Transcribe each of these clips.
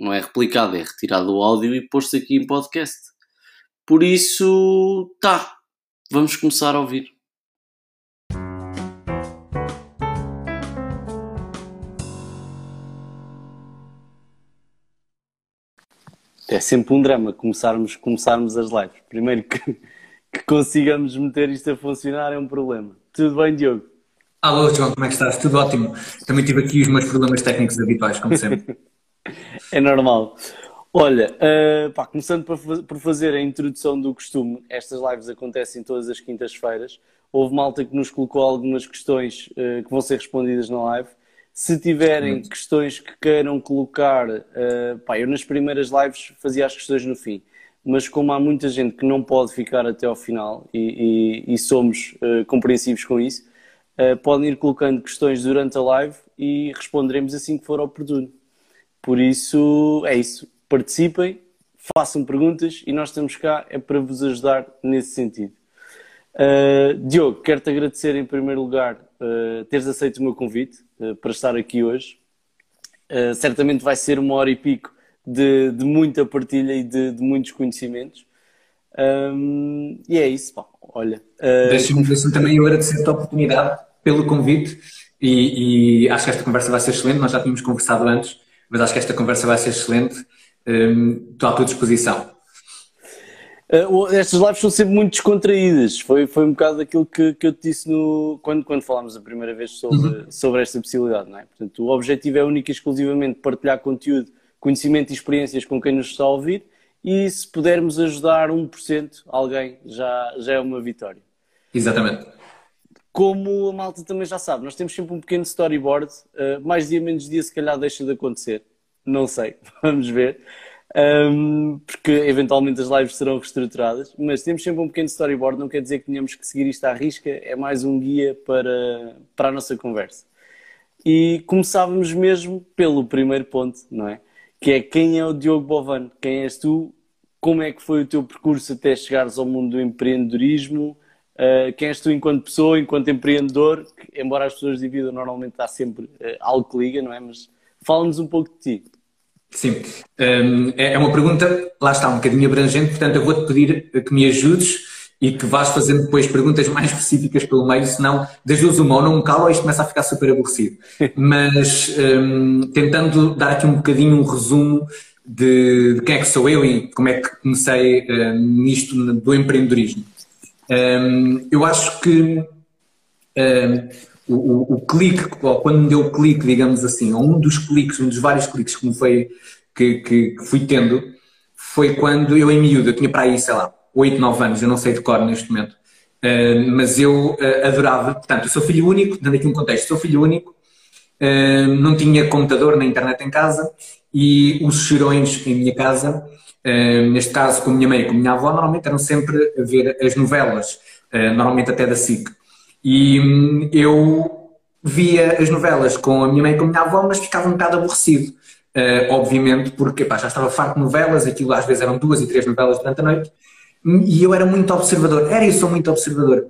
não é replicada, é retirado o áudio e posto aqui em podcast. Por isso, tá, vamos começar a ouvir. É sempre um drama começarmos, começarmos as lives. Primeiro que, que consigamos meter isto a funcionar é um problema. Tudo bem, Diogo? Alô, João, como é que estás? Tudo ótimo. Também tive aqui os meus problemas técnicos habituais, como sempre. é normal. Olha, uh, pá, começando por fazer a introdução do costume, estas lives acontecem todas as quintas-feiras. Houve malta que nos colocou algumas questões uh, que vão ser respondidas na live. Se tiverem Muito. questões que queiram colocar, uh, pá, eu nas primeiras lives fazia as questões no fim, mas como há muita gente que não pode ficar até ao final e, e, e somos uh, compreensivos com isso, podem ir colocando questões durante a live e responderemos assim que for oportuno. Por isso, é isso. Participem, façam perguntas e nós estamos cá é para vos ajudar nesse sentido. Uh, Diogo, quero-te agradecer em primeiro lugar uh, teres aceito o meu convite uh, para estar aqui hoje. Uh, certamente vai ser uma hora e pico de, de muita partilha e de, de muitos conhecimentos. Um, e é isso, pá. olha. Deixa-me deixa também eu agradecer a oportunidade pelo convite e, e, acho que esta conversa vai ser excelente. Nós já tínhamos conversado antes, mas acho que esta conversa vai ser excelente. Um, estou à tua disposição. Uh, estas lives são sempre muito descontraídas. Foi, foi um bocado aquilo que, que eu te disse no, quando, quando falámos a primeira vez sobre, uhum. sobre esta possibilidade. Não é? Portanto, o objetivo é único e exclusivamente partilhar conteúdo, conhecimento e experiências com quem nos está a ouvir e se pudermos ajudar 1% alguém, já, já é uma vitória. Exatamente. Como a malta também já sabe, nós temos sempre um pequeno storyboard, uh, mais dia menos dia se calhar deixa de acontecer, não sei, vamos ver um, porque eventualmente as lives serão reestruturadas, mas temos sempre um pequeno storyboard, não quer dizer que tenhamos que seguir isto à risca, é mais um guia para, para a nossa conversa. E começávamos mesmo pelo primeiro ponto, não é? Que é quem é o Diogo Bovano? Quem és tu? Como é que foi o teu percurso até chegares ao mundo do empreendedorismo? Uh, quem és tu enquanto pessoa, enquanto empreendedor? Que, embora as pessoas dividam, normalmente há sempre uh, algo que liga, não é? Mas fala-nos um pouco de ti. Sim, um, é, é uma pergunta, lá está, um bocadinho abrangente, portanto eu vou-te pedir que me ajudes e que vás fazendo depois perguntas mais específicas pelo meio, senão das duas uma ou não me calo ou isto começa a ficar super aborrecido. Mas um, tentando dar aqui um bocadinho um resumo de, de, quem é que sou eu e como é que comecei um, nisto do empreendedorismo. Um, eu acho que hum, o, o, clique, quando me deu o clique, digamos assim, ou um dos cliques, um dos vários cliques que me foi, que, que, que fui tendo, foi quando eu em miúdo, eu tinha para aí, sei lá, 8, 9 anos, eu não sei de cor neste momento, uh, mas eu uh, adorava, portanto, eu sou filho único, dando aqui um contexto, sou filho único, uh, não tinha computador nem internet em casa e os cheirões em minha casa, neste caso com a minha mãe e com a minha avó, normalmente eram sempre a ver as novelas, normalmente até da SIC. E hum, eu via as novelas com a minha mãe e com a minha avó, mas ficava um bocado aborrecido. Uh, obviamente, porque já estava farto de novelas, aquilo às vezes eram duas e três novelas durante a noite, e eu era muito observador, era e sou muito observador.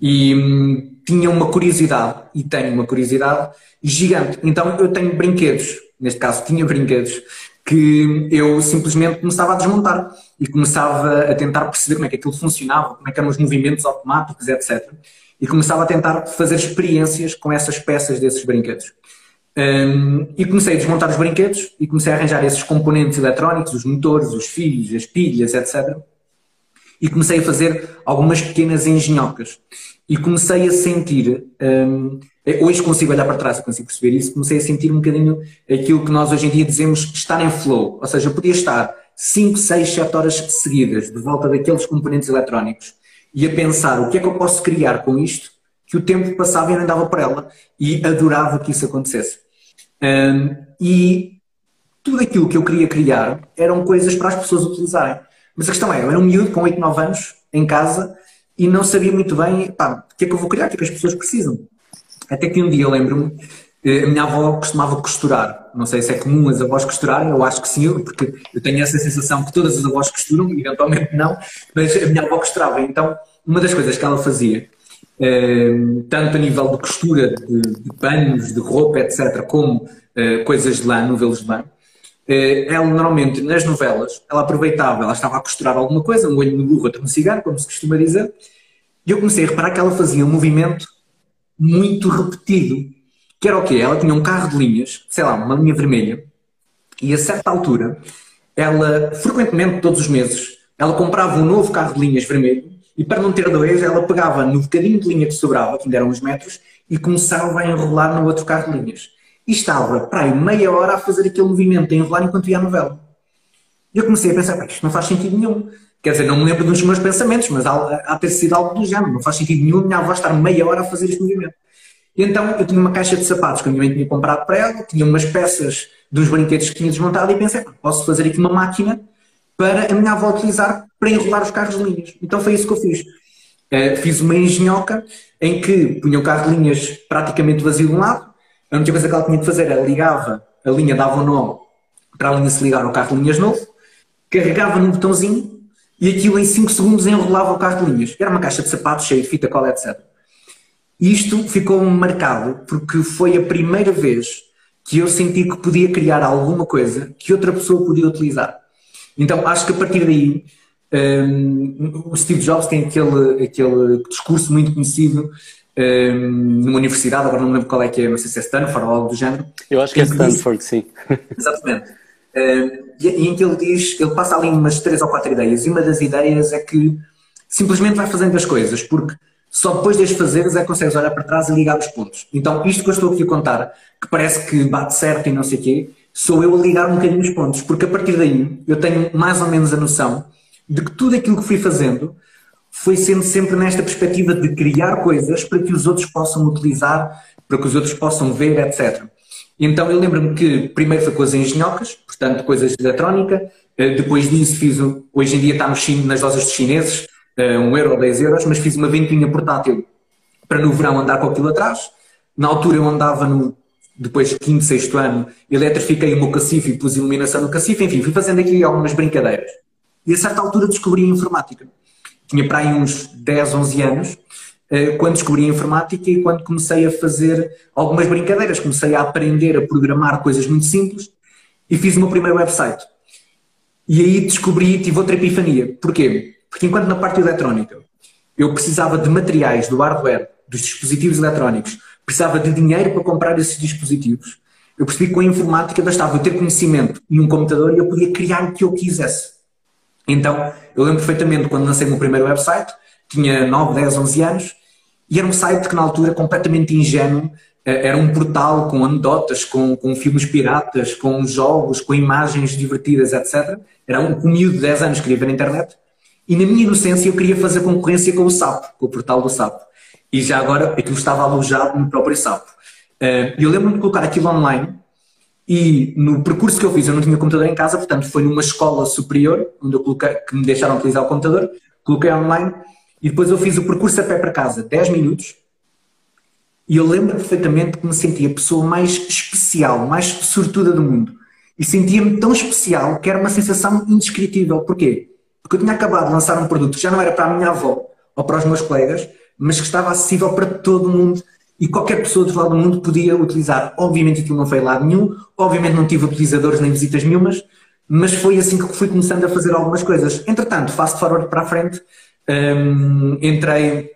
E hum, tinha uma curiosidade, e tenho uma curiosidade gigante. Então eu tenho brinquedos, neste caso tinha brinquedos, que eu simplesmente começava a desmontar e começava a tentar perceber como é que aquilo funcionava, como é que eram os movimentos automáticos, etc e começava a tentar fazer experiências com essas peças desses brinquedos. Um, e comecei a desmontar os brinquedos e comecei a arranjar esses componentes eletrónicos, os motores, os fios, as pilhas, etc. E comecei a fazer algumas pequenas engenhocas. E comecei a sentir, um, hoje consigo olhar para trás e consigo perceber isso, comecei a sentir um bocadinho aquilo que nós hoje em dia dizemos estar em flow. Ou seja, eu podia estar 5, 6, 7 horas seguidas de volta daqueles componentes eletrónicos e a pensar o que é que eu posso criar com isto, que o tempo passava e eu não andava por ela e adorava que isso acontecesse. Um, e tudo aquilo que eu queria criar eram coisas para as pessoas utilizarem. Mas a questão é, eu era um miúdo com 8, 9 anos, em casa, e não sabia muito bem, pá, o que é que eu vou criar, o que é que as pessoas precisam. Até que um dia eu lembro-me, eh, a minha avó costumava costurar. Não sei se é comum as avós costurarem, eu acho que sim, porque eu tenho essa sensação que todas as avós costuram, eventualmente não, mas a minha avó costurava. Então, uma das coisas que ela fazia, eh, tanto a nível de costura de, de panos, de roupa, etc., como eh, coisas de lã, novelos de lã, ela normalmente nas novelas, ela aproveitava, ela estava a costurar alguma coisa, um olho no burro, outro no cigano, como se costuma dizer, e eu comecei a reparar que ela fazia um movimento muito repetido, que era o quê? Ela tinha um carro de linhas, sei lá, uma linha vermelha, e a certa altura, ela, frequentemente, todos os meses, ela comprava um novo carro de linhas vermelho, e para não ter dois, ela pegava no bocadinho de linha que sobrava, que ainda eram uns metros, e começava a enrolar no outro carro de linhas. E estava, para aí, meia hora a fazer aquele movimento, a enrolar enquanto ia a novela. E eu comecei a pensar, isto não faz sentido nenhum. Quer dizer, não me lembro dos meus pensamentos, mas há, há ter sido algo do género. Não faz sentido nenhum a minha avó estar meia hora a fazer este movimento. E então eu tinha uma caixa de sapatos que a minha mãe tinha comprado para ela, tinha umas peças dos brinquedos que tinha desmontado e pensei, posso fazer aqui uma máquina para a minha avó utilizar para enrolar os carros de linhas. Então foi isso que eu fiz. Uh, fiz uma engenhoca em que punha o carro de linhas praticamente vazio de um lado, a única coisa que ela tinha de fazer era ligava a linha, dava o nó para a linha se ligar ao carro de linhas novo, carregava num botãozinho e aquilo em 5 segundos enrolava o carro de linhas. Era uma caixa de sapatos cheia de fita cola, etc. Isto ficou marcado porque foi a primeira vez que eu senti que podia criar alguma coisa que outra pessoa podia utilizar. Então acho que a partir daí um, o Steve Jobs tem aquele, aquele discurso muito conhecido um, numa universidade, agora não me lembro qual é que é, não sei se é Stanford ou algo do género. Eu acho que é Stanford, diz, sim. Exatamente. Um, e, em que ele diz, ele passa ali umas três ou quatro ideias, e uma das ideias é que simplesmente vai fazendo as coisas, porque só depois de as fazeres é que consegues olhar para trás e ligar os pontos. Então, isto que eu estou aqui a contar, que parece que bate certo e não sei o quê, sou eu a ligar um bocadinho os pontos, porque a partir daí eu tenho mais ou menos a noção de que tudo aquilo que fui fazendo foi sendo sempre nesta perspectiva de criar coisas para que os outros possam utilizar, para que os outros possam ver, etc. Então eu lembro-me que primeiro foi com as engenhocas, portanto coisas de eletrónica, eh, depois disso fiz, hoje em dia está nas lojas dos chineses, uh, um euro ou 10 euros, mas fiz uma ventinha portátil para no verão andar com aquilo atrás. Na altura eu andava no, depois quinto, sexto ano, eletrifiquei o meu cacife e pus iluminação no cacife, enfim, fui fazendo aqui algumas brincadeiras. E a certa altura descobri a informática. Tinha para aí uns 10, 11 anos, quando descobri a informática e quando comecei a fazer algumas brincadeiras. Comecei a aprender a programar coisas muito simples e fiz o meu primeiro website. E aí descobri, tive outra epifania. Porquê? Porque enquanto na parte eletrónica eu precisava de materiais, do hardware, dos dispositivos eletrónicos, precisava de dinheiro para comprar esses dispositivos, eu percebi que com a informática bastava eu ter conhecimento e um computador e eu podia criar o que eu quisesse. Então, eu lembro perfeitamente quando lancei o meu primeiro website, tinha 9, 10, 11 anos, e era um site que na altura completamente ingênuo, eh, era um portal com anedotas, com, com filmes piratas, com jogos, com imagens divertidas, etc. Era um, um miúdo de 10 anos que queria ver na internet e na minha inocência eu queria fazer concorrência com o Sapo, com o portal do Sapo. E já agora aquilo estava alojado no próprio Sapo. Eh, eu lembro-me de colocar aquilo online e no percurso que eu fiz, eu não tinha computador em casa, portanto foi numa escola superior, onde eu coloquei, que me deixaram utilizar o computador, coloquei online e depois eu fiz o percurso a pé para casa, 10 minutos, e eu lembro perfeitamente que me sentia a pessoa mais especial, mais sortuda do mundo. E sentia-me tão especial que era uma sensação indescritível. Porquê? Porque eu tinha acabado de lançar um produto que já não era para a minha avó ou para os meus colegas, mas que estava acessível para todo o mundo e qualquer pessoa do lado do mundo podia utilizar. Obviamente aquilo não foi lado nenhum, obviamente não tive utilizadores nem visitas nenhumas, mas foi assim que fui começando a fazer algumas coisas. Entretanto, fast forward para a frente, um, entrei,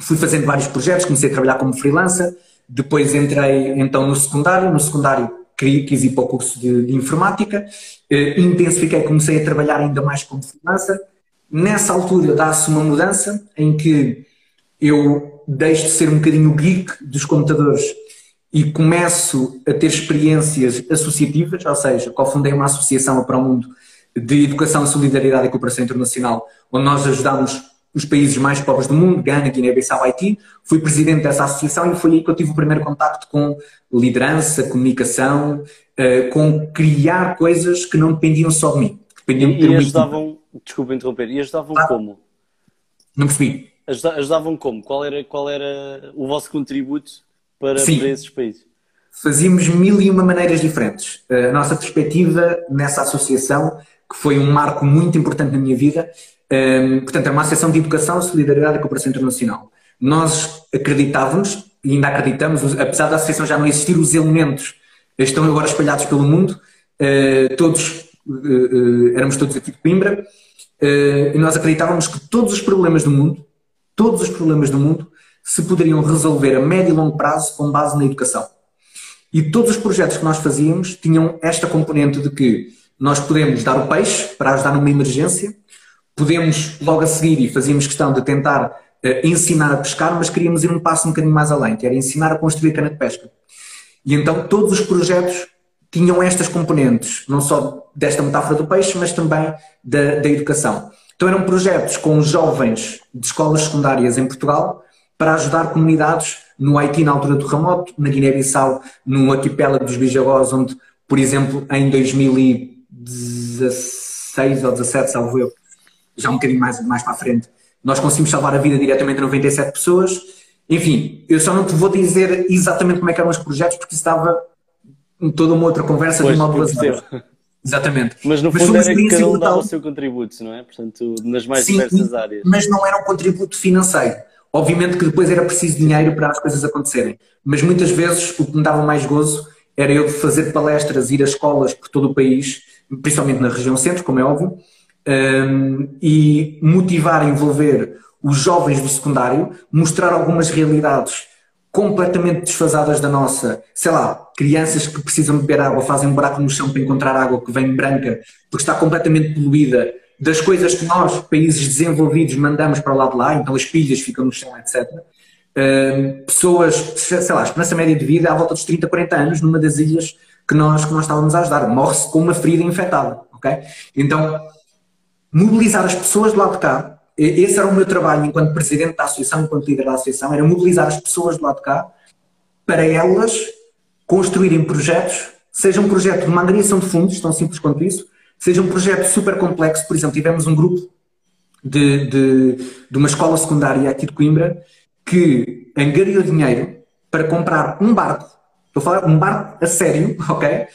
fui fazendo vários projetos, comecei a trabalhar como freelancer, depois entrei então no secundário, no secundário quis ir para o curso de, de informática, eh, intensifiquei, comecei a trabalhar ainda mais como freelancer. Nessa altura dá-se uma mudança em que eu deixo de ser um bocadinho geek dos computadores e começo a ter experiências associativas, ou seja, cofundei uma associação para o mundo de educação, solidariedade e cooperação internacional, onde nós ajudamos os países mais pobres do mundo, Gana, Guiné-Bissau, Haiti. Fui presidente dessa associação e foi aí que eu tive o primeiro contacto com liderança, comunicação, uh, com criar coisas que não dependiam só de mim. Dependiam e, e ajudavam, Desculpa interromper. E ajudavam ah, como? Não percebi. Ajudavam como? Qual era, qual era o vosso contributo para, para esses países? Fazíamos mil e uma maneiras diferentes. A nossa perspectiva nessa associação, que foi um marco muito importante na minha vida, um, portanto, é uma associação de educação, solidariedade e cooperação internacional. Nós acreditávamos, e ainda acreditamos, apesar da associação já não existir, os elementos estão agora espalhados pelo mundo, uh, todos, uh, éramos todos aqui de Coimbra, e nós acreditávamos que todos os problemas do mundo, todos os problemas do mundo, se poderiam resolver a médio e longo prazo com base na educação. E todos os projetos que nós fazíamos tinham esta componente de que nós podemos dar o peixe para ajudar numa emergência, podemos logo a seguir, e fazíamos questão de tentar uh, ensinar a pescar, mas queríamos ir um passo um bocadinho mais além, que era ensinar a construir cana de pesca. E então todos os projetos tinham estas componentes, não só desta metáfora do peixe, mas também da, da educação. Então eram projetos com jovens de escolas secundárias em Portugal para ajudar comunidades no Haiti na altura do terremoto, na Guiné-Bissau, no arquipélago dos Bijagós, onde, por exemplo, em 2016 ou 17, salvo eu, já um bocadinho mais, mais para a frente, nós conseguimos salvar a vida diretamente a 97 pessoas. Enfim, eu só não te vou dizer exatamente como é que eram os projetos, porque estava em toda uma outra conversa pois, de uma duas Exatamente. Mas no mas fundo era que cada um dava o seu contributo, não é? Portanto, nas mais Sim, diversas áreas. Mas não era um contributo financeiro. Obviamente que depois era preciso dinheiro para as coisas acontecerem. Mas muitas vezes o que me dava mais gozo era eu fazer palestras, ir a escolas por todo o país, principalmente na região centro, como é óbvio, um, e motivar, envolver os jovens do secundário, mostrar algumas realidades completamente desfasadas da nossa, sei lá, crianças que precisam beber água, fazem um buraco no chão para encontrar água que vem branca, porque está completamente poluída, das coisas que nós, países desenvolvidos, mandamos para lá de lá, então as pilhas ficam no chão, etc. Pessoas, sei lá, esperança média de vida à volta dos 30, 40 anos, numa das ilhas que nós, que nós estávamos a ajudar. Morre-se com uma ferida infectada, ok? Então, mobilizar as pessoas do lado de cá. Esse era o meu trabalho enquanto presidente da associação, enquanto líder da associação, era mobilizar as pessoas do lado de cá para elas construírem projetos, seja um projeto de uma de fundos, tão simples quanto isso, seja um projeto super complexo. Por exemplo, tivemos um grupo de, de, de uma escola secundária aqui de Coimbra que angariou dinheiro para comprar um barco, estou a falar um barco a sério, ok?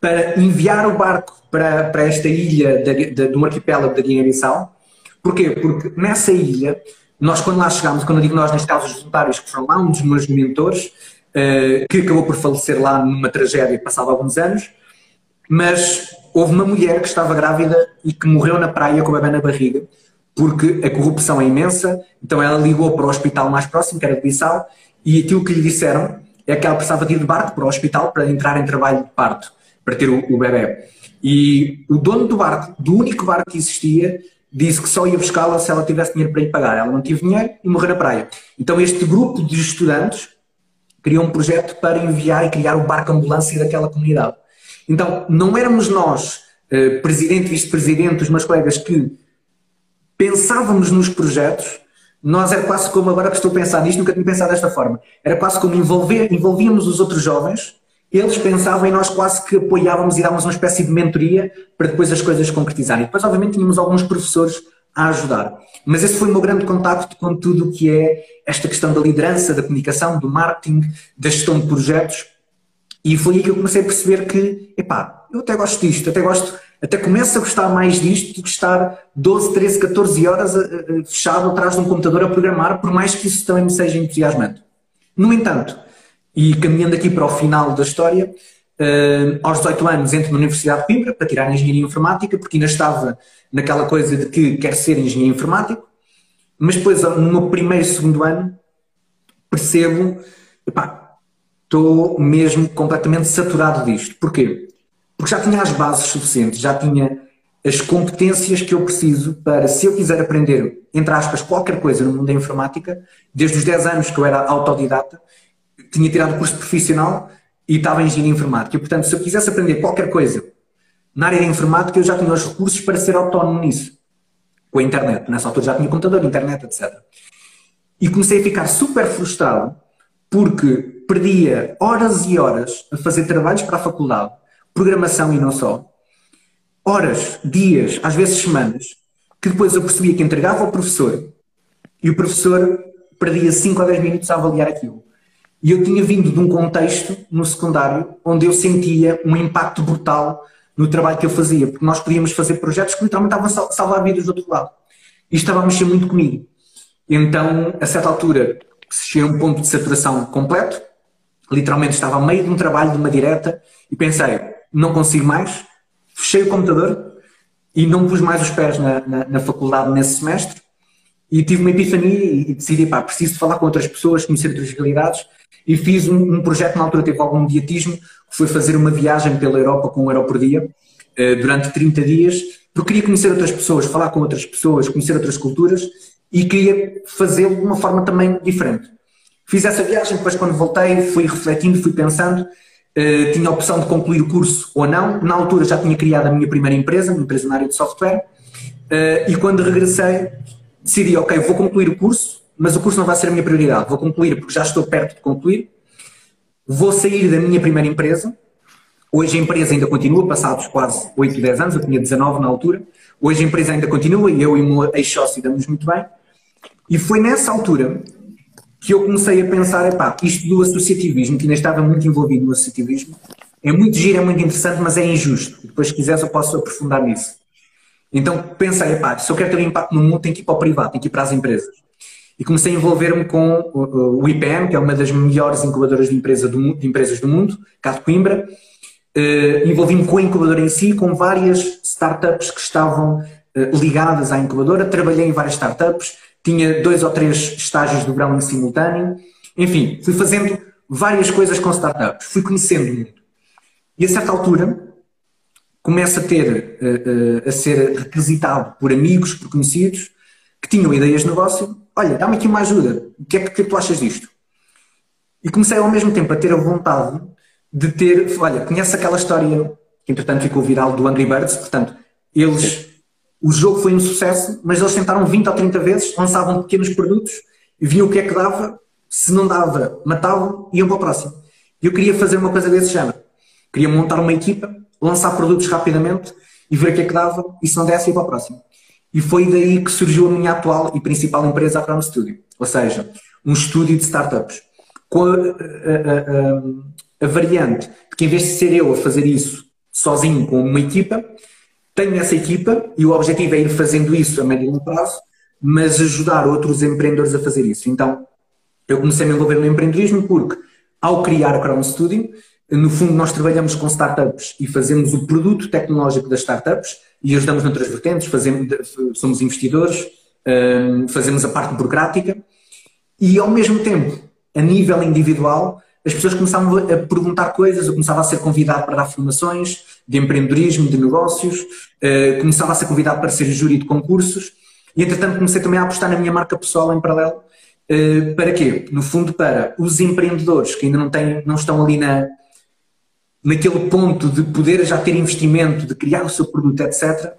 Para enviar o barco para, para esta ilha de, do arquipélago da Guiné-Bissau. Porquê? Porque nessa ilha, nós quando lá chegámos, quando eu digo nós, neste caso os voluntários que foram lá, um dos meus mentores, uh, que acabou por falecer lá numa tragédia passava alguns anos, mas houve uma mulher que estava grávida e que morreu na praia com o bebê na barriga, porque a corrupção é imensa, então ela ligou para o hospital mais próximo, que era de Bissau, e aquilo que lhe disseram é que ela precisava de ir de barco para o hospital para entrar em trabalho de parto, para ter o, o bebê. E o dono do barco, do único barco que existia, disse que só ia buscá-la se ela tivesse dinheiro para ir pagar. Ela não teve dinheiro e morreu na praia. Então este grupo de estudantes criou um projeto para enviar e criar o barco ambulância daquela comunidade. Então não éramos nós, eh, presidente, vice-presidente, os meus colegas, que pensávamos nos projetos, nós era quase como, agora que estou a pensar nisto, nunca tinha pensado desta forma, era quase como envolver, envolvíamos os outros jovens eles pensavam e nós quase que apoiávamos e dávamos uma espécie de mentoria para depois as coisas concretizarem. Depois, obviamente, tínhamos alguns professores a ajudar. Mas esse foi o meu grande contacto com tudo o que é esta questão da liderança, da comunicação, do marketing, da gestão de projetos. E foi aí que eu comecei a perceber que, epá, eu até gosto disto, até gosto, até começo a gostar mais disto do que estar 12, 13, 14 horas fechado atrás de um computador a programar, por mais que isso também me seja entusiasmante. No entanto, e caminhando aqui para o final da história, uh, aos 18 anos entro na Universidade de Coimbra para tirar Engenharia Informática, porque ainda estava naquela coisa de que quer ser engenheiro informático, mas depois no meu primeiro, segundo ano, percebo, epá, estou mesmo completamente saturado disto. Porquê? Porque já tinha as bases suficientes, já tinha as competências que eu preciso para, se eu quiser aprender, entre aspas, qualquer coisa no mundo da informática, desde os 10 anos que eu era autodidata, tinha tirado o curso profissional e estava em engenharia informática. E, portanto, se eu quisesse aprender qualquer coisa na área da informática, eu já tinha os recursos para ser autónomo nisso. Com a internet. Nessa altura já tinha computador, internet, etc. E comecei a ficar super frustrado porque perdia horas e horas a fazer trabalhos para a faculdade, programação e não só, horas, dias, às vezes semanas, que depois eu percebia que entregava ao professor e o professor perdia 5 a 10 minutos a avaliar aquilo. E eu tinha vindo de um contexto no secundário onde eu sentia um impacto brutal no trabalho que eu fazia, porque nós podíamos fazer projetos que literalmente estavam a salvar vidas do outro lado. E estava a mexer muito comigo. Então, a certa altura, cheguei a um ponto de saturação completo, literalmente estava a meio de um trabalho, de uma direta, e pensei, não consigo mais, fechei o computador e não pus mais os pés na, na, na faculdade nesse semestre, e tive uma epifania e decidi, pá, preciso falar com outras pessoas, conhecer outras realidades, e fiz um, um, projeto, na altura teve algum mediatismo, que foi fazer uma viagem pela Europa com um euro por dia, uh, durante 30 dias, porque queria conhecer outras pessoas, falar com outras pessoas, conhecer outras culturas, e queria fazê-lo de uma forma também diferente. Fiz essa viagem, depois quando voltei fui refletindo, fui pensando, uh, tinha a opção de concluir o curso ou não, na altura já tinha criado a minha primeira empresa, uma empresa na área de software, uh, e quando regressei decidi, ok, vou concluir o curso, mas o curso não vai ser a minha prioridade, vou concluir porque já estou perto de concluir, vou sair da minha primeira empresa, hoje a empresa ainda continua, passados quase 8, 10 anos, eu tinha 19 na altura, hoje a empresa ainda continua e eu e o ex-sócio damos muito bem, e foi nessa altura que eu comecei a pensar, epá, isto do associativismo, que ainda estava muito envolvido no associativismo, é muito giro, é muito interessante, mas é injusto. Depois, se quiseres, eu posso aprofundar nisso. Então pensei, epá, se eu quero ter um impacto no mundo, tenho que ir para o privado, tenho que ir para as empresas. E comecei a envolver-me com o IPM, que é uma das melhores incubadoras de, empresa do, de empresas do mundo, cá de Coimbra. Uh, Envolvi-me com a incubadora em si, com várias startups que estavam uh, ligadas à incubadora. Trabalhei em várias startups, tinha dois ou três estágios de verão em simultâneo. Enfim, fui fazendo várias coisas com startups, fui conhecendo muito. E a certa altura, começa a ter, uh, a ser requisitado por amigos, por conhecidos, que tinham ideias de negócio. Olha, dá-me aqui uma ajuda. O que é que, que, é que tu achas disto? E comecei ao mesmo tempo a ter a vontade de ter. Olha, conhece aquela história que entretanto ficou viral do Angry Birds? Portanto, eles. O jogo foi um sucesso, mas eles tentaram 20 ou 30 vezes, lançavam pequenos produtos, viam o que é que dava, se não dava, matavam e iam para o próximo. E eu queria fazer uma coisa desse género. Queria montar uma equipa lançar produtos rapidamente e ver o que é que dava e se não desse ir para o próximo. E foi daí que surgiu a minha atual e principal empresa, a Crown Studio. Ou seja, um estúdio de startups. Com a, a, a, a, variante de que em vez de ser eu a fazer isso sozinho com uma equipa, tenho essa equipa e o objetivo é ir fazendo isso a médio e longo prazo, mas ajudar outros empreendedores a fazer isso. Então, eu comecei a me envolver no empreendedorismo porque, ao criar a Crown Studio, no fundo, nós trabalhamos com startups e fazemos o produto tecnológico das startups e ajudamos noutras vertentes, fazemos, somos investidores, hum, fazemos a parte burocrática e, ao mesmo tempo, a nível individual, as pessoas começavam a perguntar coisas, eu começava a ser convidado para dar formações de empreendedorismo, de negócios, hum, começava a ser convidado para ser júri de concursos e, entretanto, comecei também a apostar na minha marca pessoal em paralelo. Hum, para quê? No fundo, para os empreendedores que ainda não, têm, não estão ali na, naquele ponto de poder já ter investimento, de criar o seu produto, etc.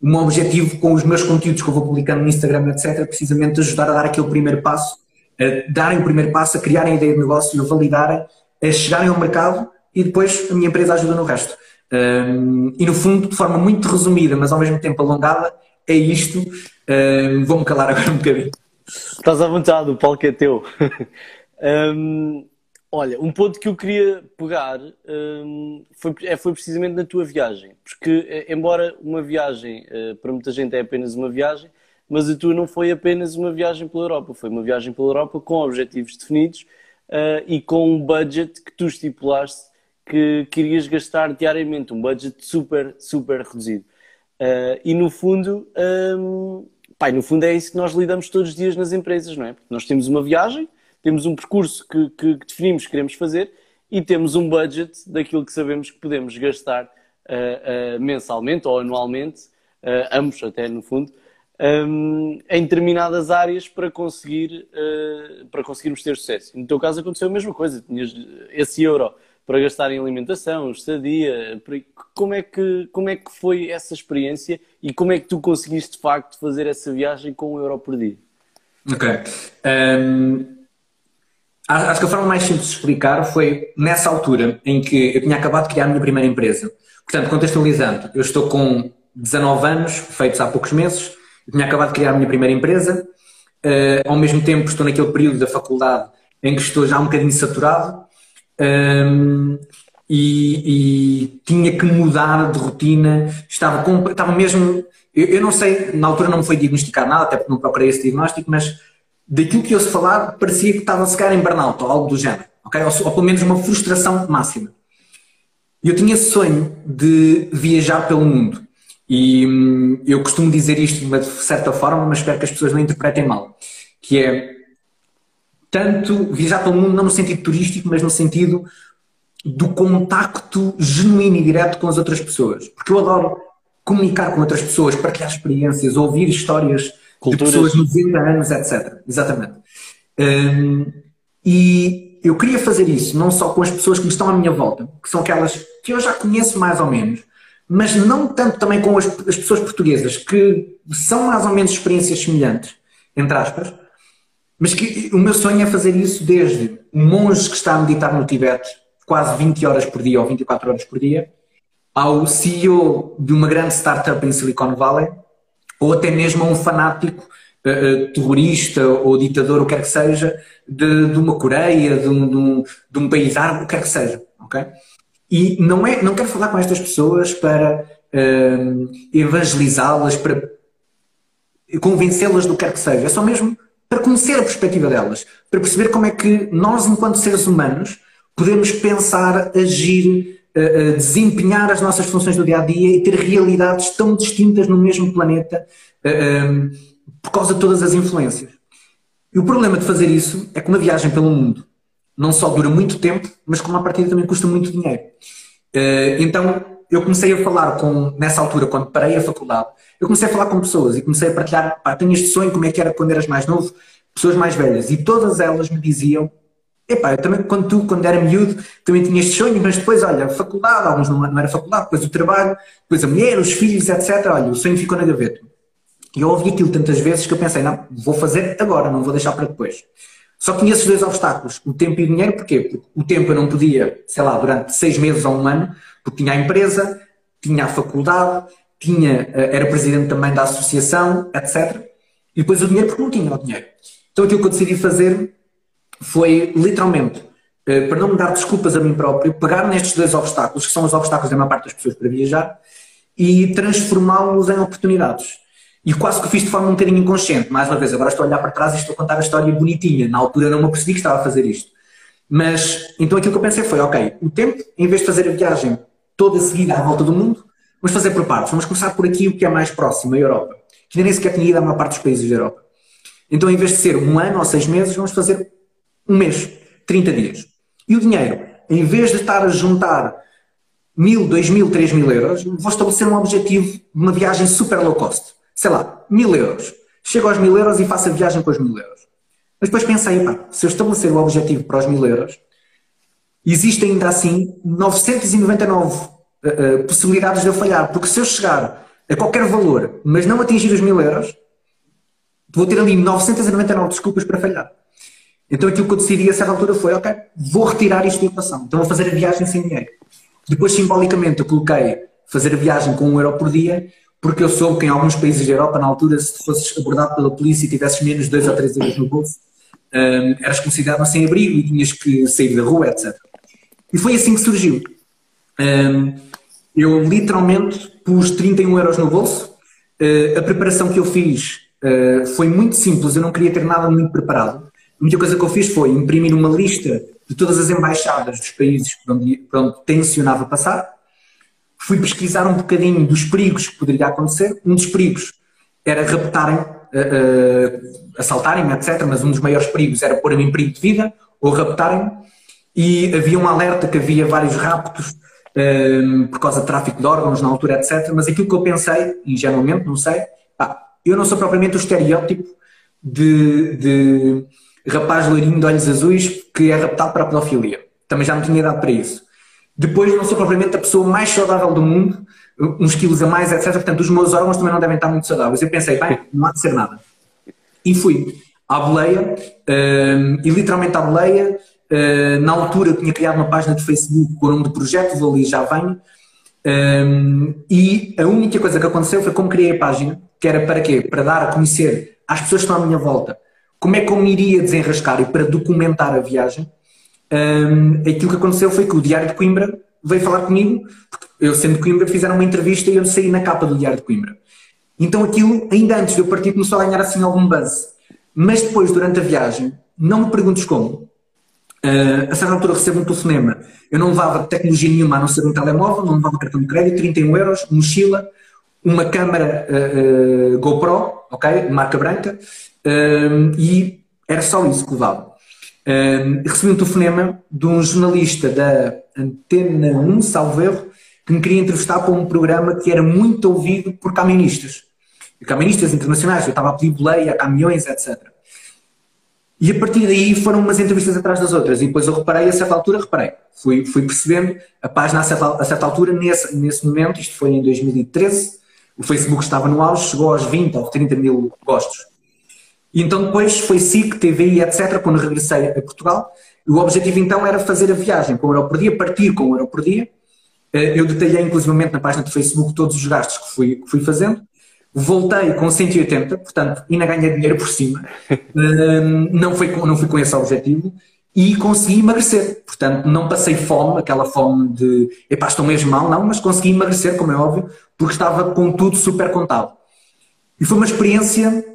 O meu objetivo com os meus conteúdos que eu vou publicando no Instagram, etc., é precisamente ajudar a dar aquele primeiro passo, a darem o primeiro passo, a criarem a ideia de negócio, a validarem, a chegarem ao mercado e depois a minha empresa ajuda no resto. Um, e no fundo, de forma muito resumida, mas ao mesmo tempo alongada, é isto. Um, Vou-me calar agora um bocadinho. Estás à vontade, o palco é teu. um, Olha, um ponto que eu queria pegar um, foi, é, foi precisamente na tua viagem, porque eh, embora uma viagem uh, para muita gente é apenas uma viagem, mas a tua não foi apenas uma viagem pela Europa, foi uma viagem pela Europa com objetivos definidos uh, e com um budget que tu estipulaste que querias gastar diariamente, um budget super, super reduzido. Uh, e no fundo, um, pai, no fundo é isso que nós lidamos todos os dias nas empresas, não é? Porque nós temos uma viagem temos um percurso que, que, que, definimos que queremos fazer e temos um budget daquilo que sabemos que podemos gastar uh, uh, mensalmente ou anualmente, uh, ambos até no fundo, um, em determinadas áreas para conseguir para conseguirmos ter sucesso. No teu caso aconteceu a mesma coisa, tinhas esse euro para gastar em alimentação, estadia, como é que como é que foi essa experiência e como é que tu conseguiste de facto fazer essa viagem com um euro por dia? Ok. Um Acho que a forma mais simples de explicar foi nessa altura em que eu tinha acabado de criar a minha primeira empresa. Portanto, contextualizando, eu estou com 19 anos, feitos há poucos meses, Eu tinha acabado de criar a minha primeira empresa, uh, ao mesmo tempo estou naquele período da faculdade em que estou já um bocadinho saturado. Um, e, e, tinha que mudar de rotina, estava, com, estava mesmo, eu, eu, não sei, na altura não me foi diagnosticado nada, até porque não procurei esse diagnóstico, mas daquilo que eu se falar parecia que estava a se em burnout ou algo do género, okay? ou, ou pelo menos uma frustração máxima. Eu tinha esse sonho de viajar pelo mundo. E hum, eu costumo dizer isto de certa forma, mas espero que as pessoas não interpretem mal. Que é tanto viajar pelo mundo, não no sentido turístico, mas no sentido do contacto genuíno e direto com as outras pessoas. Porque eu adoro comunicar com outras pessoas, partilhar experiências, ouvir histórias Culturas. de pessoas de 90 anos, etc. Exatamente. Um, e eu queria fazer isso não só com as pessoas que estão à minha volta, que são aquelas que eu já conheço mais ou menos, mas não tanto também com as, as pessoas portuguesas, que são mais ou menos experiências semelhantes, entre aspas, mas que o meu sonho é fazer isso desde um monge que está a meditar no Tibete quase 20 horas por dia ou 24 horas por dia, ao CEO de uma grande startup em Silicon Valley, ou até mesmo a um fanático uh, terrorista ou ditador, o que quer que seja, de, de uma Coreia, de um, de, um, de um, país árabe, o que quer que seja. Okay? E não, é, não quero falar com estas pessoas para uh, evangelizá-las, para convencê-las do que quer que seja. É só mesmo para conhecer a perspectiva delas, para perceber como é que nós, enquanto seres humanos, podemos pensar, agir, desempenhar as nossas funções do dia a dia e ter realidades tão distintas no mesmo planeta por causa de todas as influências. E o problema de fazer isso é que uma viagem pelo mundo não só dura muito tempo, mas como a partida também custa muito dinheiro. então eu comecei a falar com, nessa altura, quando parei a faculdade, eu comecei a falar com pessoas e comecei a partilhar, pá, tenho este sonho, como é que era quando eras mais novo, pessoas mais velhas, e todas elas me diziam Epá, eu também, quando tu, quando era miúdo, também tinha este sonho, mas depois, olha, faculdade, alguns não, não era faculdade, depois o trabalho, depois a mulher, os filhos, etc. Olha, o sonho ficou na gaveta. E eu ouvi aquilo tantas vezes que eu pensei, não, vou fazer agora, não vou deixar para depois. Só tinha esses dois obstáculos, o tempo e o dinheiro, porquê? Porque o tempo eu não podia, sei lá, durante seis meses ou um ano, porque tinha a empresa, tinha a faculdade, tinha, eh, era presidente também da associação, etc. E depois o dinheiro, porque não tinha o dinheiro. Então aquilo que eu decidi fazer foi literalmente, eh, para não me dar desculpas a mim próprio, pegar nestes dois obstáculos, que são os obstáculos da maior parte das pessoas para viajar, e transformá-los em oportunidades. E quase que fiz de forma um bocadinho inconsciente. Mais uma vez, agora estou a olhar para trás e estou a contar a história bonitinha. Na altura não me apercebi que estava a fazer isto. Mas, então aquilo que eu pensei foi, ok, o tempo, em vez de fazer a viagem toda seguida à volta do mundo, vamos fazer por partes. Vamos começar por aqui o que é mais próximo, a Europa. Que nem sequer tinha ido à maior parte dos países da Europa. Então, em vez de ser um ano ou seis meses, vamos fazer um mês, 30 dias. E o dinheiro, em vez de estar a juntar mil, dois mil, três mil euros, vou estabelecer um objetivo de uma viagem super low cost. Sei lá, mil euros. Chego aos mil euros e faço a viagem com os mil euros. Mas depois pensei, pá, se eu estabelecer o objetivo para os mil euros, existem ainda assim 999 uh, uh, possibilidades de eu falhar. Porque se eu chegar a qualquer valor, mas não atingir os mil euros, vou ter ali 999 desculpas para falhar. Então aquilo que eu decidi a certa altura foi, ok, vou retirar isto da equação, então vou fazer a viagem sem dinheiro. Depois, simbolicamente, eu coloquei fazer a viagem com um euro por dia, porque eu soube que em alguns países da Europa, na altura, se fosses abordado pela polícia e tivesses menos de 2 ou 3 euros no bolso, um, eras considerado sem abrigo e tinhas que sair da rua, etc. E foi assim que surgiu. Um, eu literalmente pus 31 euros no bolso. Uh, a preparação que eu fiz uh, foi muito simples, eu não queria ter nada muito preparado. A única coisa que eu fiz foi imprimir uma lista de todas as embaixadas dos países por onde, por onde tensionava passar. Fui pesquisar um bocadinho dos perigos que poderia acontecer. Um dos perigos era raptarem, uh, assaltarem-me, etc. Mas um dos maiores perigos era pôr-me em perigo de vida ou raptarem-me. E havia um alerta que havia vários raptos uh, por causa de tráfico de órgãos na altura, etc. Mas aquilo que eu pensei, ingenuamente, não sei, pá, eu não sou propriamente o estereótipo de, de rapaz loirinho de olhos azuis que é raptado para a pedofilia. Também já não tinha idade para isso. Depois não sou propriamente a pessoa mais saudável do mundo, uns quilos a mais, etc. Portanto, os meus órgãos também não devem estar muito saudáveis. Eu pensei, bem, não há de ser nada. E fui à boleia, uh, e literalmente à boleia, uh, na altura eu tinha criado uma página de Facebook com o nome do projeto, vou ali já venho, um, e a única coisa que aconteceu foi como criei a página, que era para quê? Para dar a conhecer às pessoas que estão à minha volta como é que eu me iria desenrascar e para documentar a viagem. Um, aquilo que aconteceu foi que o Diário de Coimbra veio falar comigo, eu sendo de Coimbra fizeram uma entrevista e eu saí na capa do Diário de Coimbra. Então aquilo, ainda antes de eu partir, começou a ganhar assim algum buzz. Mas depois, durante a viagem, não me perguntes como. Uh, a certa altura recebo um telefonema. Eu não levava tecnologia nenhuma a não ser um telemóvel, não levava cartão de crédito, 31 euros, mochila, uma câmara uh, uh, GoPro, ok? Marca branca, e era só isso que levava. recebi um telefonema de um jornalista da Antena 1, salvo erro, que me queria entrevistar para um programa que era muito ouvido por camionistas. Camionistas internacionais, eu estava a pedir boleia caminhões, etc. E a partir daí foram umas entrevistas atrás das outras. E depois eu reparei, a certa altura, reparei. Fui, fui percebendo a página a certa, a certa altura, nesse, nesse momento, isto foi em 2013, o Facebook estava no auge, chegou aos 20 ou 30 mil gostos. E então depois foi SIC, TVI, etc., quando regressei a Portugal. O objetivo então era fazer a viagem com o euro por dia, partir com o euro por dia. Eh, eu detalhei inclusivamente na página do Facebook todos os gastos que fui, que fui fazendo. Voltei com 180, portanto, ainda ganhei dinheiro por cima. não, foi com, não fui com esse objetivo. E consegui emagrecer. Portanto, não passei fome, aquela fome de epá, estou mesmo mal, não, mas consegui emagrecer, como é óbvio, porque estava com tudo super contado. E foi uma experiência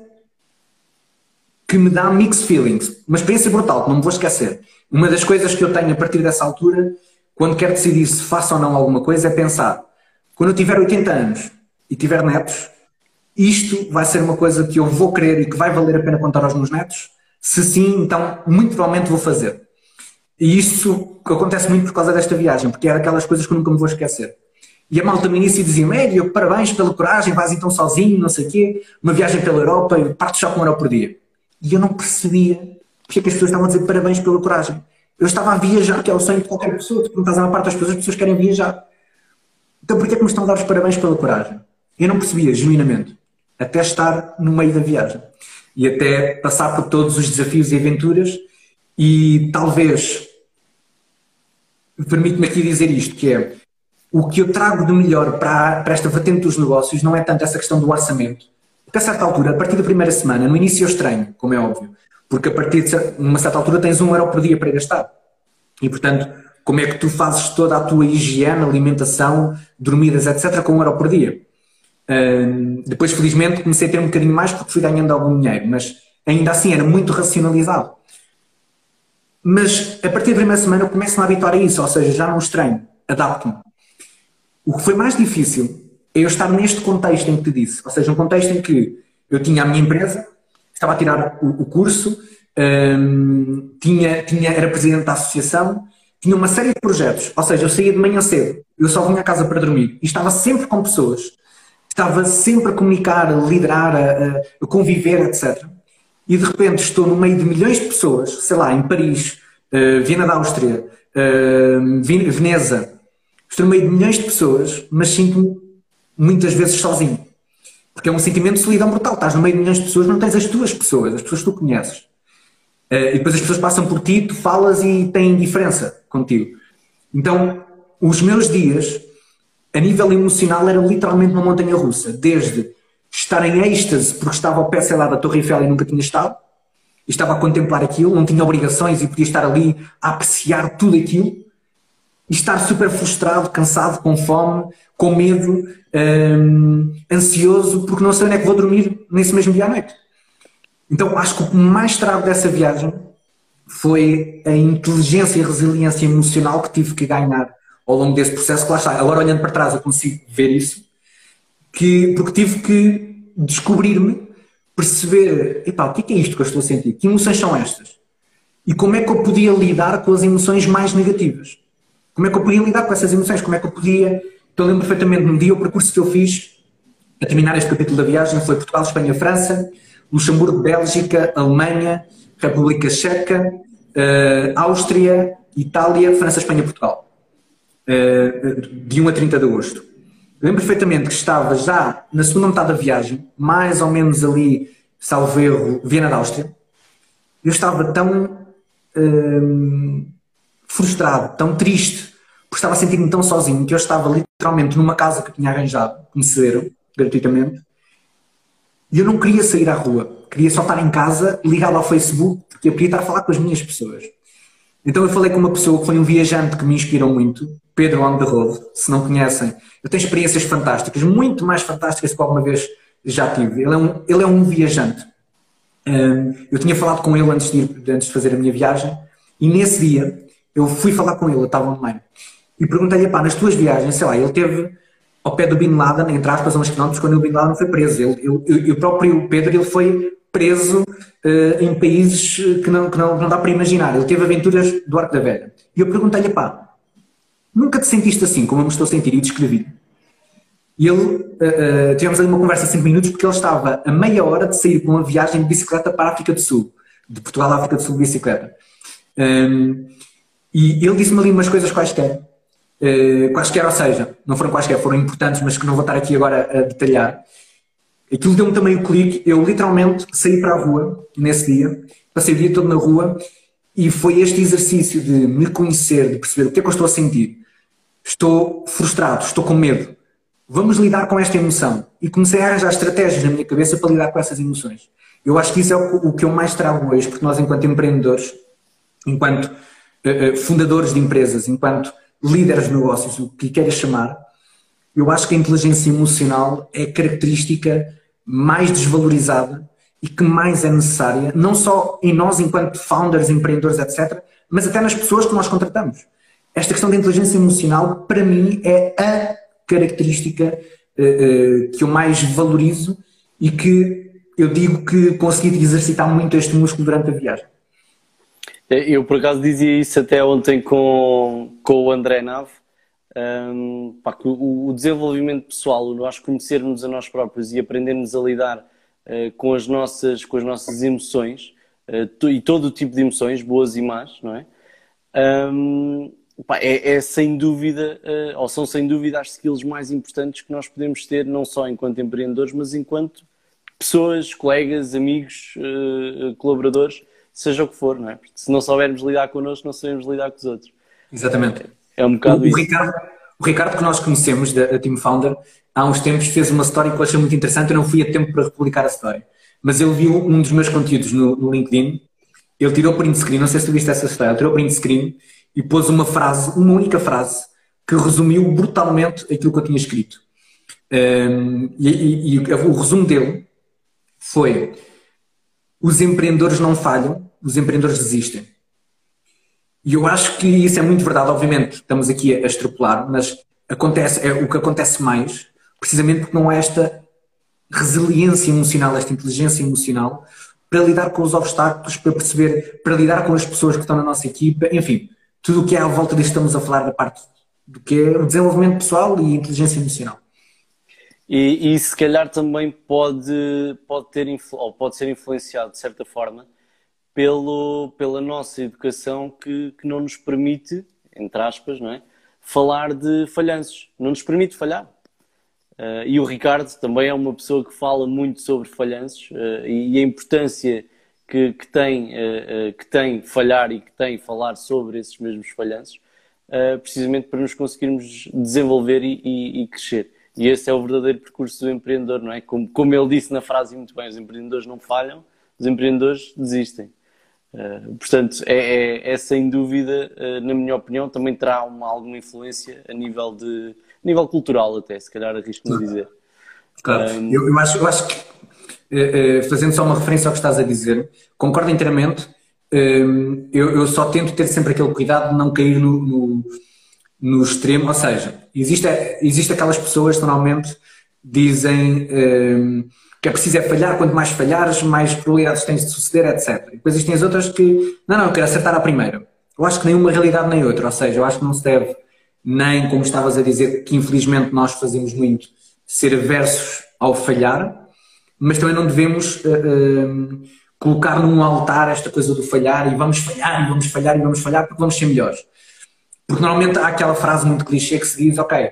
que me dá mixed feelings. Uma experiência brutal, que não me vou esquecer. Uma das coisas que eu tenho a partir dessa altura, quando quero decidir se faço ou não alguma coisa, é pensar: quando eu tiver 80 anos e tiver netos, isto vai ser uma coisa que eu vou querer e que vai valer a pena contar aos meus netos? Se sim, então muito provavelmente vou fazer. E isso acontece muito por causa desta viagem, porque era aquelas coisas que eu nunca me vou esquecer. E a malta no início dizia: Médio, parabéns pela coragem, vais então sozinho, não sei o quê, uma viagem pela Europa, partes só com um euro por dia. E eu não percebia porque é que as pessoas estavam a dizer parabéns pela coragem. Eu estava a viajar, que é o sonho de qualquer pessoa. Tu perguntas à parte das pessoas, as pessoas querem viajar. Então porquê é que me estão a dar os parabéns pela coragem? Eu não percebia, genuinamente. Até estar no meio da viagem. E até passar por todos os desafios e aventuras. E talvez, permite-me aqui dizer isto, que é o que eu trago de melhor para, para esta vertente dos negócios não é tanto essa questão do orçamento, porque a certa altura, a partir da primeira semana, no início eu estranho, como é óbvio, porque a partir de uma certa altura tens um euro por dia para gastar. E portanto, como é que tu fazes toda a tua higiene, alimentação, dormidas, etc., com um euro por dia? Uh, depois, felizmente, comecei a ter um bocadinho mais porque fui ganhando algum dinheiro, mas ainda assim era muito racionalizado. Mas a partir da primeira semana eu começo a habituar a isso, ou seja, já não estranho, adapto-me. O que foi mais difícil eu estar neste contexto em que te disse, ou seja, um contexto em que eu tinha a minha empresa, estava a tirar o, o curso, um, tinha, tinha, era presidente da associação, tinha uma série de projetos, ou seja, eu saía de manhã cedo, eu só vinha a casa para dormir e estava sempre com pessoas, estava sempre a comunicar, a liderar, a, a conviver, etc. E de repente estou no meio de milhões de pessoas, sei lá, em Paris, uh, Viena da Áustria, uh, Veneza, estou no meio de milhões de pessoas, mas sinto-me muitas vezes sozinho. Porque é um sentimento de solidão brutal. Estás no meio de milhões de pessoas, não tens as tuas pessoas, as pessoas que tu conheces. Uh, e depois as pessoas passam por ti, tu falas e têm diferença contigo. Então, os meus dias, a nível emocional, era literalmente uma montanha russa. Desde estar em êxtase porque estava ao pé, sei lá, da Torre Eiffel e nunca tinha estado, e estava a contemplar aquilo, não tinha obrigações e podia estar ali a apreciar tudo aquilo, e estar super frustrado, cansado, com fome, com medo, um, ansioso, porque não sei onde é que vou dormir nesse mesmo dia à noite. Então acho que o que mais trago dessa viagem foi a inteligência e resiliência emocional que tive que ganhar ao longo desse processo, que lá está. Agora olhando para trás eu consigo ver isso, que, porque tive que descobrir-me, perceber, epá, o que é isto que eu estou a sentir? Que emoções são estas? E como é que eu podia lidar com as emoções mais negativas? Como é que eu podia lidar com essas emoções? Como é que eu podia. Então, lembro perfeitamente num dia o percurso que eu fiz a terminar este capítulo da viagem foi Portugal, Espanha, França, Luxemburgo, Bélgica, Alemanha, República Checa, uh, Áustria, Itália, França, Espanha, Portugal. Uh, de 1 a 30 de agosto. Eu lembro perfeitamente que estava já na segunda metade da viagem, mais ou menos ali, salvo erro, Viena da Áustria. Eu estava tão. Uh, frustrado, tão triste, porque estava a sentir-me tão sozinho que eu estava literalmente numa casa que tinha arranjado, que me cederam gratuitamente, E eu não queria sair à rua, queria só estar em casa, ligado ao Facebook, porque eu queria estar a falar com as minhas pessoas. Então eu falei com uma pessoa que foi um viajante que me inspirou muito, Pedro On the Road, se não conhecem. Eu tenho experiências fantásticas, muito mais fantásticas do que alguma vez já tive. Ele é um, ele é um viajante. Um, eu tinha falado com ele antes de, ir, antes de fazer a minha viagem e nesse dia eu fui falar com ele, eu estava online, e perguntei-lhe, pá, nas tuas viagens, sei lá, ele teve ao pé do Bin Laden, entre aspas, a uns quilómetros, quando o Bin Laden foi preso. Ele, o próprio Pedro ele foi preso uh, em países que não, que, não, que não dá para imaginar. Ele teve aventuras do Arco da Velha. E eu perguntei-lhe, pá, nunca te sentiste assim, como eu me estou a sentir? E descrevi. E ele, uh, uh, tivemos ali uma conversa de 5 minutos, porque ele estava a meia hora de sair para uma viagem de bicicleta para a África do Sul, de Portugal à África do Sul de bicicleta. Um, e ele disse-me ali umas coisas quaisquer, uh, quaisquer, ou seja, não foram quaisquer, foram importantes, mas que não vou estar aqui agora a detalhar. Aquilo deu-me também o clique, eu literalmente saí para a rua nesse dia, passei o dia todo na rua e foi este exercício de me conhecer, de perceber o que é que eu estou a sentir. Estou frustrado, estou com medo. Vamos lidar com esta emoção. E comecei a arranjar estratégias na minha cabeça para lidar com essas emoções. Eu acho que isso é o que eu mais trago hoje, porque nós, enquanto empreendedores, enquanto uh, fundadores de empresas, enquanto líderes de negócios, o que queiras chamar, eu acho que a inteligência emocional é a característica mais desvalorizada e que mais é necessária, não só em nós enquanto founders, empreendedores, etc., mas até nas pessoas que nós contratamos. Esta questão da inteligência emocional, para mim, é a característica uh, uh, que eu mais valorizo e que eu digo que consegui exercitar muito este músculo durante a viagem. É, eu, por acaso, dizia isso até ontem com, com o André Nave. Um, pá, o, o, desenvolvimento pessoal, nós conhecermos a nós próprios e aprendermos a lidar uh, com, as nossas, com as nossas emoções uh, e todo o tipo de emoções, boas e más, não é? Um, pá, é, é, sem dúvida, uh, ou são sem dúvida as skills mais importantes que nós podemos ter, não só enquanto empreendedores, mas enquanto pessoas, colegas, amigos, colaboradores seja o que for, não é? Porque se não soubermos lidar connosco, não sabemos lidar com os outros. Exatamente. É, é um bocado o, isso. O Ricardo, o Ricardo, que nós conhecemos, da Team Founder, há uns tempos fez uma história que eu achei muito interessante, eu não fui a tempo para republicar a história. Mas ele viu um dos meus conteúdos no, no LinkedIn, ele tirou print screen, não sei se tu viste essa história, ele tirou print screen e pôs uma frase, uma única frase, que resumiu brutalmente aquilo que eu tinha escrito. Um, e, e, e o resumo dele foi: os empreendedores não falham, os empreendedores desistem. E eu acho que isso é muito verdade, obviamente, estamos aqui a, extrapolar, mas acontece, é o que acontece mais, precisamente porque não há esta resiliência emocional, esta inteligência emocional para lidar com os obstáculos, para perceber, para lidar com as pessoas que estão na nossa equipa, enfim, tudo o que é à volta disto estamos a falar da parte do que é o desenvolvimento pessoal e inteligência emocional. E, e se calhar também pode, pode, ter, ou pode ser influenciado de certa forma pelo, pela nossa educação que, que não nos permite, entre aspas, não é? falar de falhanços. Não nos permite falhar. Uh, e o Ricardo também é uma pessoa que fala muito sobre falhanços uh, e a importância que, que tem, uh, que tem falhar e que tem falar sobre esses mesmos falhanços, precisamente para nos conseguirmos desenvolver e, e, e, crescer. E esse é o verdadeiro percurso do empreendedor, não é? Como, como ele disse na frase muito bem, os empreendedores não falham, os empreendedores desistem. Uh, portanto, é, é, é, sem dúvida, uh, na minha opinião, também terá uma, alguma influência a nível, de, a nível cultural, até, se calhar arrisco-me a dizer. Claro, um, eu, eu, acho, eu acho que, uh, fazendo só uma referência ao que estás a dizer, concordo inteiramente. eu, eu, só tento ter sempre aquele cuidado de não cair no, no, no extremo, ou seja, existe, existe aquelas pessoas que normalmente dizem que é preciso é falhar, quanto mais falhares, mais probabilidades tens de suceder, etc. E depois existem as outras que, não, não, eu quero acertar à primeira. Eu acho que nenhuma realidade nem outra, ou seja, eu acho que não se deve, nem como estavas a dizer, que infelizmente nós fazemos muito, ser aversos ao falhar, mas também não devemos uh, uh, colocar num altar esta coisa do falhar e vamos falhar e vamos falhar e vamos falhar porque vamos ser melhores. Porque normalmente há aquela frase muito clichê que se diz, ok,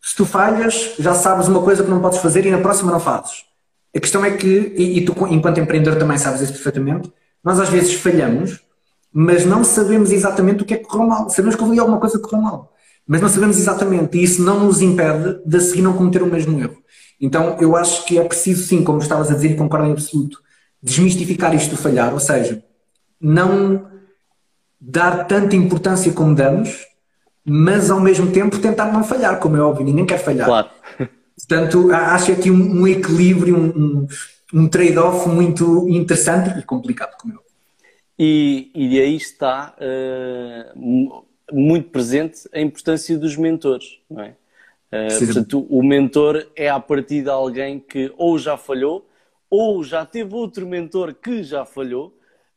se tu falhas, já sabes uma coisa que não podes fazer e na próxima não fazes. A questão é que, e, e tu, enquanto empreendedor, também sabes isso perfeitamente, nós às vezes falhamos, mas não sabemos exatamente o que é que correu mal. Sabemos que houve alguma coisa que correu mal, mas não sabemos exatamente, e isso não nos impede de a seguir não cometer o mesmo erro. Então eu acho que é preciso, sim, como estavas a dizer, e concordo em absoluto, desmistificar isto do falhar, ou seja, não dar tanta importância como damos, mas ao mesmo tempo tentar não falhar, como é óbvio, ninguém quer falhar. Claro. Portanto, acho aqui um, um equilíbrio, um, um trade-off muito interessante e complicado, como óbvio. E, e aí está uh, muito presente a importância dos mentores, não é? Uh, portanto, o mentor é a partir de alguém que ou já falhou ou já teve outro mentor que já falhou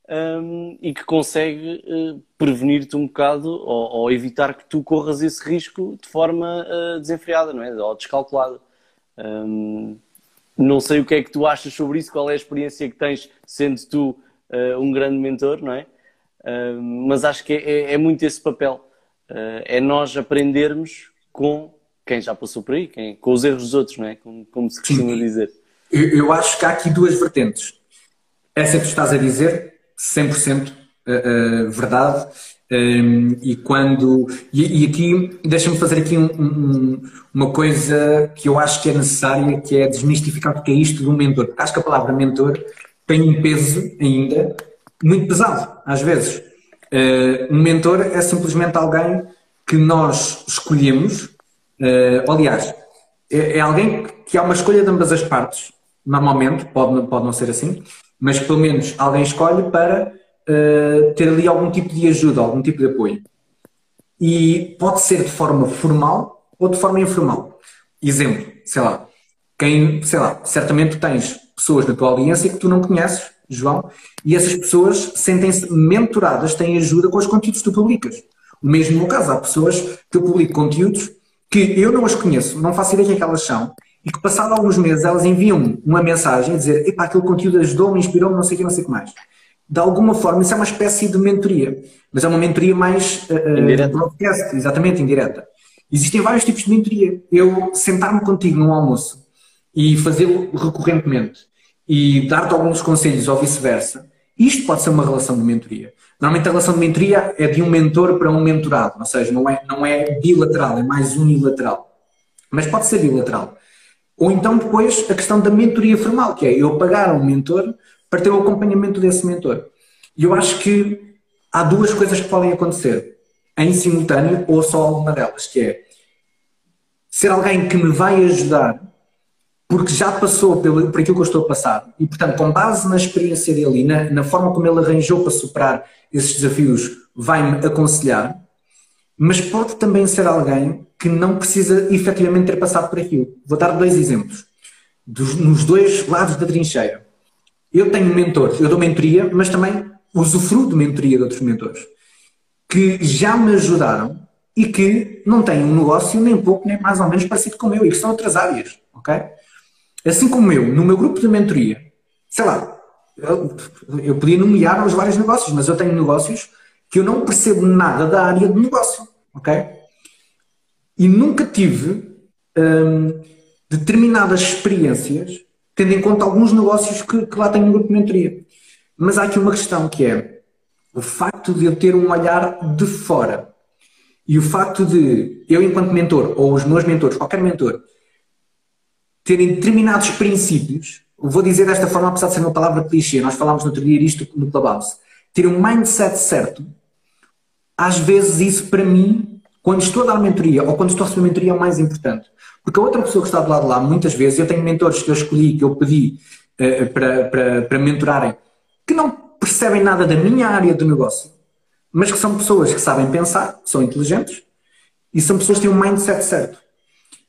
um, e que consegue uh, prevenir-te um bocado ou, ou, evitar que tu corras esse risco de forma uh, desenfreada, não é? Ou descalculada. Um, não sei o que é que tu achas sobre isso, qual é a experiência que tens, sendo tu uh, um grande mentor, não é? mas acho que é, é, é muito esse papel. é nós aprendermos com quem já passou por aí, quem, com os erros dos outros, não é? Como, como se costuma Sim. dizer. Eu, eu acho que há aqui duas vertentes. Essa que tu estás a dizer, 100% uh, uh, verdade. Um, e quando. E, e aqui, deixa-me fazer aqui um, um, uma coisa que eu acho que é necessária, que é desmistificar o que é isto um mentor. Acho que a palavra mentor tem um peso ainda muito pesado, às vezes. Uh, um mentor é simplesmente alguém que nós escolhemos. Uh, aliás, é, é, alguém que há uma escolha de ambas as partes, normalmente, pode, pode não ser assim, mas pelo menos alguém escolhe para uh, ter ali algum tipo de ajuda, algum tipo de apoio. E pode ser de forma formal ou de forma informal. Exemplo, sei lá, quem, sei lá, certamente tens pessoas na tua audiência que tu não conheces, João, e essas pessoas sentem-se mentoradas, têm ajuda com os conteúdos que tu publicas. O mesmo no caso, há pessoas que eu publico conteúdos que eu não as conheço, não faço ideia quem é elas são, e que passado alguns meses elas enviam uma mensagem a dizer epá, aquele conteúdo ajudou-me, inspirou-me, não sei o que, não sei o que mais. De alguma forma, isso é uma espécie de mentoria, mas é uma mentoria mais uh, broadcast, exatamente, indireta. Existem vários tipos de mentoria. Eu sentar-me contigo num almoço e fazê-lo recorrentemente e dar-te alguns conselhos ou vice-versa, isto pode ser uma relação de mentoria. Normalmente a relação de mentoria é de um mentor para um mentorado, ou seja, não é, não é bilateral, é mais unilateral. Mas pode ser bilateral. Ou então depois a questão da mentoria formal, que é eu pagar a um mentor para ter o acompanhamento desse mentor. E eu acho que há duas coisas que podem acontecer em simultâneo ou só alguma delas, que é ser alguém que me vai ajudar porque já passou pelo, por aquilo que eu estou a passar e, portanto, com base na experiência dele e na, na forma como ele arranjou para superar esses desafios, vai-me aconselhar, mas pode também ser alguém que não precisa efetivamente ter passado por aquilo. Vou dar dois exemplos. Dos, nos dois lados da trincheira. Eu tenho mentores, eu dou mentoria, mas também usufruo de mentoria de outros mentores que já me ajudaram e que não têm um negócio nem pouco, nem mais ou menos parecido com o meu e que são outras áreas, ok? Assim como eu, no meu grupo de mentoria, sei lá, eu, eu podia nomear os vários negócios, mas eu tenho negócios que eu não percebo nada da área de negócio, ok? E nunca tive hum, determinadas experiências, tendo em conta alguns negócios que, que lá tenho no grupo de mentoria. Mas há aqui uma questão que é o facto de eu ter um olhar de fora e o facto de eu, enquanto mentor, ou os meus mentores, qualquer mentor, terem determinados princípios, vou dizer desta forma, apesar de ser uma palavra clichê, nós falámos no outro dia isto no Clubhouse, ter um mindset certo, às vezes isso para mim quando estou a dar mentoria ou quando estou a receber mentoria é o mais importante. Porque a outra pessoa que está do lado de lá, muitas vezes, eu tenho mentores que eu escolhi, que eu pedi uh, para, para, para mentorarem, que não percebem nada da minha área do negócio, mas que são pessoas que sabem pensar, são inteligentes e são pessoas que têm um mindset certo.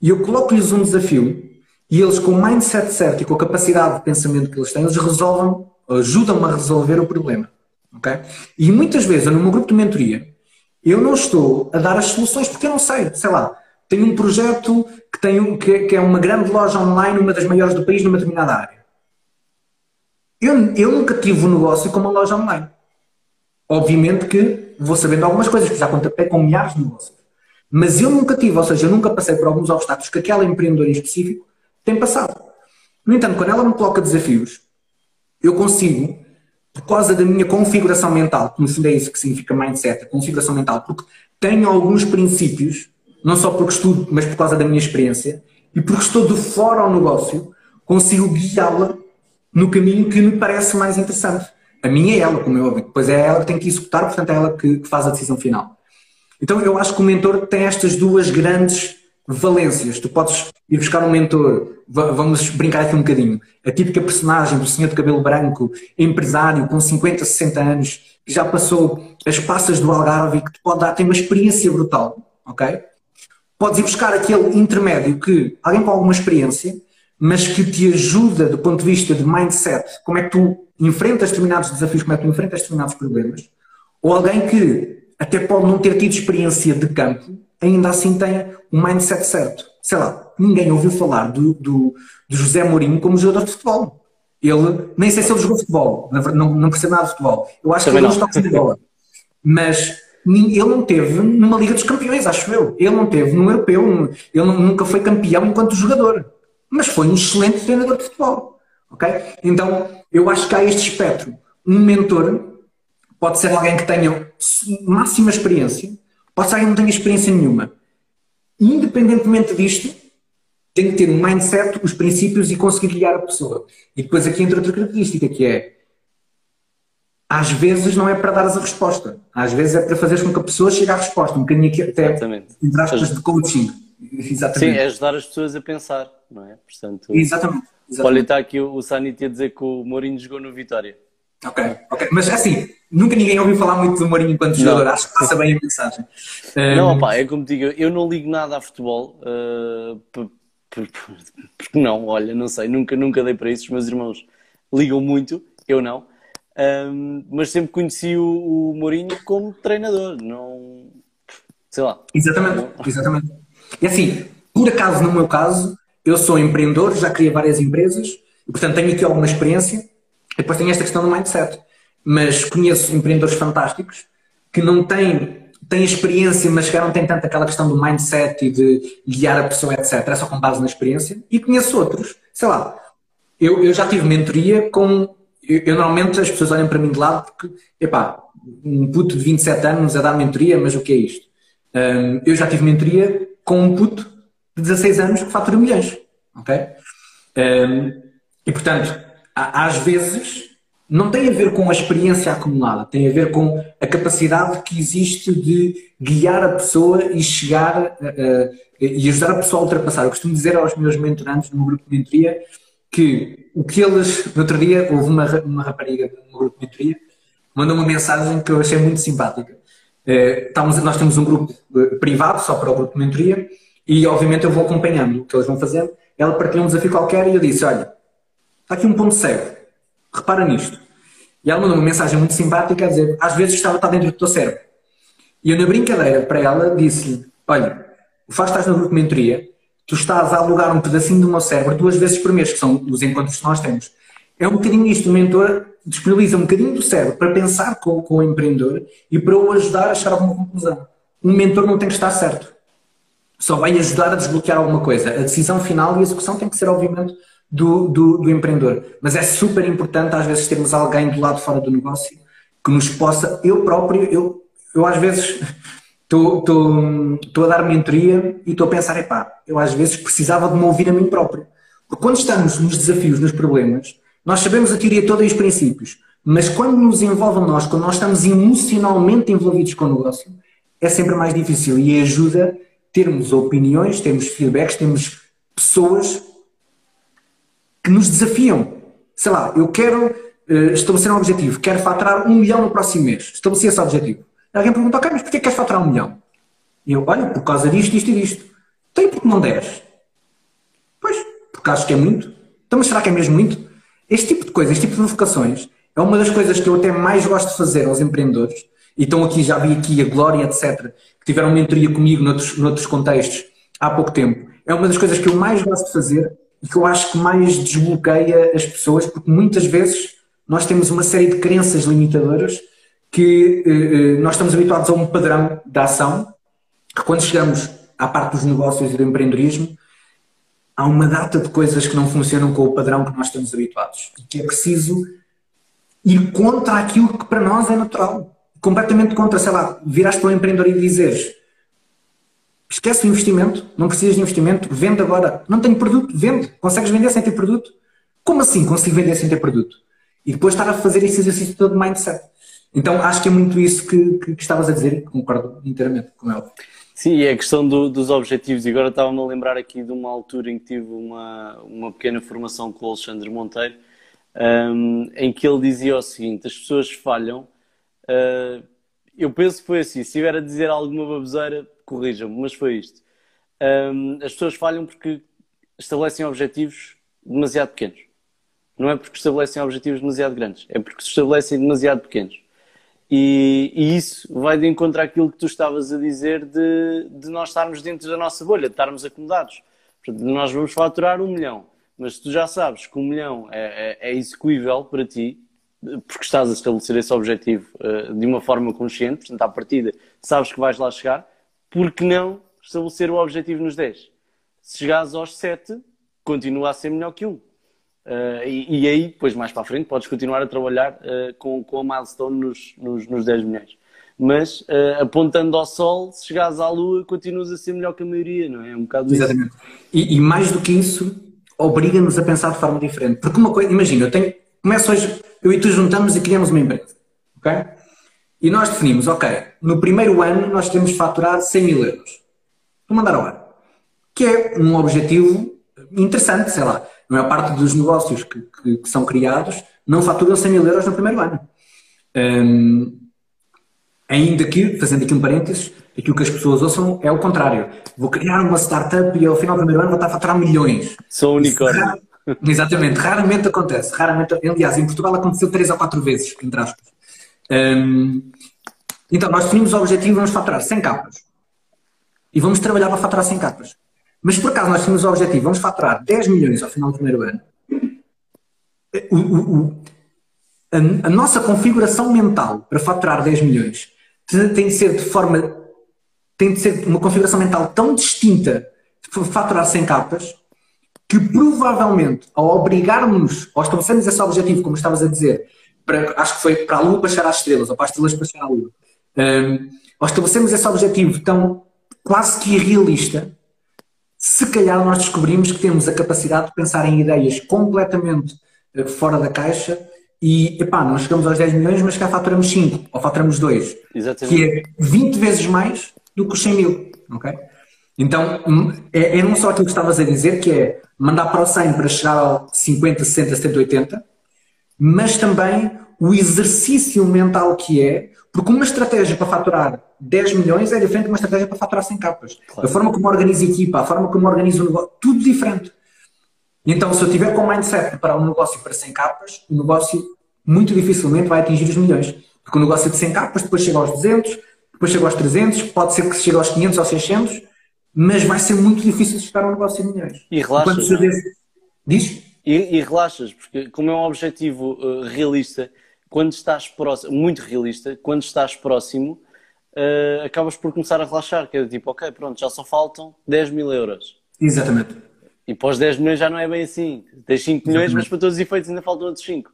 E eu coloco-lhes um desafio e eles, com o mindset certo e com a capacidade de pensamento que eles têm, eles resolvem, ajudam-me a resolver o problema. Okay? E muitas vezes, no meu grupo de mentoria, eu não estou a dar as soluções porque eu não sei, sei lá, tenho um projeto que, tem, que, que é uma grande loja online, uma das maiores do país, numa determinada área. Eu, eu nunca tive um negócio com uma loja online. Obviamente que vou sabendo algumas coisas, que já contactei com milhares de negócios. Mas eu nunca tive, ou seja, eu nunca passei por alguns obstáculos que aquela empreendedora em específico tem passado. No entanto, quando ela me coloca desafios, eu consigo por causa da minha configuração mental, que no fundo é isso que significa mindset, configuração mental, porque tenho alguns princípios, não só porque estudo, mas por causa da minha experiência, e porque estou de fora ao negócio, consigo guiá-la no caminho que me parece mais interessante. A minha é ela, como é óbvio. Depois é ela que tem que executar, portanto é ela que, que faz a decisão final. Então eu acho que o mentor tem estas duas grandes valências. Tu podes ir buscar um mentor, vamos brincar aqui um bocadinho. A típica personagem do senhor de cabelo branco, empresário com 50, 60 anos, que já passou as passas do Algarve e que te pode dar, tem uma experiência brutal, ok? Podes ir buscar aquele intermédio que alguém com alguma experiência, mas que te ajuda do ponto de vista de mindset, como é que tu enfrentas determinados desafios, como é que tu enfrentas determinados problemas, ou alguém que até pode não ter tido experiência de campo, ainda assim tem o mindset certo. Sei lá, ninguém ouviu falar do, do, do José Mourinho como jogador de futebol. Ele, nem sei se ele jogou futebol, não, não percebo nada de futebol. Eu acho Também que ele não está de bola. Mas ele não teve numa Liga dos Campeões, acho eu. Ele não teve no Europeu, ele nunca foi campeão enquanto jogador. Mas foi um excelente treinador de futebol. Ok? Então, eu acho que há este espectro. Um mentor pode ser alguém que tenha máxima experiência, pode ser alguém que não tenha experiência nenhuma. Independentemente disto, tem que ter um mindset, os princípios e conseguir guiar a pessoa. E depois aqui entra outra característica que é às vezes não é para dar a resposta, às vezes é para fazer com que a pessoa chegue à resposta, um bocadinho aqui até Exatamente. entre aspas de coaching. Exatamente. Sim, é ajudar as pessoas a pensar, não é? Portanto, Exatamente. Exatamente. Olha, está aqui o Sanity a dizer que o Mourinho jogou no Vitória. Ok, ok. Mas assim, nunca ninguém ouviu falar muito do Mourinho enquanto jogador, acho que passa bem a mensagem. Não, pá, é como digo, eu não ligo nada a futebol, uh, porque não, olha, não sei, nunca, nunca dei para isso, os meus irmãos ligam muito, eu não, um, mas sempre conheci o, o Mourinho como treinador, não, sei lá. Exatamente, exatamente. E assim, por acaso, no meu caso, eu sou empreendedor, já criei várias empresas, e portanto tenho aqui alguma experiência, e depois tem esta questão do mindset. Mas conheço empreendedores fantásticos que não têm, têm experiência, mas que não têm tanto aquela questão do mindset e de guiar a pessoa, etc. É só com base na experiência. E conheço outros, sei lá, eu, eu já tive mentoria com. Eu, eu, normalmente as pessoas olham para mim de lado porque, epá, um puto de 27 anos a dar mentoria, mas o que é isto? Um, eu já tive mentoria com um puto de 16 anos que fatura milhões. Ok? Um, e portanto, às vezes, não tem a ver com a experiência acumulada, tem a ver com a capacidade que existe de guiar a pessoa e chegar e ajudar a pessoa a ultrapassar. Eu costumo dizer aos meus mentorantes no grupo de mentoria que o que eles, no outro dia, houve uma, uma rapariga no grupo de mentoria, mandou uma mensagem que eu achei muito simpática. Uh, estamos, nós temos um grupo privado só para o grupo de mentoria e, obviamente, eu vou acompanhando o que eles vão fazendo. Ela partilhou um desafio qualquer e eu disse: Olha, Está aqui um ponto cego. Repara nisto. E ela mandou uma mensagem muito simpática a dizer: às vezes estava está dentro do teu cérebro. E eu, na brincadeira para ela, disse-lhe: Olha, o faz estás no grupo de mentoria, tu estás a alugar um pedacinho do meu cérebro duas vezes por mês, que são os encontros que nós temos. É um bocadinho isto, o mentor disponibiliza um bocadinho do cérebro para pensar com, com o empreendedor e para o ajudar a chegar a alguma conclusão. Um mentor não tem que estar certo. Só vai ajudar a desbloquear alguma coisa. A decisão final e a execução tem que ser, obviamente, do, do, do, empreendedor. Mas é super importante às vezes termos alguém do lado fora do negócio que nos possa, eu próprio, eu, eu às vezes estou a dar mentoria e estou a pensar, epá, eu às vezes precisava de me ouvir a mim próprio. Porque quando estamos nos desafios, nos problemas, nós sabemos a teoria toda e os princípios, mas quando nos envolve nós, quando nós estamos emocionalmente envolvidos com o negócio, é sempre mais difícil e ajuda termos opiniões, termos feedbacks, temos pessoas que nos desafiam. Sei lá, eu quero uh, estabelecer um objetivo, quero faturar um milhão no próximo mês. Estabeleci esse objetivo. Alguém pergunta, ok, mas porquê queres faturar um milhão? E eu, olha, por causa disto, isto e disto. E porque não 10? Pois, porque acho que é muito. Então, mas será que é mesmo muito? Este tipo de coisas, este tipo de provocações, é uma das coisas que eu até mais gosto de fazer aos empreendedores. E estão aqui, já vi aqui a Glória, etc., que tiveram mentoria comigo noutros, noutros contextos há pouco tempo. É uma das coisas que eu mais gosto de fazer e que eu acho que mais desbloqueia as pessoas, porque muitas vezes nós temos uma série de crenças limitadoras que eh, eh, nós estamos habituados a um padrão de ação, que quando chegamos à parte dos negócios e do empreendedorismo, há uma data de coisas que não funcionam com o padrão que nós estamos habituados e que é preciso ir contra aquilo que para nós é natural. Completamente contra, sei lá, viraste para um empreendedor e dizeres esquece o investimento, não precisas de investimento, vende agora. Não tenho produto, vende. Consegues vender sem ter produto? Como assim consigo vender sem ter produto? E depois estar a fazer esse exercício todo de mindset. Então acho que é muito isso que, que, que estavas a dizer e concordo inteiramente com ela. Sim, é a questão do, dos objetivos. E agora estava-me a lembrar aqui de uma altura em que tive uma, uma pequena formação com o Alexandre Monteiro, um, em que ele dizia o seguinte: as pessoas falham. Uh, eu penso que foi assim. Se estiver a dizer alguma baboseira, corrijam-me, mas foi isto. Um, as pessoas falham porque estabelecem objetivos demasiado pequenos. Não é porque estabelecem objetivos demasiado grandes, é porque se estabelecem demasiado pequenos. E, e, isso vai de encontro àquilo que tu estavas a dizer de, de nós estarmos dentro da nossa bolha, de estarmos acomodados. Portanto, nós vamos faturar um milhão, mas tu já sabes que um milhão é, é, é execuível para ti, porque estás a estabelecer esse objetivo uh, de uma forma consciente, portanto, à partida sabes que vais lá chegar, porque não estabelecer o objetivo nos 10? Se chegares aos 7, continua a ser melhor que um. Uh, e, e, aí, depois mais para a frente, podes continuar a trabalhar uh, com, com a milestone nos, nos, nos 10 milhões. Mas uh, apontando ao sol, se chegares à lua, continuas a ser melhor que a maioria, não é? É um bocado Exatamente. E, e, mais do que isso, obriga-nos a pensar de forma diferente. Porque uma coisa, imagina, eu tenho, começo hoje, eu e tu juntamos e criamos uma empresa, ok? E nós definimos, ok, no primeiro ano nós temos de faturar 100 mil euros. Vou mandar ao ar. Que é um objetivo interessante, sei lá a maior parte dos negócios que, que, que, são criados não faturam 100 mil euros no primeiro ano. Um, ainda que, fazendo aqui um parênteses, aquilo que as pessoas ouçam é o contrário. Vou criar uma startup e ao final do primeiro ano vou estar a faturar milhões. Sou unicórnio. Exatamente, raramente acontece. Raramente, aliás, em Portugal aconteceu três ou quatro vezes, entre aspas. Um, então, nós definimos o objetivo, vamos faturar 100 capas. E vamos trabalhar para faturar 100 capas. Mas por acaso nós tínhamos o objetivo, vamos faturar 10 milhões ao final do primeiro ano. O, o, o, a, a, nossa configuração mental para faturar 10 milhões tem de ser de forma. tem de ser uma configuração mental tão distinta de faturar 100 capas que provavelmente ao obrigarmos, ao estabelecermos esse objetivo, como estavas a dizer, para, acho que foi para a Lua para chegar às estrelas, ou para as estrelas para chegar à Lua, um, ao estabelecermos esse objetivo tão quase que irrealista, se calhar nós descobrimos que temos a capacidade de pensar em ideias completamente eh, fora da caixa e, epá, não chegamos aos 10 milhões, mas cá faturamos 5 ou faturamos 2, Exatamente. que é 20 vezes mais do que os 100 mil, ok? Então, hum, é, é não só aquilo que estavas a dizer, que é mandar para o 100 para chegar ao 50, 60, 70, 80, mas também o exercício mental que é, porque uma estratégia para faturar 10 milhões é diferente de uma estratégia para faturar 100 capas. Claro. A forma como organiza a equipa, a forma como organiza o negócio, tudo diferente. Então, se eu tiver com o mindset para um negócio para 100 capas, o negócio muito dificilmente vai atingir os milhões. Porque o negócio é de 100 capas, depois chega aos 200, depois chega aos 300, pode ser que chegue aos 500 ou 600, mas vai ser muito difícil chegar a um negócio de milhões. E relaxas. Diz? E, e, relaxas, porque como é um objetivo uh, realista, quando estás próximo, muito realista, quando estás próximo, uh, acabas por começar a relaxar, que é tipo, ok, pronto, já só faltam 10 mil euros. Exatamente. E para os 10 milhões já não é bem assim. Tens 5 milhões, mas para todos os efeitos ainda faltam outros 5.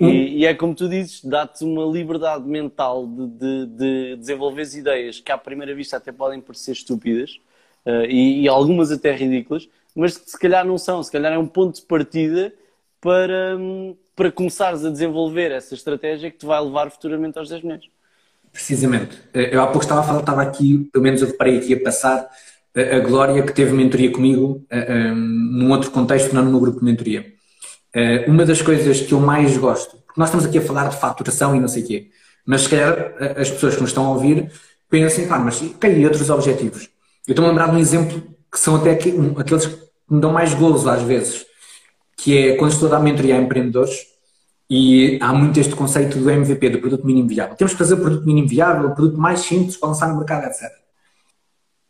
Hum. E, e, é como tu dizes, dá-te uma liberdade mental de, de, de desenvolver ideias que à primeira vista até podem parecer estúpidas uh, e, e, algumas até ridículas, mas que se calhar não são, se calhar é um ponto de partida para, hum, para começares a desenvolver essa estratégia que te vai levar futuramente aos 10 milhões. Precisamente. Eu há pouco estava a falar, estava aqui, pelo menos eu reparei aqui a passar, a, Glória que teve mentoria comigo num outro contexto, não no grupo de mentoria. Uma das coisas que eu mais gosto, porque nós estamos aqui a falar de faturação e não sei o quê, mas se calhar as pessoas que nos estão a ouvir pensam, pá, mas tem outros objetivos? Eu estou a lembrar de um exemplo que são até aqueles que me dão mais gozo às vezes, que é quando estou a dar mentoria a empreendedores, e há muito este conceito do MVP, do produto mínimo viável. Temos que fazer o produto mínimo viável, o produto mais simples para lançar no mercado, etc.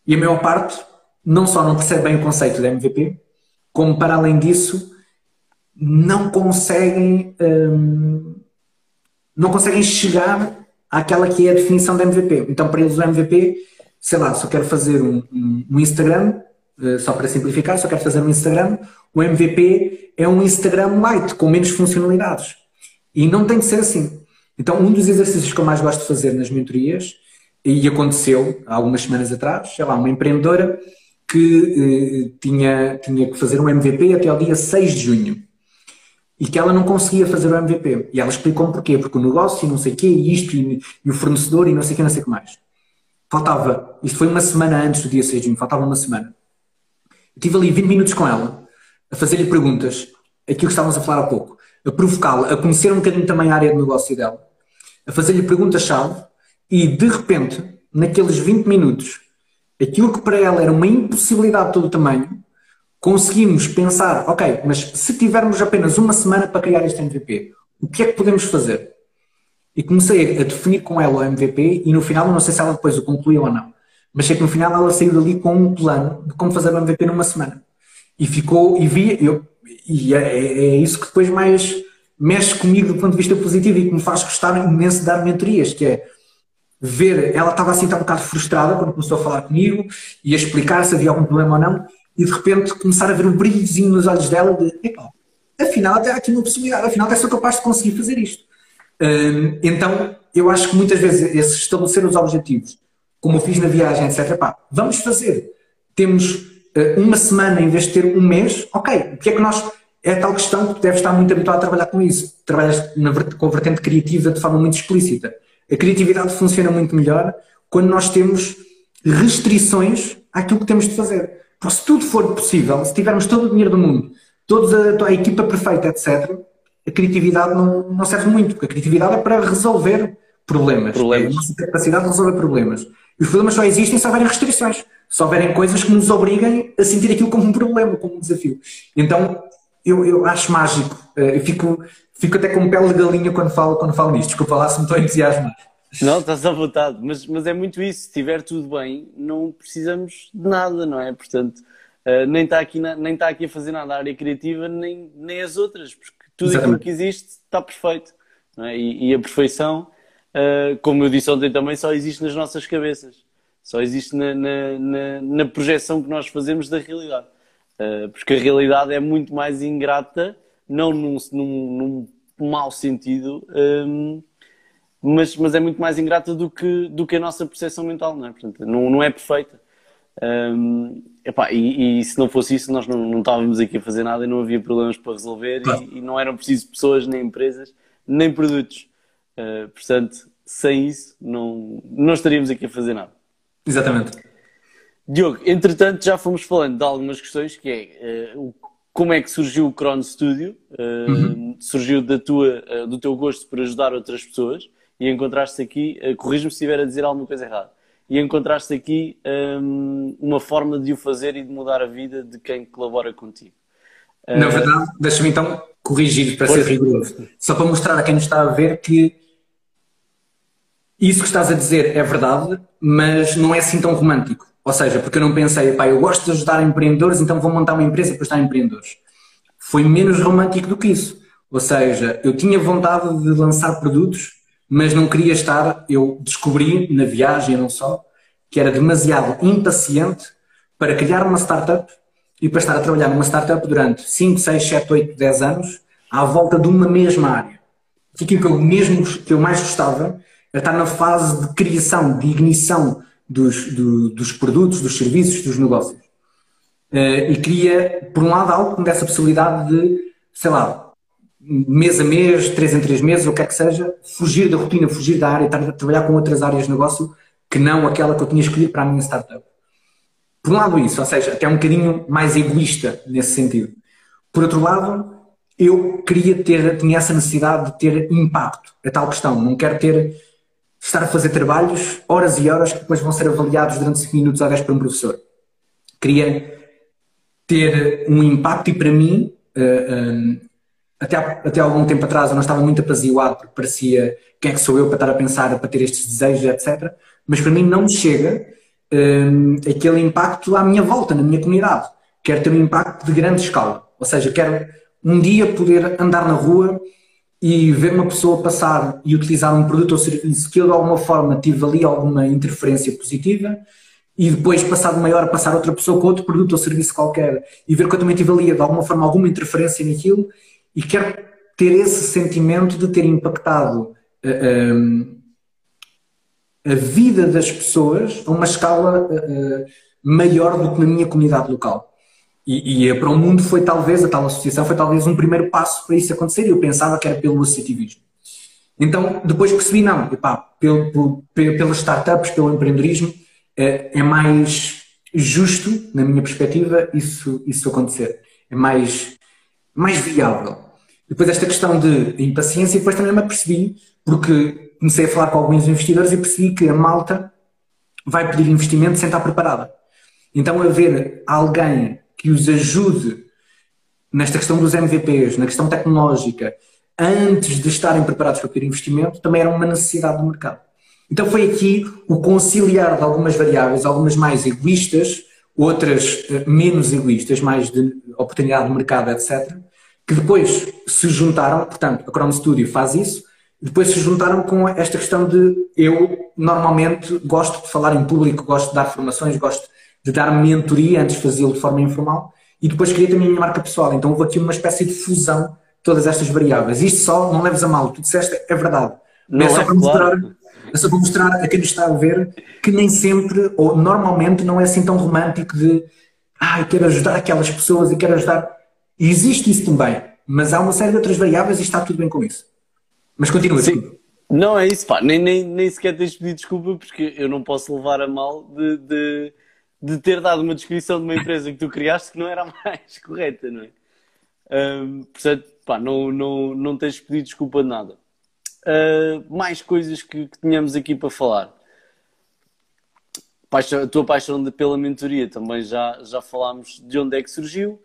E a maior parte não só não percebe bem o conceito do MVP, como para além disso não conseguem hum, não conseguem chegar àquela que é a definição do MVP. Então para eles o MVP, sei lá, se eu quero fazer um, um, um Instagram, só para simplificar, eu quero fazer um Instagram, o MVP é um Instagram light, com menos funcionalidades. E não tem de ser assim. Então, um dos exercícios que eu mais gosto de fazer nas mentorias E aconteceu, há algumas semanas atrás, sei lá, uma empreendedora que eh, tinha, tinha que fazer um MVP até ao dia 6 de junho e que ela não conseguia fazer o MVP. E ela explicou-me porquê, porque o negócio e não sei o quê, e isto, e, e, o fornecedor, e não sei o quê, não sei o que mais. Faltava, isto foi uma semana antes do dia 6 de junho, faltava uma semana. Eu tive ali 20 minutos com ela, a fazer-lhe perguntas, aquilo que estávamos a falar há pouco, a provocá-la, a conhecer um bocadinho também a área de negócio dela, a fazer-lhe perguntas-chave, e de repente, naqueles 20 minutos, aquilo que para ela era uma impossibilidade de todo o tamanho, conseguimos pensar, ok, mas se tivermos apenas uma semana para criar este MVP, o que é que podemos fazer? E comecei a definir com ela o MVP e no final, não sei se ela depois o concluiu ou não, mas sei que no final ela saiu dali com um plano de como fazer o MVP numa semana. E ficou, e vi, eu, e é, é, é isso que depois mais mexe comigo do ponto de vista positivo e que me faz gostar imenso de dar mentorias, que é ver, ela estava assim, estava um bocado frustrada quando começou a falar comigo e a explicar se havia algum problema ou não, e de repente começar a ver um brilhozinho nos olhos dela de epá, afinal até há aqui uma possibilidade, afinal até sou capaz de conseguir fazer isto. Hum, então eu acho que muitas vezes esse estabelecer os objetivos, como eu fiz na viagem, etc., epá, vamos fazer. Temos uh, uma semana em vez de ter um mês, ok, o que é que nós. É a tal questão que deve estar muito habituado a trabalhar com isso. Trabalhas na, com a vertente criativa de forma muito explícita. A criatividade funciona muito melhor quando nós temos restrições àquilo que temos de fazer. Porque se tudo for possível, se tivermos todo o dinheiro do mundo, toda a, a equipa perfeita, etc., a criatividade não, não serve muito, porque a criatividade é para resolver problemas. problemas. É a nossa capacidade de resolver problemas. E os problemas só existem se houverem restrições, se houverem coisas que nos obriguem a sentir aquilo como um problema, como um desafio. Então, eu, eu acho mágico. Eh, eu fico, fico até com pele de galinha quando falo, quando falo nisto. Desculpa lá se me estou entusiasmado. Não, estás à vontade, mas, mas é muito isso. Se estiver tudo bem, não precisamos de nada, não é? Portanto, uh, nem está aqui, nem está aqui a fazer nada a área criativa, nem, nem as outras, porque tudo Exatamente. aquilo que existe está perfeito. É? E, e, a perfeição, uh, como eu disse ontem também, só existe nas nossas cabeças. Só existe na, na, na, na projeção que nós fazemos da realidade. Uh, porque a realidade é muito mais ingrata, não num, num, num mau sentido. Um, mas, mas é muito mais ingrata do que, do que a nossa percepção mental, não é? Portanto, não, não é perfeita. Um, epá, e, e, se não fosse isso, nós não, não estávamos aqui a fazer nada e não havia problemas para resolver e, e, não eram preciso pessoas, nem empresas, nem produtos. Uh, portanto, sem isso, não, não estaríamos aqui a fazer nada. Exatamente. Diogo, entretanto, já fomos falando de algumas questões, que é uh, como é que surgiu o Cron Studio, uh, uhum. surgiu da tua, do teu gosto por ajudar outras pessoas e encontraste aqui, uh, corrijo-me se estiver a dizer alguma coisa errada, e encontraste aqui um, uma forma de o fazer e de mudar a vida de quem colabora contigo. Na verdade, deixa-me então corrigir para ser rigoroso, só para mostrar a quem nos está a ver que isso que estás a dizer é verdade, mas não é assim tão romântico. Ou seja, porque eu não pensei, pá, eu gosto de ajudar empreendedores, então vou montar uma empresa para ajudar empreendedores. Foi menos romântico do que isso. Ou seja, eu tinha vontade de lançar produtos mas não queria estar. Eu descobri na viagem, não só, que era demasiado impaciente para criar uma startup e para estar a trabalhar numa startup durante 5, 6, 7, 8, 10 anos à volta de uma mesma área. Aquilo que eu mesmo que eu mais gostava estar na fase de criação, de ignição dos, do, dos produtos, dos serviços, dos negócios. Uh, e queria, por um lado, algo que me desse a possibilidade de, sei lá, mês a mês, três em três meses, o que é que seja, fugir da rotina, fugir da área, estar a trabalhar com outras áreas de negócio que não aquela que eu tinha escolhido para a minha startup. Por um lado isso, ou seja, até um bocadinho mais egoísta nesse sentido. Por outro lado, eu queria ter, tinha essa necessidade de ter impacto, a tal questão, não quero ter, estar a fazer trabalhos, horas e horas, que depois vão ser avaliados durante 5 minutos ou 10 por um professor. Queria ter um impacto e para mim, eh, eh, até, até algum tempo atrás eu não estava muito apaziguado porque parecia quem é que sou eu para estar a pensar, para ter estes desejos, etc. Mas para mim não me chega um, aquele impacto à minha volta, na minha comunidade. Quero ter um impacto de grande escala. Ou seja, quero um dia poder andar na rua e ver uma pessoa passar e utilizar um produto ou serviço que eu de alguma forma tive ali alguma interferência positiva e depois, passado uma hora, passar outra pessoa com outro produto ou serviço qualquer e ver que eu também tive ali de alguma forma alguma interferência naquilo e quero ter esse sentimento de ter impactado uh, um, a vida das pessoas a uma escala uh, maior do que na minha comunidade local. E, e para o mundo foi talvez, a tal associação foi talvez um primeiro passo para isso acontecer eu pensava que era pelo associativismo. Então, depois percebi, não, epá, pelo, pelo, pelas startups, pelo empreendedorismo, é, é, mais justo, na minha perspectiva, isso, isso acontecer. É mais, mais viável. Depois esta questão de impaciência, depois também me apercebi, porque comecei a falar com alguns investidores e percebi que a malta vai pedir investimento sem estar preparada. Então, haver alguém que os ajude nesta questão dos MVPs, na questão tecnológica, antes de estarem preparados para pedir investimento, também era uma necessidade do mercado. Então foi aqui o conciliar de algumas variáveis, algumas mais egoístas, outras eh, menos egoístas, mais de oportunidade de mercado, etc., que depois se juntaram, portanto, a Chrome Studio faz isso, depois se juntaram com esta questão de eu normalmente gosto de falar em público, gosto de dar formações, gosto de dar mentoria, antes fazê-lo de forma informal, e depois queria também a minha marca pessoal. Então houve aqui uma espécie de fusão de todas estas variáveis. Isto só, não leves a mal, tu disseste, é verdade. Não é, só é para mostrar, é só para mostrar a quem nos está a ver que nem sempre, ou normalmente, não é assim tão romântico de ah, quero ajudar aquelas pessoas e quero ajudar. E existe isso também, mas há uma série de outras variáveis e está tudo bem com isso. Mas continua. Sim. Não é isso, pá. Nem, nem, nem sequer tens pedido desculpa porque eu não posso levar a mal de, de, de, ter dado uma descrição de uma empresa que tu criaste que não era a mais correta, não é? Um, portanto, pá, não, não, não tens pedido desculpa de nada. Uh, mais coisas que, que tínhamos aqui para falar. Paixão, a tua paixão de, pela mentoria também já, já falámos de onde é que surgiu.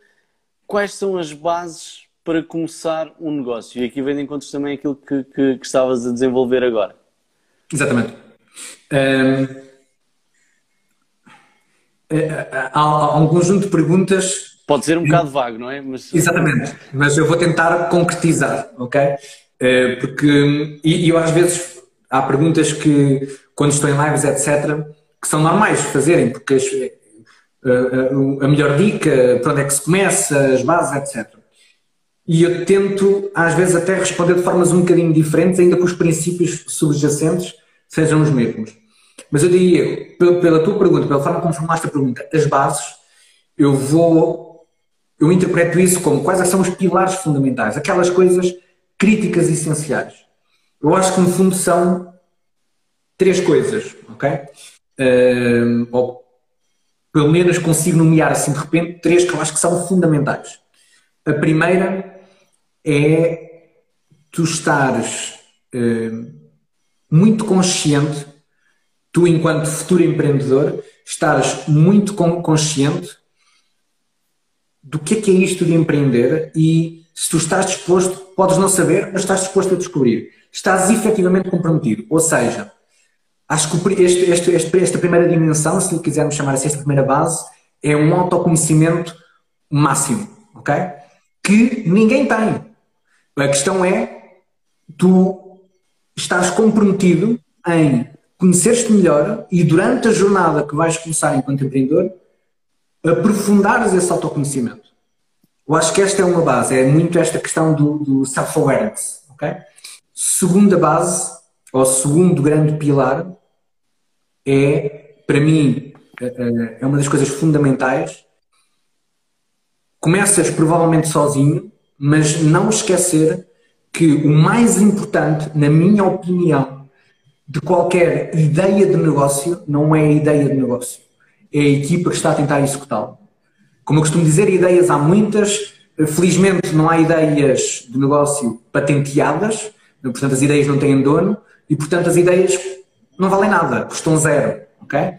Quais são as bases para começar um negócio? E aqui vem de encontros também aquilo que, que, que estavas a desenvolver agora. Exatamente. Um, há, há, um conjunto de perguntas. Pode ser um bocado vago, não é? Mas... Exatamente, mas eu vou tentar concretizar, ok? Porque, e, eu às vezes, há perguntas que, quando estou em lives, etc., que são normais fazerem, porque a melhor dica, para onde é que se começa, as bases, etc. E eu tento, às vezes, até responder de formas um bocadinho diferentes, ainda que os princípios subjacentes sejam os mesmos. Mas eu diria, pela tua pergunta, pela forma como formulaste a pergunta, as bases, eu vou, eu interpreto isso como quais é são os pilares fundamentais, aquelas coisas críticas essenciais. Eu acho que, no fundo, são três coisas, ok? Uh, ou pelo menos consigo nomear assim de repente três que eu acho que são fundamentais. A primeira é tu estares uh, muito consciente, tu enquanto futuro empreendedor, estares muito consciente do que é que é isto de empreender e se tu estás disposto, podes não saber, mas estás disposto a descobrir. Estás efetivamente comprometido. Ou seja, acho que este, este, este, esta primeira dimensão, se lhe quisermos chamar assim, esta primeira base, é um autoconhecimento máximo, ok? Que ninguém tem. A questão é, tu estás comprometido em conhecer-te melhor e durante a jornada que vais começar enquanto empreendedor, aprofundares esse autoconhecimento. Eu acho que esta é uma base, é muito esta questão do, do self-awareness, ok? Segunda base, ou segundo grande pilar, é, para mim, é, é, é uma das coisas fundamentais. Começas provavelmente sozinho, mas não esquecer que o mais importante, na minha opinião, de qualquer ideia de negócio não é a ideia de negócio, é a equipa que está a tentar executá-lo. Como eu costumo dizer, ideias há muitas, felizmente não há ideias de negócio patenteadas, portanto as ideias não têm dono e portanto as ideias não valem nada, custam zero, ok?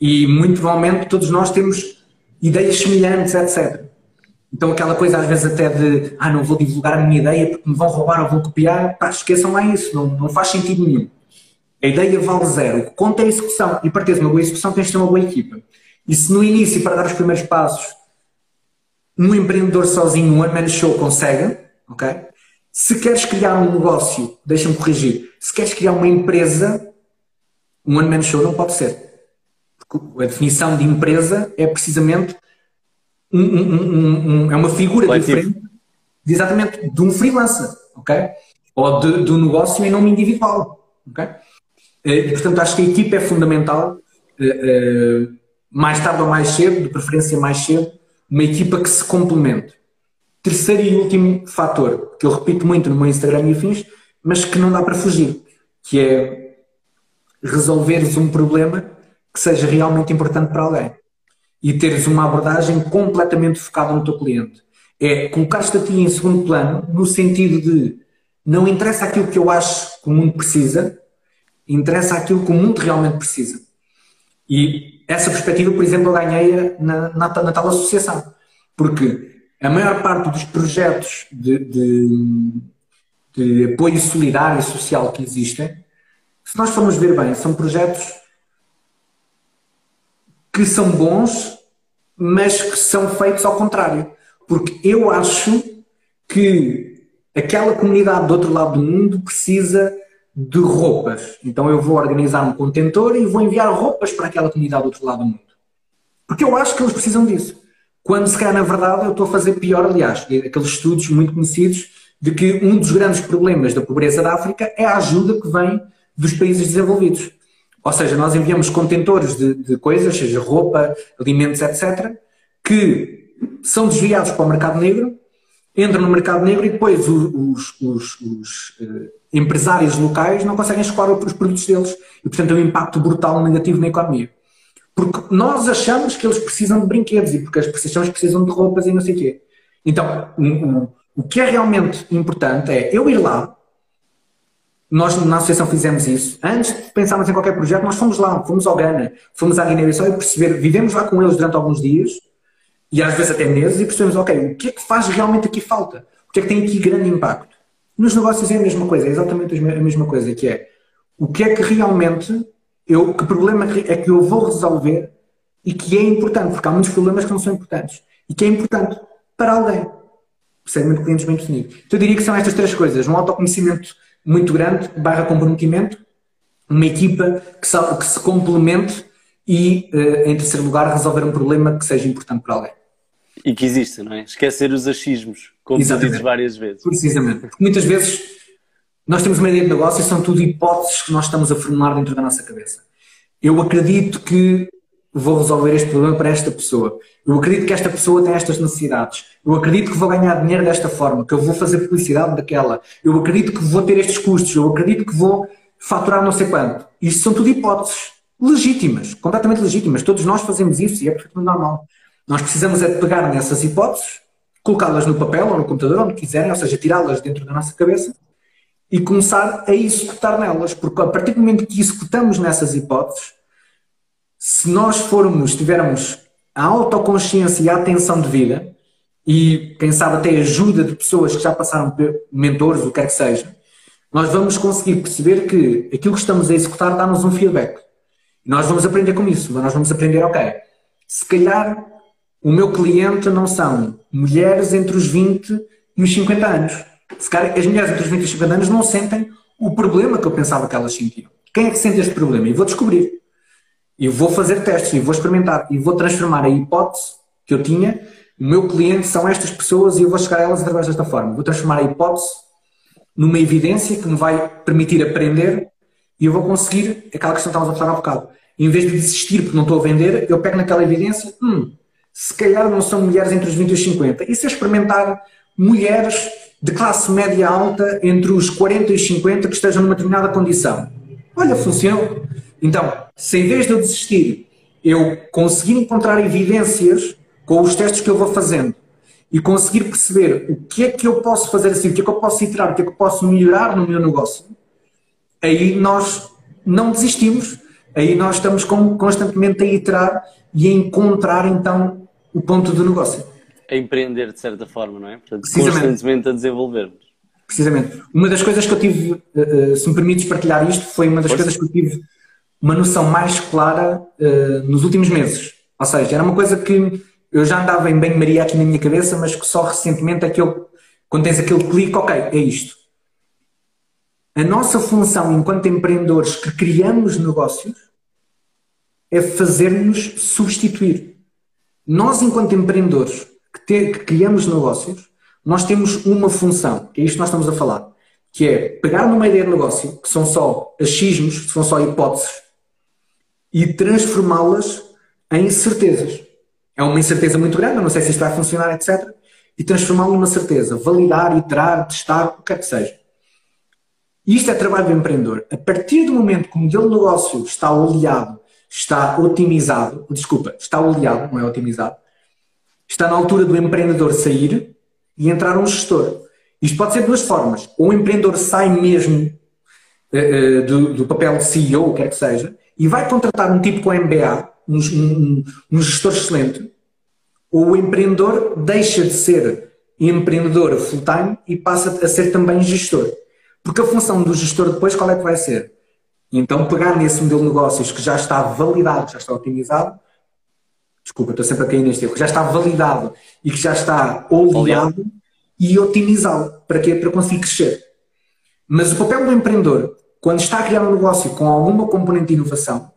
E muito provavelmente todos nós temos ideias semelhantes, etc. Então aquela coisa às vezes até de ah, não vou divulgar a minha ideia porque me vão roubar ou vão copiar, pá, esqueçam lá isso, não, não faz sentido nenhum. A ideia vale zero. O que conta é a execução. E para teres uma boa execução tens de ter uma boa equipa. E se no início, para dar os primeiros passos, um empreendedor sozinho, um one-man show consegue, ok? Se queres criar um negócio, deixa-me corrigir, se queres criar uma empresa, um one-man show não pode ser. Porque a definição de empresa é precisamente um, um, um, é uma figura Coletivo. diferente de, exatamente de um freelancer, ok? Ou de, de um negócio em nome individual, ok? E, portanto, acho que a equipa é fundamental, mais tarde ou mais cedo, de preferência mais cedo, uma equipa que se complemente. Terceiro e último fator, que eu repito muito no meu Instagram e afins, mas que não dá para fugir, que é resolveres um problema que seja realmente importante para alguém e teres uma abordagem completamente focada no teu cliente. É colocar-te a ti em segundo plano, no sentido de não interessa aquilo que eu acho que o mundo precisa, interessa aquilo que o mundo realmente precisa. E essa perspectiva, por exemplo, eu ganhei na, na, na tal associação. Porque a maior parte dos projetos de, de, de apoio solidário e social que existem, se nós formos ver bem, são projetos que são bons, mas que são feitos ao contrário. Porque eu acho que aquela comunidade do outro lado do mundo precisa de roupas. Então eu vou organizar um contentor e vou enviar roupas para aquela comunidade do outro lado do mundo. Porque eu acho que eles precisam disso. Quando se calhar, na verdade, eu estou a fazer pior, aliás, aqueles estudos muito conhecidos de que um dos grandes problemas da pobreza da África é a ajuda que vem dos países desenvolvidos. Ou seja, nós enviamos contentores de, de coisas, seja roupa, alimentos, etc., que são desviados para o mercado negro, entram no mercado negro e depois os, os, os uh, empresários locais não conseguem escoar os produtos deles. E, portanto, é um impacto brutal negativo na economia. Porque nós achamos que eles precisam de brinquedos e porque as pessoas precisam de roupas e não sei o quê. Então, o que é realmente importante é eu ir lá, nós na associação fizemos isso. Antes de pensarmos em qualquer projeto, nós fomos lá, fomos ao Ghana, fomos à Guiné-Bissau e perceber, vivemos lá com eles durante alguns dias e às vezes até meses e percebemos, ok, o que é que faz realmente aqui falta? O que é que tem aqui grande impacto? Nos negócios é a mesma coisa, é exatamente a mesma coisa, que é o que é que realmente, eu, que problema é que eu vou resolver e que é importante, porque há muitos problemas que não são importantes e que é importante para alguém. Segmento de clientes bem definido. Então eu diria que são estas três coisas, um autoconhecimento muito grande, barra comprometimento, uma equipa que se, que se complemente e, uh, em terceiro lugar, resolver um problema que seja importante para alguém. E que exista, não é? Esquecer os achismos, como Exatamente. dizes várias vezes. Precisamente. Porque muitas vezes nós temos uma ideia de negócio e são tudo hipóteses que nós estamos a formular dentro da nossa cabeça. Eu acredito que vou resolver este problema para esta pessoa. Eu acredito que esta pessoa tem estas necessidades. Eu acredito que vou ganhar dinheiro desta forma, que eu vou fazer publicidade daquela. Eu acredito que vou ter estes custos. Eu acredito que vou faturar não sei quanto. Isto são tudo hipóteses legítimas, completamente legítimas. Todos nós fazemos isso e é perfeitamente normal. Nós precisamos é de pegar nessas hipóteses, colocá-las no papel ou no computador, onde quiserem, ou seja, tirá-las dentro da nossa cabeça e começar a executar nelas. Porque a partir do momento que executamos nessas hipóteses, se nós formos, tivermos a autoconsciência e a atenção de vida, e quem sabe até ajuda de pessoas que já passaram por mentores, o que quer que seja, nós vamos conseguir perceber que aquilo que estamos a executar dá-nos um feedback. Nós vamos aprender com isso. Nós vamos aprender, ok, se calhar o meu cliente não são mulheres entre os 20 e os 50 anos. Se calhar as mulheres entre os 20 e os 50 anos não sentem o problema que eu pensava que elas sentiam. Quem é que sente este problema? E vou descobrir. E vou fazer testes, e vou experimentar, e vou transformar a hipótese que eu tinha. O meu cliente são estas pessoas e eu vou chegar a elas através desta forma. Vou transformar a hipótese numa evidência que me vai permitir aprender e eu vou conseguir aquela questão que estávamos a falar há bocado. Em vez de desistir porque não estou a vender, eu pego naquela evidência, hum, se calhar não são mulheres entre os 20 e os 50. E se experimentar mulheres de classe média alta entre os 40 e os 50 que estejam numa determinada condição? Olha, funciona. Então, se em vez de eu desistir, eu conseguir encontrar evidências com os testes que eu vou fazendo e conseguir perceber o que é que eu posso fazer assim, o que é que eu posso iterar, o que é que eu posso melhorar no meu negócio, aí nós não desistimos, aí nós estamos constantemente a iterar e a encontrar então o ponto do negócio. A empreender de certa forma, não é? Portanto, constantemente a desenvolvermos. Precisamente. Uma das coisas que eu tive, eh, eh, se me permites partilhar isto, foi uma das coisas que eu tive uma noção mais clara uh, nos últimos meses. Ou seja, era uma coisa que eu já andava em bem-maria aqui na minha cabeça, mas que só recentemente é que eu, quando tens aquele clique, ok, é isto. A nossa função enquanto empreendedores que criamos negócios é fazer-nos substituir. Nós, enquanto empreendedores que, te, que criamos negócios, nós temos uma função, que é isto que nós estamos a falar, que é pegar numa ideia de negócio, que são só achismos, que são só hipóteses, e transformá-las em certezas. É uma incerteza muito grande, não sei se isto vai funcionar, etc. E transformá-la numa certeza. Validar, iterar, testar, o que é que seja. Isto é trabalho do empreendedor. A partir do momento que o modelo de negócio está oleado, está otimizado, desculpa, está oleado, não é otimizado, está na altura do empreendedor sair e entrar um gestor. Isto pode ser de duas formas. Ou o empreendedor sai mesmo uh, do, do, papel de CEO, o que quer que seja, e vai contratar um tipo com MBA, um, um, um gestor excelente, ou o empreendedor deixa de ser empreendedor full-time e passa a ser também gestor. Porque a função do gestor depois qual é que vai ser? Então pegar nesse modelo de negócios que já está validado, já está otimizado, desculpa, estou sempre a cair neste erro, já está validado e que já está oleado e otimizá-lo. Para quê? Para conseguir crescer. Mas o papel do empreendedor, quando está a criar um negócio com alguma componente de inovação,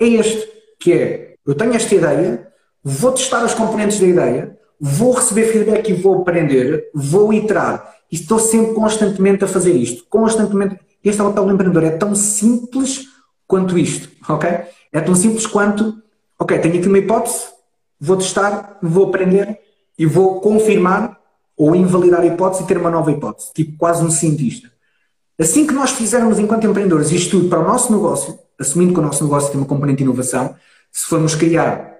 é este, que é, eu tenho esta ideia, vou testar as componentes da ideia, vou receber feedback e vou aprender, vou iterar. E estou sempre constantemente a fazer isto. Constantemente. Este é o papel do empreendedor. É tão simples quanto isto, ok? É tão simples quanto, ok, tenho aqui uma hipótese, vou testar, vou aprender e vou confirmar ou invalidar a hipótese e ter uma nova hipótese, tipo quase um cientista. Assim que nós fizermos enquanto empreendedores isto tudo para o nosso negócio, assumindo que o nosso negócio tem uma componente de inovação, se formos criar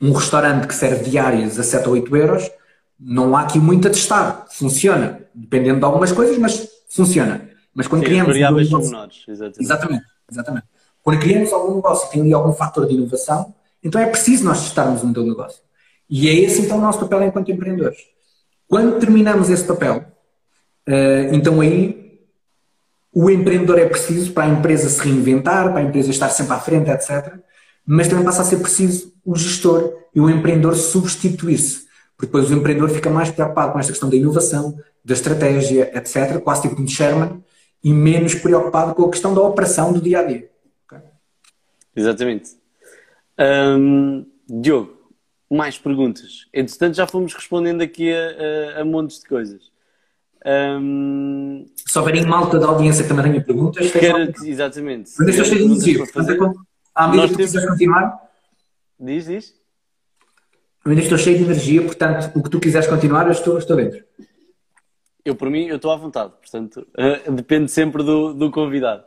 um restaurante que serve diárias a 7 ou 8 euros, não há aqui muito a testar. Funciona, dependendo de algumas coisas, mas funciona. Mas quando Sim, criamos. Um menores, exatamente. exatamente. Exatamente. Quando criamos algum negócio tem ali algum fator de inovação, então é preciso nós testarmos um modelo de negócio. E é esse então o nosso papel enquanto empreendedores. Quando terminamos esse papel, eh, então aí o empreendedor é preciso para a empresa se reinventar, para a empresa estar sempre à frente, etc. Mas também passa a ser preciso o gestor e o empreendedor substituir-se. Porque depois o empreendedor fica mais preocupado com esta questão da inovação, da estratégia, etc., quase tipo um Sherman, e menos preocupado com a questão da operação do dia a dia. Okay? Exatamente. Diogo, mais perguntas. Entretanto, já fomos respondendo aqui a, a, a montes de coisas. Um... Se houverem malta da audiência que também tenha perguntas, Quero, exatamente. Mas estou cheio de energia. À medida que quiseres continuar. Diz, diz. Eu ainda estou cheio de energia, portanto, o que tu quiseres continuar, eu estou, estou dentro. Eu, por mim, eu estou à vontade, portanto, uh, depende sempre do, do convidado.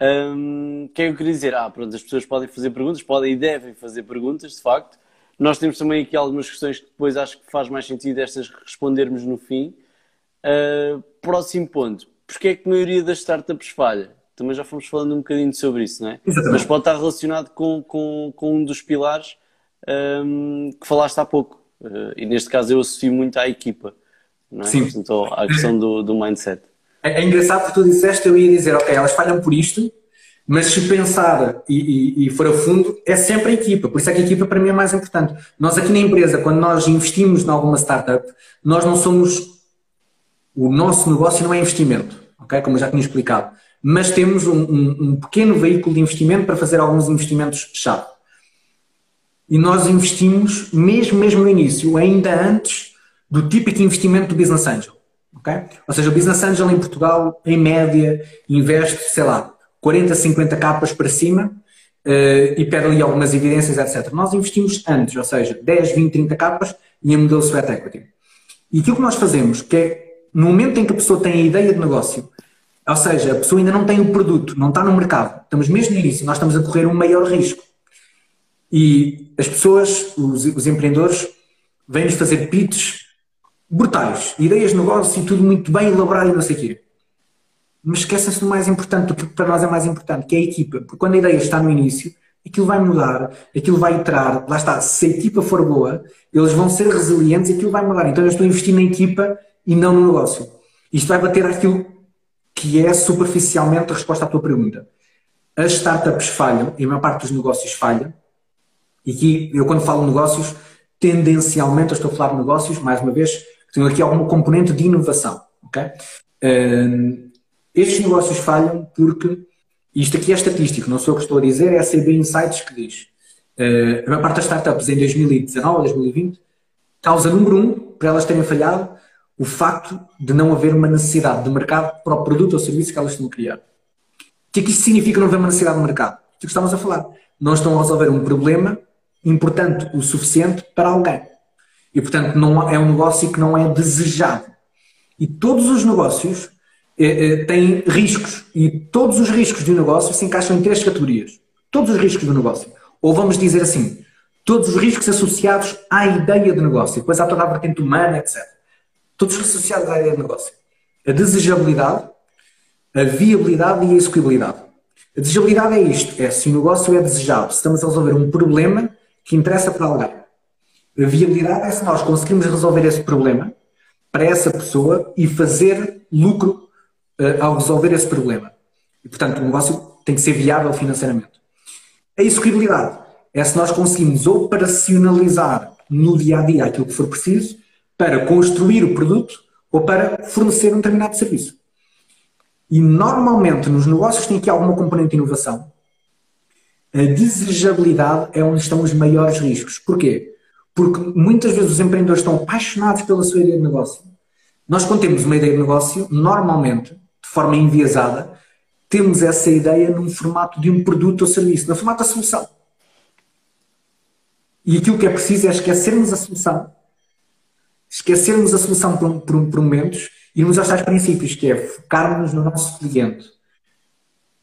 Um, o que é que eu queria dizer? Ah, pronto, as pessoas podem fazer perguntas, podem e devem fazer perguntas, de facto. Nós temos também aqui algumas questões que depois acho que faz mais sentido estas respondermos no fim. Uh, próximo ponto. Porquê é que a maioria das startups falha? Também já fomos falando um bocadinho sobre isso, não é? Exatamente. Mas pode estar relacionado com, com, com um dos pilares um, que falaste há pouco. Uh, e neste caso eu associo muito à equipa, não é? Sim. Portanto, à questão do, do mindset. É, é engraçado que tu disseste, eu ia dizer, ok, elas falham por isto, mas se pensar e, e, e, for a fundo, é sempre a equipa. Por isso é que a equipa para mim é mais importante. Nós aqui na empresa, quando nós investimos em alguma startup, nós não somos. O nosso negócio não é investimento, ok? Como eu já tinha explicado. Mas temos um, um, um pequeno veículo de investimento para fazer alguns investimentos-chave. E nós investimos, mesmo, mesmo no início, ainda antes do típico investimento do Business Angel. Okay? Ou seja, o Business Angel em Portugal, em média, investe, sei lá, 40, 50 capas para cima uh, e pede ali algumas evidências, etc. Nós investimos antes, ou seja, 10, 20, 30 capas e em modelo sweat equity. E aquilo que nós fazemos, que é no momento em que a pessoa tem a ideia de negócio, ou seja, a pessoa ainda não tem o produto, não está no mercado, estamos mesmo no início, nós estamos a correr um maior risco. E as pessoas, os, os empreendedores, vêm-nos fazer pitches brutais, ideias de negócio e tudo muito bem elaborado e não sei o quê. Mas esquecem-se do mais importante, do que para nós é mais importante, que é a equipa. Porque quando a ideia está no início, aquilo vai mudar, aquilo vai entrar, lá está, se a equipa for boa, eles vão ser resilientes e aquilo vai mudar. Então eu estou a investir na equipa e não no negócio. Isto vai bater aquilo que é superficialmente a resposta à tua pergunta. As startups falham, e a maior parte dos negócios falha, e aqui, eu quando falo negócios, tendencialmente eu estou a falar de negócios, mais uma vez, tenho aqui algum componente de inovação. Uh, estes negócios falham porque, isto aqui é estatístico, não sou eu que estou a dizer, é a CB Insights que diz. Uh, a maior parte das startups em 2019 ou 2020, causa número um para elas terem falhado, o facto de não haver uma necessidade de mercado para o produto ou serviço que elas estão a criar. O que é que isso significa não haver uma necessidade de mercado? O que estamos a falar. Não estão a resolver um problema importante o suficiente para alguém. E, portanto, não é um negócio que não é desejado. E todos os negócios eh, eh, têm riscos. E todos os riscos de um negócio se encaixam em três categorias. Todos os riscos do negócio. Ou vamos dizer assim, todos os riscos associados à ideia de negócio. Depois há toda a vertente humana, etc. Todos associados à ideia de negócio. A desejabilidade, a viabilidade e a execuibilidade. A desejabilidade é isto: é se o negócio é desejável, se estamos a resolver um problema que interessa para alguém. A viabilidade é se nós conseguimos resolver esse problema para essa pessoa e fazer lucro uh, ao resolver esse problema. E, portanto, o negócio tem que ser viável financeiramente. A execuibilidade é se nós conseguimos operacionalizar no dia a dia aquilo que for preciso para construir o produto ou para fornecer um determinado serviço. E normalmente nos negócios tem aqui alguma componente de inovação. A desejabilidade é onde estão os maiores riscos. Porquê? Porque muitas vezes os empreendedores estão apaixonados pela sua ideia de negócio. Nós, quando temos uma ideia de negócio, normalmente, de forma enviesada, temos essa ideia num formato de um produto ou serviço, no formato da solução. E aquilo que é preciso é esquecermos a solução, esquecermos a solução por, por, por momentos e irmos aos tais princípios, que é focarmos no nosso cliente.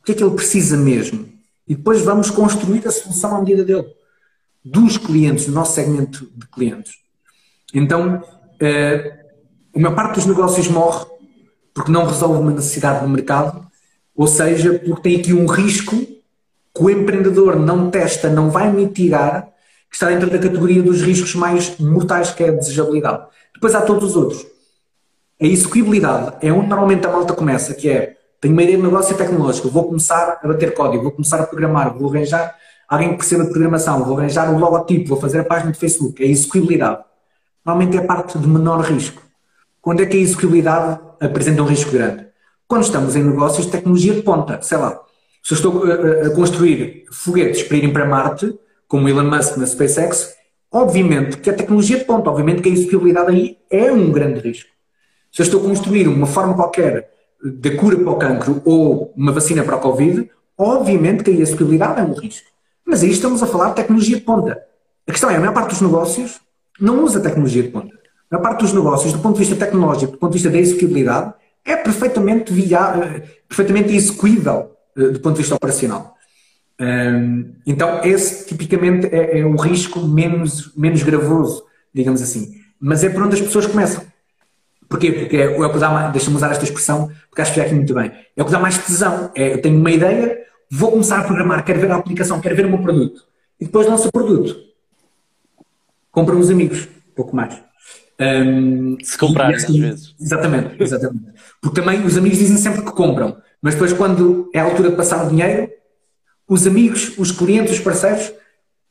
O que é que ele precisa mesmo? E depois vamos construir a solução à medida dele, dos clientes, do nosso segmento de clientes. Então, eh, a maior parte dos negócios morre porque não resolve uma necessidade do mercado, ou seja, porque tem aqui um risco que o empreendedor não testa, não vai mitigar, que está dentro da categoria dos riscos mais mortais, que é a desejabilidade. Depois há todos os outros. A execuibilidade é onde normalmente a malta começa, que é tenho uma ideia de negócio tecnológico, vou começar a bater código, vou começar a programar, vou arranjar alguém que perceba de programação, vou arranjar o logotipo, vou fazer a página de Facebook. É a execuibilidade. Normalmente é a parte de menor risco. Quando é que a execuibilidade apresenta um risco grande? Quando estamos em negócios de tecnologia de ponta. Sei lá, se eu estou a, a construir foguetes para irem para Marte, como Elon Musk na SpaceX, obviamente que a tecnologia de ponta, obviamente que a execuibilidade aí é um grande risco. Se eu estou a construir uma forma qualquer de cura para o cancro ou uma vacina para o Covid, obviamente que a execuibilidade é um risco. Mas aí estamos a falar de tecnologia de ponta. A questão é, a maior parte dos negócios não usa tecnologia de ponta. A maior parte dos negócios, do ponto de vista tecnológico, do ponto de vista da execuibilidade, é perfeitamente, via, eh, perfeitamente execuível eh, do ponto de vista operacional. Então, esse tipicamente é, é o risco menos, menos gravoso, digamos assim. Mas é por onde as pessoas começam. Porquê? Porque é, o que dá mais, deixa-me usar esta expressão, porque acho que é aqui muito bem. É o que dá mais tesão. É, eu tenho uma ideia, vou começar a programar, quero ver a aplicação, quero ver o meu produto. E depois lanço o produto. Compra uns amigos, pouco mais. Um, Se comprarem, assim, às vezes. Exatamente, exatamente. Porque também os amigos dizem sempre que compram, mas depois, quando é a altura de passar o dinheiro, os amigos, os clientes, os parceiros,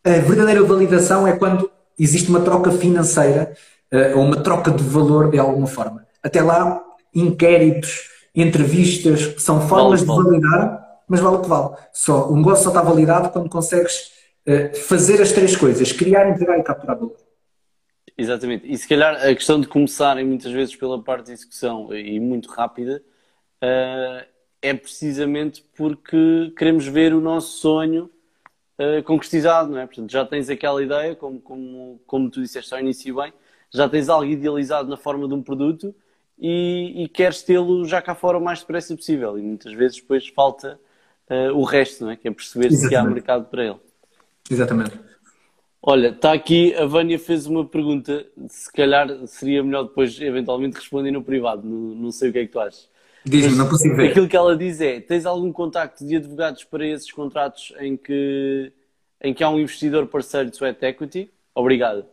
a verdadeira validação é quando existe uma troca financeira uh, ou uma troca de valor de alguma forma. Até lá, inquéritos, entrevistas, são formas de validar, mas vale o que vale. Só, o negócio só está validado quando consegues uh, fazer as três coisas: criar, entregar e capturar valor. Exatamente. E se calhar a questão de começarem muitas vezes pela parte de execução e muito rápida uh, é precisamente porque queremos ver o nosso sonho uh, concretizado, não é? Portanto, já tens aquela ideia, como, como, como tu disseste ao início bem, já tens algo idealizado na forma de um produto e, e queres tê-lo já cá fora o mais depressa possível. E muitas vezes depois falta uh, o resto, não é? Que é perceber Exatamente. se há mercado para ele. Exatamente. Olha, está aqui, a Vânia fez uma pergunta, se calhar seria melhor depois eventualmente responder no privado, não, não sei o que é que tu achas. Diz-me, não consigo ver. Aquilo que ela diz é, tens algum contacto de advogados para esses contratos em que, em que há um investidor parceiro de sweat equity? Obrigado.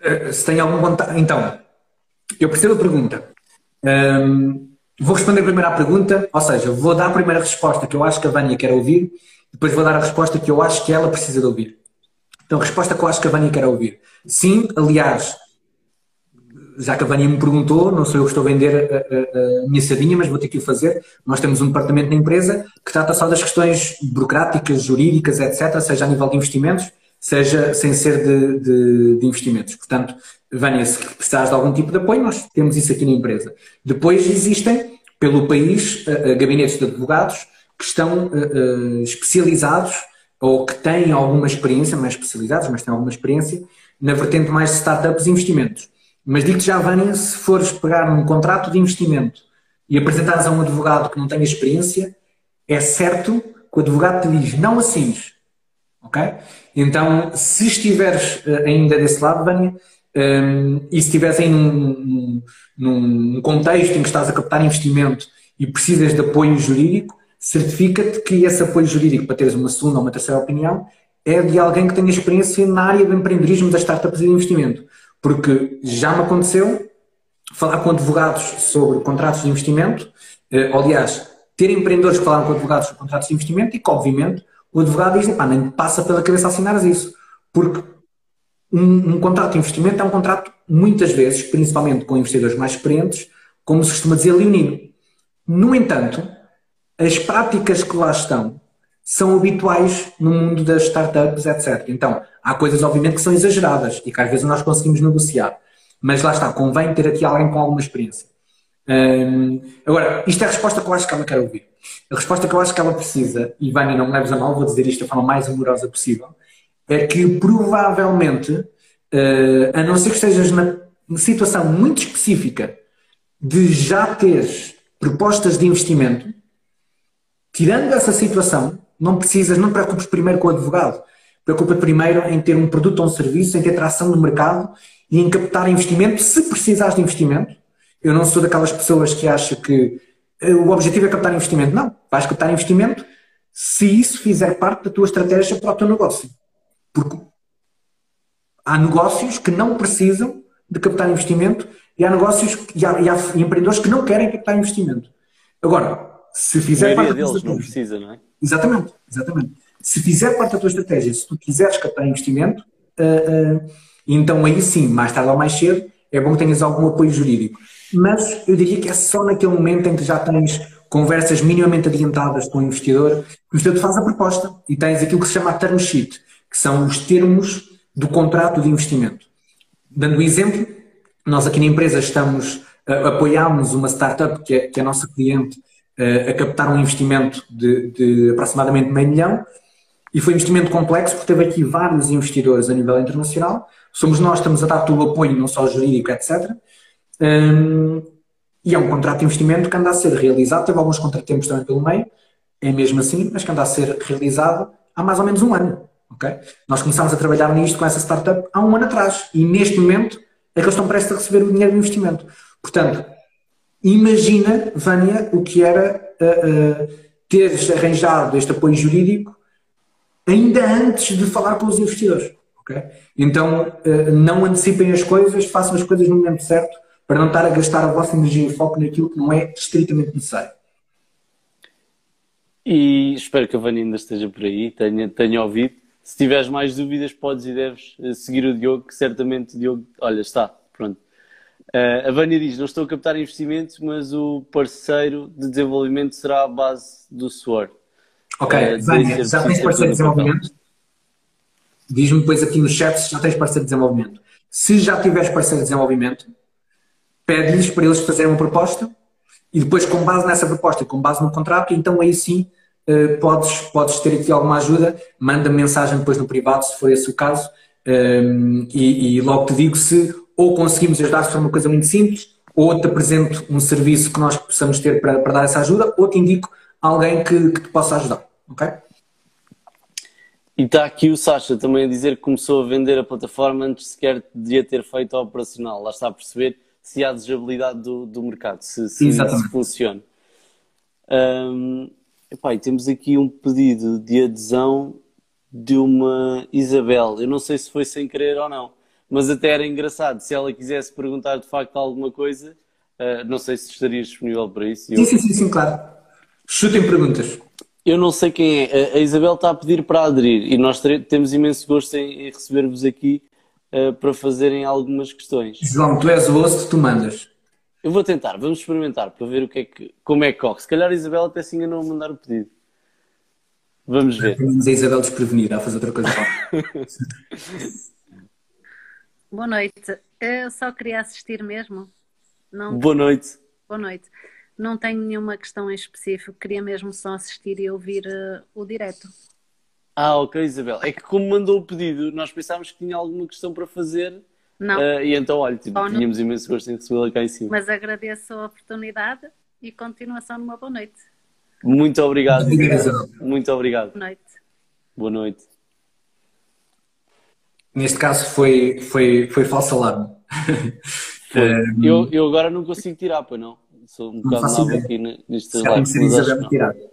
Eh, se tem algum contato. Então, eu percebo a pergunta. Um, vou responder primeiro à pergunta, ou seja, vou dar a primeira resposta que eu acho que a Vânia quer ouvir, depois vou dar a resposta que eu acho que ela precisa de ouvir. Então, a resposta que eu acho que a Vânia quer ouvir. Sim, aliás, já que a Vânia me perguntou, não sou eu que estou a vender a, a, a, minha sardinha, mas vou ter que o fazer. Nós temos um departamento na empresa que trata só das questões burocráticas, jurídicas, etc., seja a nível de investimentos, seja sem ser de, de, de investimentos. Portanto, Vânia, se precisares de algum tipo de apoio, nós temos isso aqui na empresa. Depois existem, pelo país, uh, gabinetes de advogados que estão uh, especializados ou que têm alguma experiência, é especializados, mas têm alguma experiência, na vertente mais de startups e investimentos. Mas digo-te já, Vânia, se fores pegar um contrato de investimento e apresentares a um advogado que não tenha experiência, é certo que o advogado te diz, não assines. Ok? Então, se estiveres uh, ainda desse lado, Vânia, um, ehm, e se estiveres aí num, num, num contexto em que estás a captar investimento e precisas de apoio jurídico, certifica-te que esse apoio jurídico para teres uma segunda ou uma terceira opinião é de alguém que tenha experiência na área do empreendedorismo, das startups e de investimento. Porque já me aconteceu falar com advogados sobre contratos de investimento, eh, aliás, ter empreendedores que falaram com advogados sobre contratos de investimento e que, obviamente, o advogado diz, pá, nem passa pela cabeça assinares isso. Porque um, um, contrato de investimento é um contrato, muitas vezes, principalmente com investidores mais experientes, como se costuma dizer, leonino. No entanto, as práticas que lá estão são habituais no mundo das startups, etc. Então, há coisas, obviamente, que são exageradas e que às vezes nós conseguimos negociar. Mas lá está, convém ter aqui alguém com alguma experiência. Hum, agora, isto é a resposta que eu acho que ela quer ouvir. A resposta que eu acho que ela precisa, e Vânia, não me leves a mal, vou dizer isto da forma mais amorosa possível, é que provavelmente, uh, a não ser que estejas na situação muito específica de já teres propostas de investimento, tirando essa situação, não precisas, não te preocupes primeiro com o advogado. Preocupa-te primeiro em ter um produto ou um serviço, em ter tração no mercado e em captar investimento, se precisares de investimento. Eu não sou daquelas pessoas que acham que o objetivo é captar investimento. Não, vais captar investimento se isso fizer parte da tua estratégia para o teu negócio. Porque há negócios que não precisam de captar investimento e há negócios e há, e há empreendedores que não querem captar investimento. Agora, se fizer parte deles não precisa, não é? Exatamente, exatamente. Se fizer parte da tua estratégia, se tu quiseres captar investimento, uh, uh, então aí sim, mais tarde ou mais cedo, é bom que tenhas algum apoio jurídico mas eu diria que é só naquele momento em que já tens conversas minimamente adiantadas com o investidor, que o investidor te faz a proposta e tens aquilo que se chama term sheet, que são os termos do contrato de investimento. Dando um exemplo, nós aqui na empresa estamos, uh, apoiámos uma startup que é, que é a nossa cliente uh, a captar um investimento de, de aproximadamente meio milhão e foi um investimento complexo porque teve aqui vários investidores a nível internacional. Somos nós que estamos a dar todo o apoio, não só jurídico, etc. Um, e é um contrato de investimento que anda a ser realizado, teve alguns contratempos também pelo meio, é mesmo assim, mas que anda a ser realizado há mais ou menos um ano. Okay? Nós começámos a trabalhar nisto com essa startup há um ano atrás e neste momento é que eles estão prestes a receber o dinheiro do investimento. Portanto, imagina, Vânia, o que era uh, uh, teres arranjado este apoio jurídico ainda antes de falar com os investidores. Okay? Então, uh, não antecipem as coisas, façam as coisas no momento certo para não estar a gastar a vossa energia e foco naquilo que não é estritamente necessário. E espero que a Vânia ainda esteja por aí, tenha, tenha ouvido. Se tiveres mais dúvidas, podes e deves eh, seguir o Diogo, que certamente o Diogo, olha, está, pronto. Uh, a Vânia diz: Não estou a captar investimentos, mas o parceiro de desenvolvimento será a base do SWOR. Ok, uh, Vânia, já tens parceiro de desenvolvimento? Diz-me depois aqui no chat se já tens parceiro de desenvolvimento. Se já tiveres parceiro de desenvolvimento, pede-lhes para eles fazerem uma proposta e depois, com base nessa proposta, com base no contrato, então aí sim uh, podes, podes ter aqui alguma ajuda, manda mensagem depois no privado, se for esse o caso, um, ehm, e, e, logo te digo se ou conseguimos ajudar se for uma coisa muito simples, ou te apresento um serviço que nós possamos ter para, para dar essa ajuda, ou te indico alguém que, que te possa ajudar, ok? E está aqui o Sasha também a dizer que começou a vender a plataforma antes sequer de a ter feito a operacional. Lá está a perceber se há desejabilidade do, do mercado, se, se, se funciona. Um, epá, temos aqui um pedido de adesão de uma Isabel. Eu não sei se foi sem querer ou não, mas até era engraçado. Se ela quisesse perguntar de facto alguma coisa, uh, não sei se estarias disponível para isso. Sim, eu... sim, sim, sim, claro. Chutem perguntas. Eu não sei quem é. A Isabel está a pedir para aderir e nós temos imenso gosto em receber-vos aqui uh, para fazerem algumas questões. João, tu és o host, tu mandas. Eu vou tentar, vamos experimentar para ver o que é que, como é que corre. Se calhar a Isabela até se enganou a mandar o pedido. Vamos ver. Temos a Isabel desprevenida a fazer outra coisa. Boa noite. Eu só queria assistir mesmo. Não... Boa noite. Boa noite. Não tenho nenhuma questão em específico, queria mesmo só assistir e ouvir uh, o direto. Ah, ok, Isabel. É que como mandou o pedido, nós pensávamos que tinha alguma questão para fazer. Não. Uh, e então, olha, tipo, tínhamos não. imenso gosto em recebê-la cá em cima. Mas agradeço a oportunidade e continuação de uma boa noite. Muito obrigado. Isabel. Muito obrigado. Boa noite. Boa noite. Neste caso foi, foi, foi falso alarme. eu, eu agora não consigo tirar, pois não? Sou um bocado novo aqui nestes lives. Tem que ser Isabel.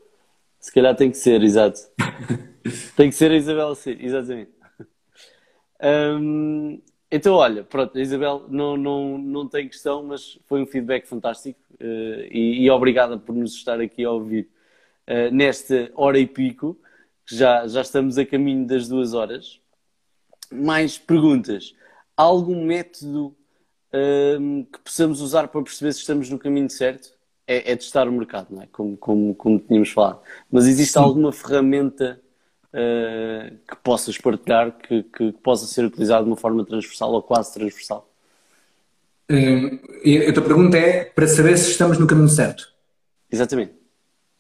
Se calhar tem que ser, exato. tem que ser a Isabel ser, exatamente. Um, então, olha, pronto, Isabel não, não, não tem questão, mas foi um feedback fantástico uh, e, e, obrigada por nos estar aqui a ouvir uh, nesta hora e pico, que já, já estamos a caminho das duas horas. Mais perguntas. Há algum método um, que possamos usar para perceber se estamos no caminho certo é, é testar o mercado, não é? Como, como, como tínhamos falado. Mas existe Sim. alguma ferramenta uh, que possas partilhar que, que, que, possa ser utilizada de uma forma transversal ou quase transversal? Hum, a tua pergunta é para saber se estamos no caminho certo. Exatamente.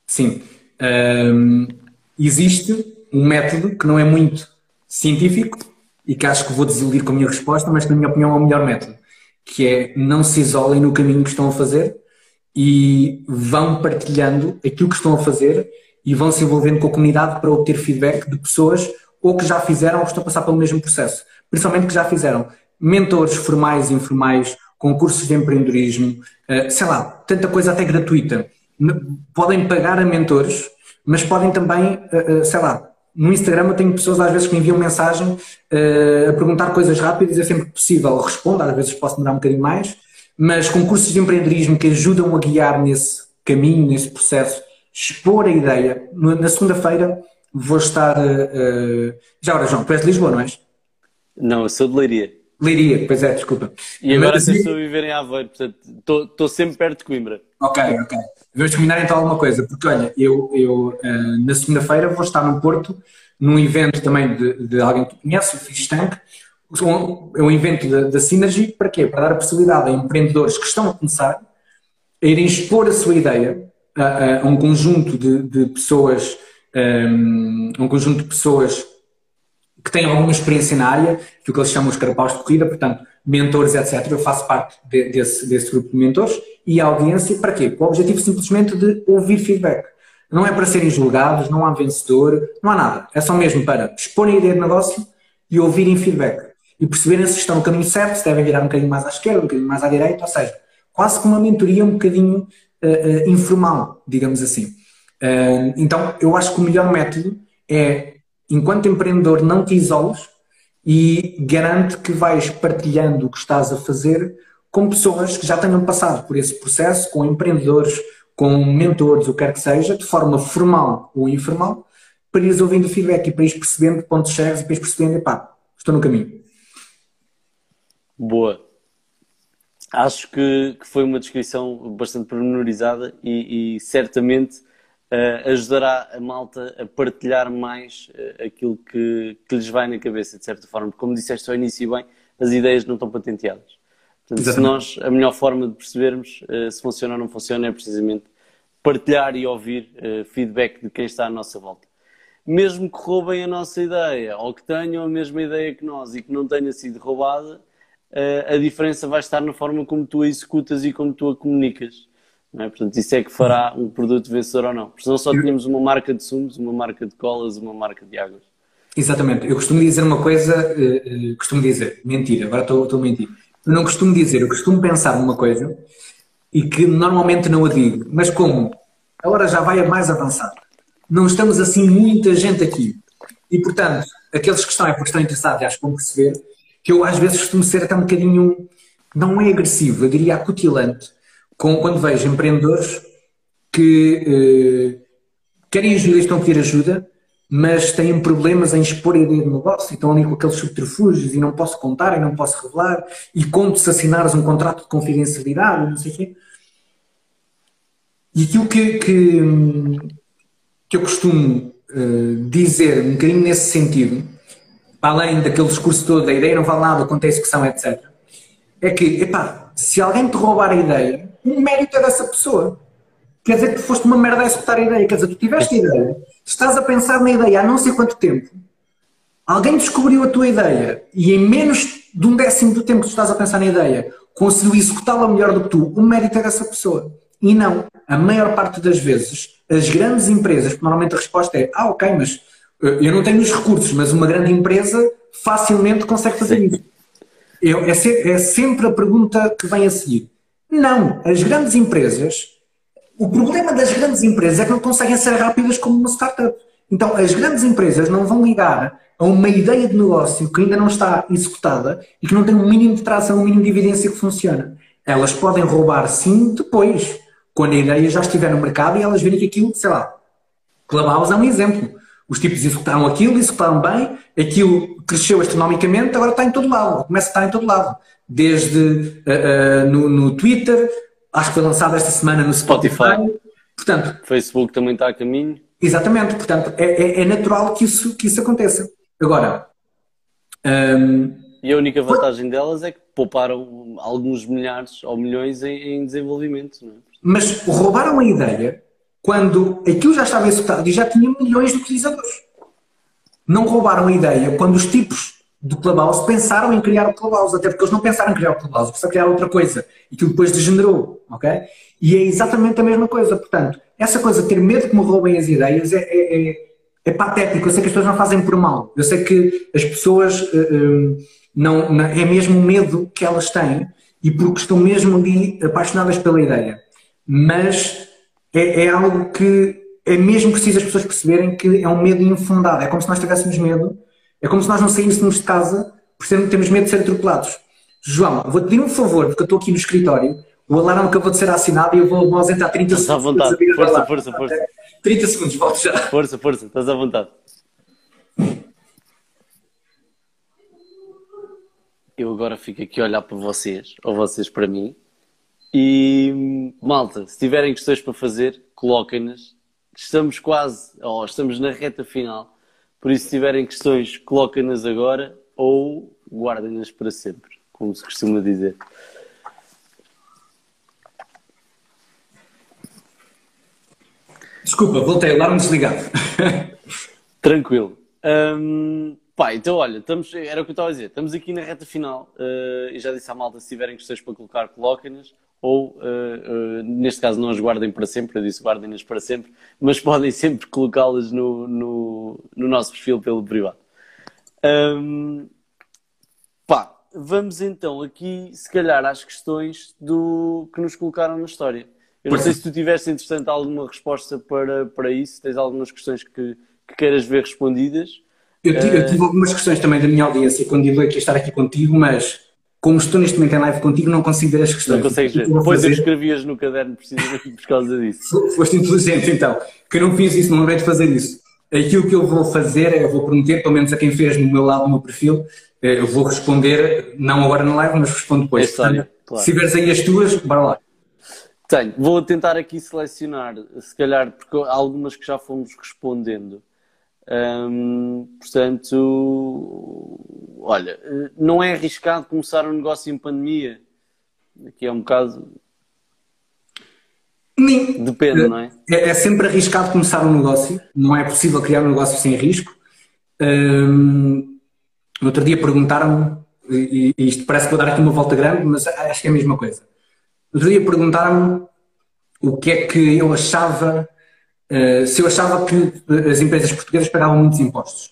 Sim. Um, existe um método que não é muito científico e que acho que vou desiludir com a minha resposta, mas que na minha opinião é o melhor método que é não se isolem no caminho que estão a fazer e vão partilhando aquilo que estão a fazer e vão se envolvendo com a comunidade para obter feedback de pessoas ou que já fizeram ou que estão a passar pelo mesmo processo. Principalmente que já fizeram mentores formais e informais, concursos de empreendedorismo, eh, sei lá, tanta coisa até gratuita. Podem pagar a mentores, mas podem também, eh, eh, sei lá, no Instagram eu tenho pessoas às vezes que me enviam mensagem uh, a perguntar coisas rápidas, é sempre possível, respondo, às vezes posso demorar um bocadinho mais, mas concursos de empreendedorismo que ajudam a guiar nesse caminho, nesse processo, expor a ideia. Na segunda-feira vou estar. Uh, já ora, João, tu és de Lisboa, não és? Não, eu sou de Leiria. Leiria, pois é, desculpa. E agora mas, estou a viver em Aveiro, portanto estou sempre perto de Coimbra. Ok, ok. Vamos combinar então alguma coisa, porque olha, eu, eu uh, na segunda-feira vou estar no Porto, num evento também de, de alguém que conhece, o Fish Tank, é um evento da, Synergy, para quê? Para dar a possibilidade a empreendedores que estão a começar a irem expor a sua ideia a, a um conjunto de, de pessoas, um, um conjunto de pessoas que têm alguma experiência na área, que o que eles chamam os carapaus de corrida, portanto, mentores, etc. Eu faço parte de, desse, desse grupo de mentores e a audiência, para quê? Com o objetivo simplesmente de ouvir feedback. Não é para serem julgados, não há vencedor, não há nada. É só mesmo para exporem a ideia de negócio e ouvirem feedback. E perceberem se estão no caminho certo, se devem virar um bocadinho mais à esquerda, um bocadinho mais à direita, ou seja, quase como uma mentoria um bocadinho uh, uh, informal, digamos assim. Uh, então, eu acho que o melhor método é, enquanto empreendedor, não te isoles e garante que vais partilhando o que estás a fazer com pessoas que já tenham passado por esse processo, com empreendedores, com mentores, o que quer que seja, de forma formal ou informal, para ires ouvindo feedback e para ires percebendo pontos chegas e para ires percebendo, pá, estou no caminho. Boa. Acho que, que foi uma descrição bastante pormenorizada e, e certamente uh, ajudará a malta a partilhar mais uh, aquilo que, que lhes vai na cabeça, de certa forma. Como disseste ao início bem, as ideias não estão patenteadas. Portanto, se nós, a melhor forma de percebermos uh, se funciona ou não funciona é precisamente partilhar e ouvir feedback de quem está à nossa volta. Mesmo que roubem a nossa ideia ou que tenham a mesma ideia que nós e que não tenha sido roubada, a diferença vai estar na forma como tu a executas e como tu a comunicas. É? Portanto, isso é que fará um produto vencedor ou não. Porque senão só tínhamos uma marca de sumos, uma marca de colas, uma marca de águas. Exatamente. Eu costumo dizer uma coisa, uh, costumo dizer, mentira, agora estou, estou a mentir eu não costumo dizer, eu costumo pensar numa coisa e que normalmente não a digo, mas como a hora já vai a mais avançar, não estamos assim muita gente aqui e portanto, aqueles que estão é porque estão interessados, acho que vão perceber que eu às vezes costumo ser até um bocadinho, não é agressivo, eu diria acutilante, com, quando vejo empreendedores que eh, querem ajuda estão a pedir ajuda, mas têm problemas em expor a ideia do negócio e estão ali com aqueles subterfúgios e não posso contar e não posso revelar e conto se assinares um contrato de confidencialidade não sei o quê. E aquilo que, que, que eu costumo uh, dizer um bocadinho nesse sentido, além daquele discurso todo, a ideia não vale nada, conta execução, etc. É que, epá, se alguém te roubar a ideia, o mérito é dessa pessoa. Quer dizer que tu foste uma merda a executar a ideia. Quer dizer, tu tiveste a ideia, estás a pensar na ideia há não sei quanto tempo, alguém descobriu a tua ideia e em menos de um décimo do tempo que tu estás a pensar na ideia, conseguiu executá-la melhor do que tu, o mérito é dessa pessoa. E não, a maior parte das vezes, as grandes empresas, normalmente a resposta é: ah, ok, mas eh, eu não tenho os recursos, mas uma grande empresa facilmente consegue fazer Sim. isso. É, é sempre a pergunta que vem a seguir. Não, as grandes empresas, o problema das grandes empresas é que não conseguem ser rápidas como uma startup. Então, as grandes empresas não vão ligar a uma ideia de negócio que ainda não está executada e que não tem um mínimo de tração, um mínimo de evidência que funciona. Elas podem roubar sim depois, quando a ideia já estiver no mercado e elas verem que aquilo, sei lá, Clubhouse é um exemplo. Os tipos executaram aquilo, executaram bem, aquilo cresceu astronomicamente, agora está em todo lado, começa a estar em todo lado. Desde uh, uh, no, no, Twitter, acho que foi lançado esta semana no Spotify. Spotify. Portanto, Facebook também está a caminho. Exatamente, portanto, é, é, é natural que isso, que isso aconteça. Agora. Um, e a única vantagem foi... delas é que pouparam alguns milhares ou milhões em, em desenvolvimento. É? Mas roubaram a ideia quando aquilo já estava executado e já tinha milhões de utilizadores. Não roubaram a ideia quando os tipos do Clubhouse pensaram em criar o Clubhouse, até porque eles não pensaram em criar o Clubhouse, pensaram criar outra coisa. E aquilo depois degenerou, ok? E é exatamente a mesma coisa. Portanto, essa coisa de ter medo que me roubem as ideias é, é, é é patético. Eu sei que as pessoas não fazem por mal. Eu sei que as pessoas uh, não, não, é mesmo o medo que elas têm e porque estão mesmo ali apaixonadas pela ideia. Mas é, é, algo que é mesmo preciso as pessoas perceberem que é um medo infundado. É como se nós tivéssemos medo, é como se nós não saíssemos de casa por ser, temos medo de ser atropelados. João, vou-te pedir um favor, porque eu estou aqui no escritório, o alarme acabou de ser assinado e eu vou, vou ausentar 30 segundos. à vontade, força, força, força. 30 segundos, volto já. Força, força, estás à vontade. Eu agora fico aqui a olhar para vocês, ou vocês para mim, e malta, se tiverem questões para fazer, coloquem-nas. Estamos quase, ou estamos na reta final, por isso, se tiverem questões, coloquem-nas agora ou guardem-nas para sempre, como se costuma dizer. Desculpa, voltei, alarme desligado. Tranquilo. Um, pá, então olha, estamos, era o que eu estava a dizer, estamos aqui na reta final uh, e já disse à malta, se tiverem questões para colocar, coloquem-nas ou, uh, uh, neste caso, não as guardem para sempre, eu disse guardem-nas para sempre, mas podem sempre colocá-las no, no, no, nosso perfil pelo privado. Um, pá, vamos então aqui, se calhar, às questões do que nos colocaram na história. Eu não sei se tu tiveste, interessante alguma resposta para, para isso, tens algumas questões que, que queiras ver respondidas. Eu tive, eu tive, algumas questões também da minha audiência quando eu aqui estar aqui contigo, mas como estou neste momento em live contigo, não consigo ver as questões. Não consegues ver. Depois eu escrevias no caderno precisamente por causa disso. Foste inteligente então, que eu não fiz isso, não lembrei de fazer isso. Aquilo que eu vou fazer é, eu vou prometer, pelo menos a quem fez no meu lado, no meu perfil, eh, eu vou responder, não agora na live, mas respondo depois. É história, claro. Se tiveres aí as tuas, bora lá. Tenho. Vou tentar aqui selecionar, se calhar, porque há algumas que já fomos respondendo. Hum, portanto, olha, não é arriscado começar um negócio em pandemia. Aqui é um bocado. Nem. Depende, não é? é? é? sempre arriscado começar um negócio. Não é possível criar um negócio sem risco. No outro dia perguntaram-me, e, e isto parece que vou dar aqui uma volta grande, mas acho que é a mesma coisa Outro dia perguntaram-me o que é que eu achava, uh, se eu achava que as empresas portuguesas pagavam muitos impostos.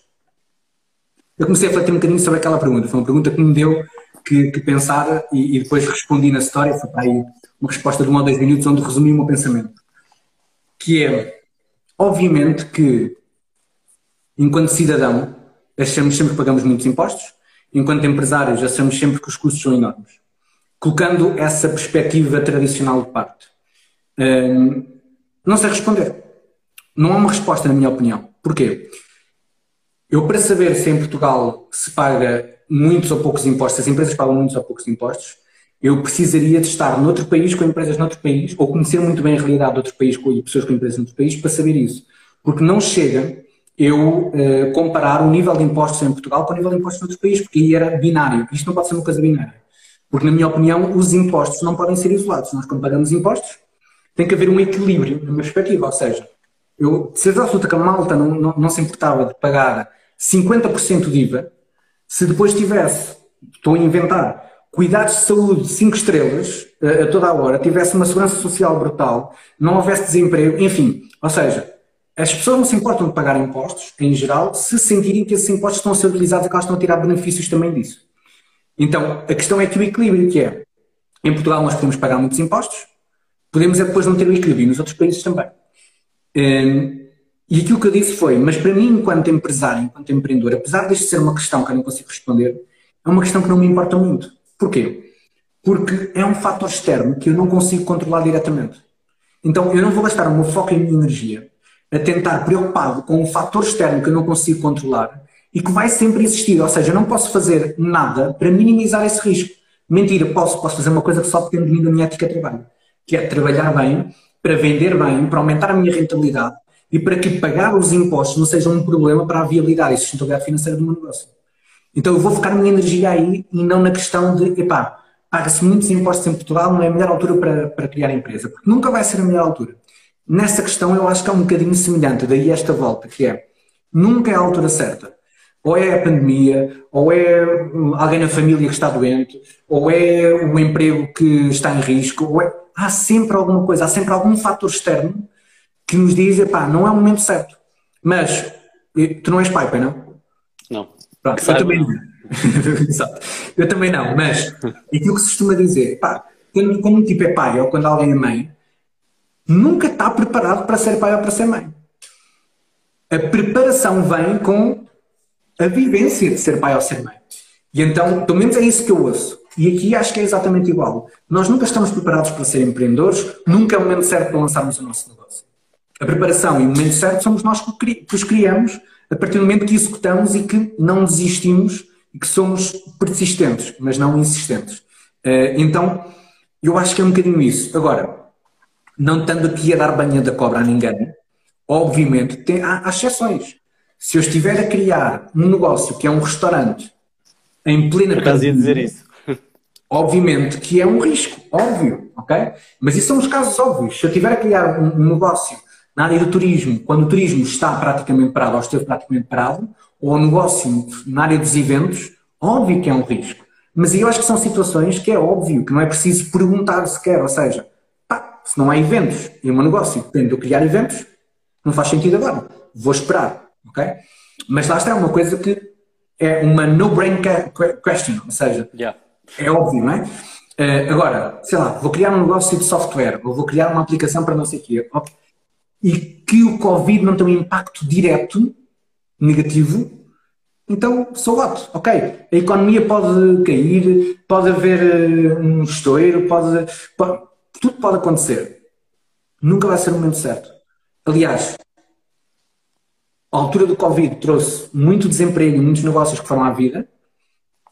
Eu comecei a refletir um bocadinho sobre aquela pergunta. Foi uma pergunta que me deu que, que pensar e, e, depois respondi na história. Foi para aí uma resposta de um ou dois minutos onde resumi o meu pensamento. Que é, obviamente que, enquanto cidadão, achamos sempre que pagamos muitos impostos. Enquanto empresários, achamos sempre que os custos são enormes colocando essa perspectiva tradicional de parte? Um, não sei responder. Não há uma resposta, na minha opinião. Porquê? Eu, para saber se em Portugal se paga muitos ou poucos impostos, se as empresas pagam muitos ou poucos impostos, eu precisaria de estar noutro país com empresas noutro país, ou conhecer muito bem a realidade de outro país com, e pessoas com empresas noutro país para saber isso. Porque não chega eu uh, comparar o nível de impostos em Portugal com o nível de impostos noutros países, porque aí era binário. Isto não pode ser uma coisa binária. Porque, na minha opinião, os impostos não podem ser isolados. Nós, quando pagamos impostos, tem que haver um equilíbrio, na minha perspectiva. Ou seja, eu, se a absoluta que a malta não, não, não se importava de pagar 50% de IVA, se depois tivesse, estou a inventar, cuidados de saúde 5 estrelas a, a toda a hora, tivesse uma segurança social brutal, não houvesse desemprego, enfim. Ou seja, as pessoas não se importam de pagar impostos, em geral, se sentirem que esses impostos estão a ser utilizados e que elas estão a tirar benefícios também disso. Então, a questão é que o equilíbrio que é, em Portugal nós podemos pagar muitos impostos, podemos é depois não ter o equilíbrio, nos outros países também. Um, e aquilo que eu disse foi, mas para mim, enquanto empresário, enquanto empreendedor, apesar de ser uma questão que eu não consigo responder, é uma questão que não me importa muito. Porquê? Porque é um fator externo que eu não consigo controlar diretamente. Então, eu não vou gastar o meu foco e a minha energia a tentar preocupado com um fator externo que eu não consigo controlar e que vai sempre existir. Ou seja, eu não posso fazer nada para minimizar esse risco. Mentira, posso, posso fazer uma coisa que só depende de mim da minha ética de trabalho, que é trabalhar bem, para vender bem, para aumentar a minha rentabilidade e para que pagar os impostos não seja um problema para a viabilidade e sustentabilidade financeira do meu negócio. Então eu vou focar a minha energia aí e não na questão de, epá, paga-se muitos impostos em Portugal, não é a melhor altura para, para criar empresa, porque nunca vai ser a melhor altura. Nessa questão eu acho que é um bocadinho semelhante, daí esta volta, que é, nunca é a altura certa. Ou é a pandemia, ou é alguém na família que está doente, ou é um emprego que está em risco, ou é... há sempre alguma coisa, há sempre algum fator externo que nos diz, pá, não é o momento certo. Mas, tu não és pai, pai, não? Não. Pronto, eu também não. Exato. Eu também não, mas aquilo que se costuma dizer, pá, quando, quando um tipo é pai ou quando alguém é mãe, nunca está preparado para ser pai ou para ser mãe. A preparação vem com a vivência de ser pai ou ser mãe. E então, pelo menos é isso que eu ouço. E aqui acho que é exatamente igual. Nós nunca estamos preparados para ser empreendedores, nunca é o momento certo para lançarmos o nosso negócio. A preparação e o momento certo somos nós que os criamos a partir do momento que executamos e que não desistimos e que somos persistentes, mas não insistentes. Eh, então, eu acho que é um bocadinho isso. Agora, não estando aqui a dar banha da cobra a ninguém, obviamente tem, há, há exceções. Se eu estiver a criar um negócio que é um restaurante em plena Por pandemia, dizer isso. Obviamente que é um risco, óbvio, ok? Mas isso são os casos óbvios. Se eu estiver a criar um, um negócio na área do turismo, quando o turismo está praticamente parado ou esteve praticamente parado, ou um negócio na área dos eventos, óbvio que é um risco. Mas eu acho que são situações que é óbvio, que não é preciso perguntar sequer, ou seja, se não há eventos e o meu negócio depende de eu criar eventos, não faz sentido agora. Vou esperar, ok? Mas lá está, é uma coisa que é uma no-brain question, ou seja, yeah. É óbvio, não é? Uh, agora, sei lá, vou criar um negócio de software, ou vou criar uma aplicação para não sei o quê, e que o Covid não tem um impacto direto negativo, então sou what? Ok, a economia pode cair, pode haver eh, um estouro, pode, pode tudo pode acontecer. Nunca vai ser o momento certo. Aliás, a altura do Covid trouxe muito desemprego e muitos negócios que foram à vida.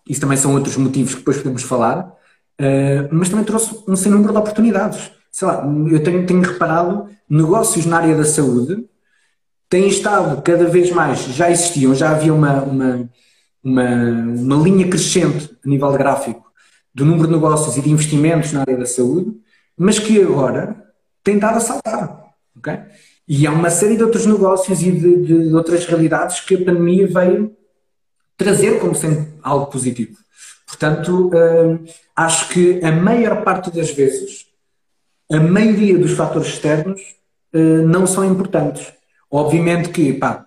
Isso também são outros motivos que depois podemos falar. Uh, mas também trouxe um sem número de oportunidades. Sei lá, eu tenho, tenho reparado negócios na área da saúde têm estado cada vez mais, já existiam, já havia uma, uma, uma, uma linha crescente a nível gráfico do número de negócios e de investimentos na área da saúde, mas que agora tem dado a saltar. Okay? E há uma série de outros negócios e de, de, outras realidades que a pandemia veio trazer como sendo algo positivo. Portanto, uh, acho que a maior parte das vezes, a maioria dos fatores externos uh, não são importantes. Obviamente que, pá,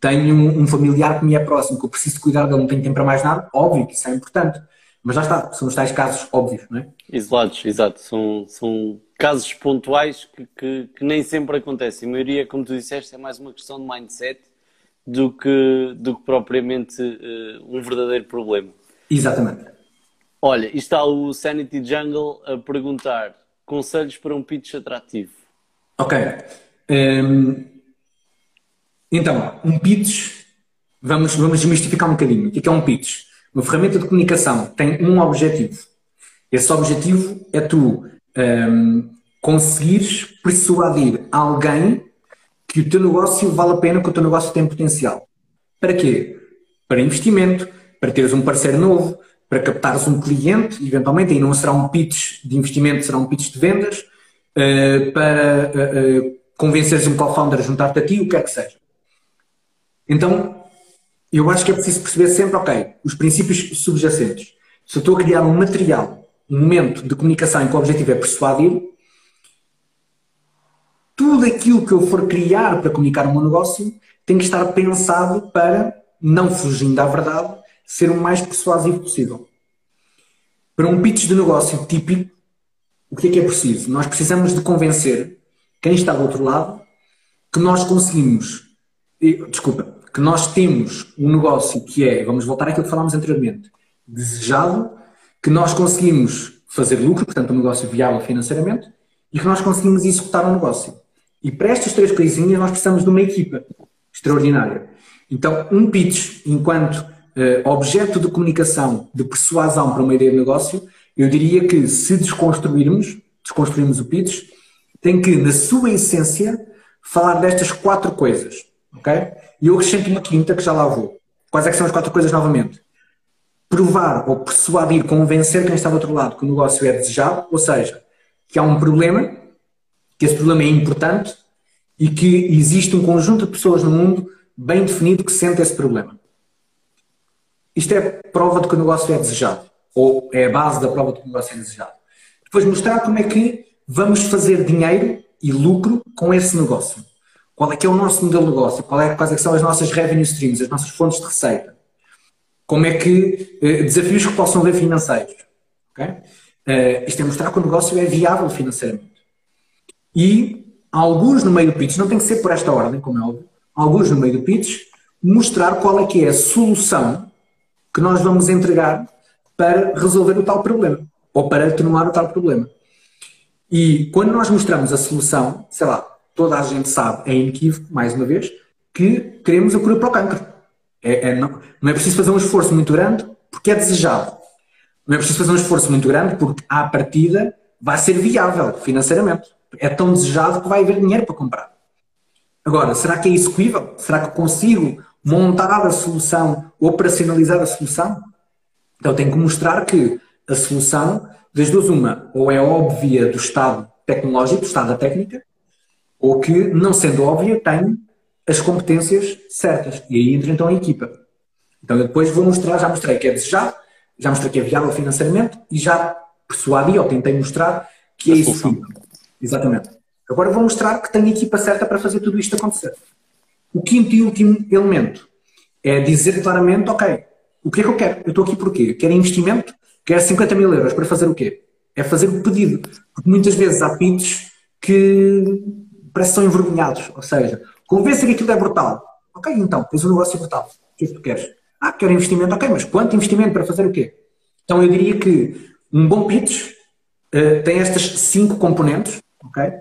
tenho um, um, familiar que me é próximo, que eu preciso cuidar dele, não tenho tempo para mais nada, óbvio que isso é importante. Mas lá está, são os tais casos óbvios, não é? Isolados, exato. São, são casos pontuais que, que, que, nem sempre acontecem. A maioria, como tu disseste, é mais uma questão de mindset do que, do que propriamente uh, um verdadeiro problema. Exatamente. Olha, e está o Sanity Jungle a perguntar conselhos para um pitch atrativo. Ok. Um, então, um pitch, vamos, vamos desmistificar um bocadinho. O que é, é um pitch? Uma ferramenta de comunicação tem um objetivo. Esse objetivo é tu um, conseguires persuadir alguém que o teu negócio vale a pena, que o teu negócio tem potencial. Para quê? Para investimento, para teres um parceiro novo, para captares um cliente, eventualmente, aí não será um pitch de investimento, será um pitch de vendas, uh, para uh, uh, convenceres um co-founder a juntar-te a ti, o que é que seja. Então, eu acho que é preciso perceber sempre, ok, os princípios subjacentes. Se eu estou a criar um material, um momento de comunicação em que o objetivo é persuadir, tudo aquilo que eu for criar para comunicar o meu negócio tem que estar pensado para, não fugindo à verdade, ser o mais persuasivo possível. Para um pitch de negócio típico, o que é que é preciso? Nós precisamos de convencer quem está do outro lado que nós conseguimos, desculpa, que nós temos um negócio que é, vamos voltar àquilo que falámos anteriormente, desejado, que nós conseguimos fazer lucro, portanto um negócio viável financeiramente, e que nós conseguimos executar um negócio. E para estas três coisinhas nós precisamos de uma equipa extraordinária. Então, um pitch, enquanto uh, objeto de comunicação, de persuasão para uma ideia de negócio, eu diria que se desconstruirmos, desconstruirmos o pitch, tem que, na sua essência, falar destas quatro coisas. Ok? E eu acrescento uma quinta que já lá vou. Quais é que são as quatro coisas novamente? Provar ou persuadir, convencer quem está do outro lado que o negócio é desejado, ou seja, que há um problema, que esse problema é importante e que existe um conjunto de pessoas no mundo bem definido que sente esse problema. Isto é prova de que o negócio é desejado, ou é a base da prova de que o negócio é desejado. Depois mostrar como é que vamos fazer dinheiro e lucro com esse negócio. Qual é que é o nosso modelo de negócio? Qual é, quais é são as nossas revenue streams, as nossas fontes de receita? Como é que eh, desafios que possam haver financeiros? Okay? Uh, isto é mostrar que o negócio é viável financeiramente. E alguns no meio do pitch, não tem que ser por esta ordem, como é óbvio, alguns no meio do pitch, mostrar qual é que é a solução que nós vamos entregar para resolver o tal problema, ou para atenuar o tal problema. E quando nós mostramos a solução, sei lá, toda a gente sabe, é inequívoco, mais uma vez, que queremos a cura para o cancro. É, é, não, não é preciso fazer um esforço muito grande porque é desejado. Não é preciso fazer um esforço muito grande porque, à partida, vai ser viável financeiramente. É tão desejado que vai haver dinheiro para comprar. Agora, será que é execuível? Será que consigo montar a solução, operacionalizar a solução? Então, tenho que mostrar que a solução, das duas, uma, ou é óbvia do estado tecnológico, do estado da técnica, ou que, não sendo óbvia, tem as competências certas. E aí entra então a equipa. Então eu depois vou mostrar, já mostrei que é desejado, já mostrei que é viável financeiramente e já persuadi ou tentei mostrar que é isso. Exatamente. Agora vou mostrar que tenho a equipa certa para fazer tudo isto acontecer. O quinto e último elemento é dizer claramente, ok, o que é que eu quero? Eu estou aqui por quê? Quero investimento? Quero 50 mil euros para fazer o quê? É fazer o pedido. Porque muitas vezes há pitches que parece que são envergonhados. Ou seja, convença que aquilo é brutal. Ok, então, tens um negócio brutal. O que é que tu queres? Ah, quero investimento. Ok, mas quanto investimento para fazer o quê? Então eu diria que um bom pitch uh, tem estas cinco componentes, ok?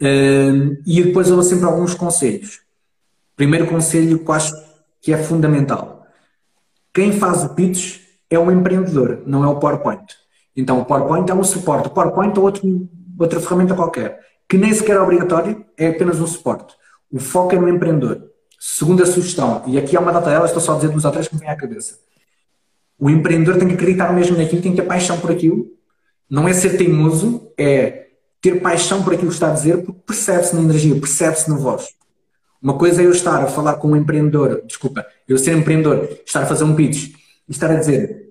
Uh, e depois eu dou sempre alguns conselhos. Primeiro conselho que eu acho que é fundamental. Quem faz o pitch é um empreendedor, não é o PowerPoint. Então o PowerPoint é um suporte. O PowerPoint é outro, outra ferramenta qualquer que nem sequer é obrigatório, é apenas um suporte. O foco é no empreendedor. Segunda sugestão, e aqui há uma data dela, estou só a dizer duas ou três que me vem à cabeça. O empreendedor tem que acreditar mesmo naquilo, tem que ter paixão por aquilo. Não é ser teimoso, é ter paixão por aquilo que está a dizer, porque percebe-se na energia, percebe-se na voz. Uma coisa é eu estar a falar com um empreendedor, desculpa, eu ser empreendedor, estar a fazer um pitch e estar a dizer,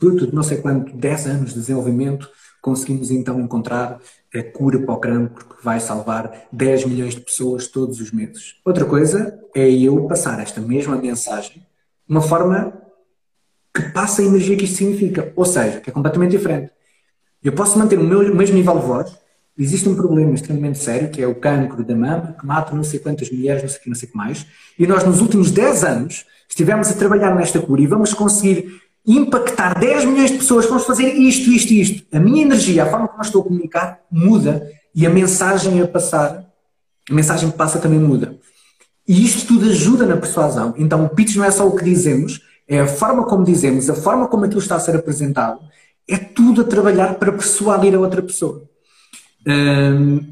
fruto de não sei quanto, 10 anos de desenvolvimento, conseguimos então encontrar a cura para o cancro que vai salvar 10 milhões de pessoas todos os meses. Outra coisa é eu passar esta mesma mensagem de uma forma que passa a energia que isto significa. Ou seja, que é completamente diferente. Eu posso manter o, meu, o mesmo nível de voz, existe um problema extremamente sério, que é o cancro da mama, que mata não sei quantas mulheres, não sei o que, não sei que mais, e nós nos últimos 10 anos estivemos a trabalhar nesta cura e vamos conseguir impactar 10 milhões de pessoas, vamos fazer isto, isto, isto. A minha energia, a forma como eu estou a comunicar, muda e a mensagem a passar, a mensagem que passa também muda. E isto tudo ajuda na persuasão. Então o pitch não é só o que dizemos, é a forma como dizemos, a forma como aquilo está a ser apresentado, é tudo a trabalhar para persuadir a outra pessoa.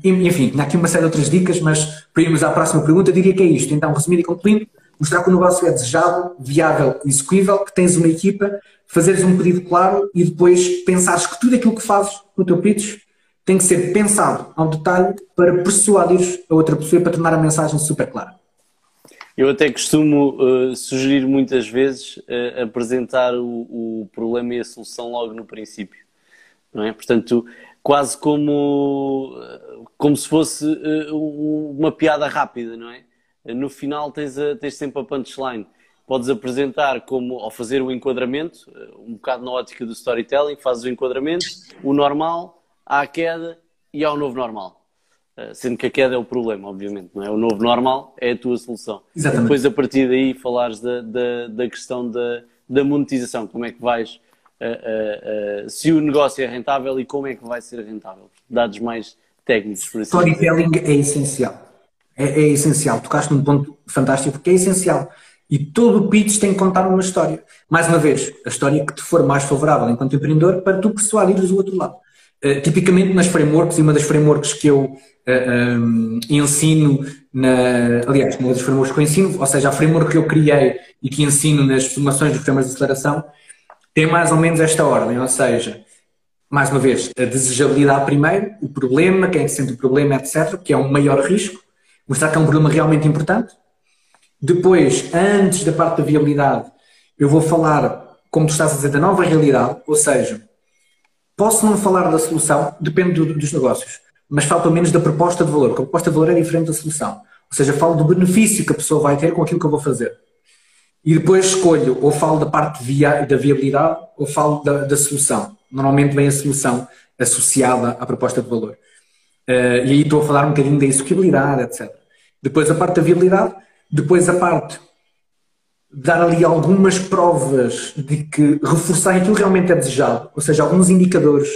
Enfim, há aqui uma série de outras dicas, mas para irmos à próxima pergunta, diria que é isto. Então, resumindo e concluindo, mostrar que o negócio é desejável, viável e execuível, que tens uma equipa, fazeres um pedido claro e depois pensares que tudo aquilo que fazes no teu pitch tem que ser pensado ao detalhe para persuadir a outra pessoa e para tornar a mensagem super clara. Eu até costumo uh, sugerir muitas vezes uh, apresentar o, o, problema e a solução logo no princípio, não é? Portanto, quase como, uh, como se fosse uma piada rápida, não é? No final tens, a, tens sempre a punchline. Podes apresentar como, ao fazer o enquadramento, um bocado na ótica do storytelling, fazes o enquadramento, o normal, à queda e ao novo normal. Eh, sendo que a queda é o problema, obviamente, não é? O novo normal é a tua solução. Exatamente. Depois, a partir daí, falares da, da, da questão da, da monetização, como é que vais, uh, uh, uh, se o negócio é rentável e como é que vai ser rentável. Dados mais técnicos, por assim Storytelling é essencial. É, é, essencial. Tocaste num ponto fantástico, porque é essencial. E todo o pitch tem que contar uma história. Mais uma vez, a história que te for mais favorável enquanto empreendedor para tu persuadires o outro lado. Tipicamente nas frameworks, e uma das frameworks que eu um, ensino, na, aliás, uma das frameworks que eu ensino, ou seja, a framework que eu criei e que ensino nas formações dos programas de aceleração, tem mais ou menos esta ordem, ou seja, mais uma vez, a desejabilidade primeiro, o problema, quem é que sente o problema, etc., que é um maior risco, mostrar que é um problema realmente importante. Depois, antes da parte da viabilidade, eu vou falar, como tu estás a dizer, da nova realidade, ou seja, posso não falar da solução, depende do, dos negócios mas falo pelo menos da proposta de valor, porque a proposta de valor é diferente da solução. Ou seja, falo do benefício que a pessoa vai ter com aquilo que eu vou fazer. E depois escolho, ou falo da parte via, da viabilidade, ou falo da, da, solução. Normalmente vem a solução associada à proposta de valor. Uh, e aí estou a falar um bocadinho da execuibilidade, etc. Depois a parte da viabilidade, depois a parte dar ali algumas provas de que reforçar aquilo realmente é desejado, ou seja, alguns indicadores,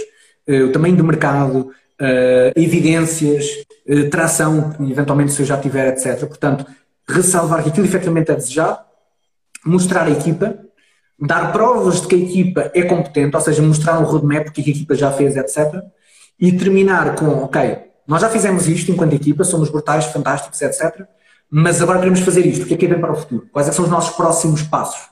uh, o tamanho do mercado, uh, evidências, uh, tração, eventualmente se eu já tiver, etc. Portanto, ressalvar que aquilo efetivamente é desejado, mostrar a equipa, dar provas de que a equipa é competente, ou seja, mostrar um roadmap que a equipa já fez, etc. E terminar com, ok, nós já fizemos isto enquanto equipa, somos brutais, fantásticos, etc. Mas agora queremos fazer isto. O que é que vem para o futuro? Quais é são os nossos próximos passos?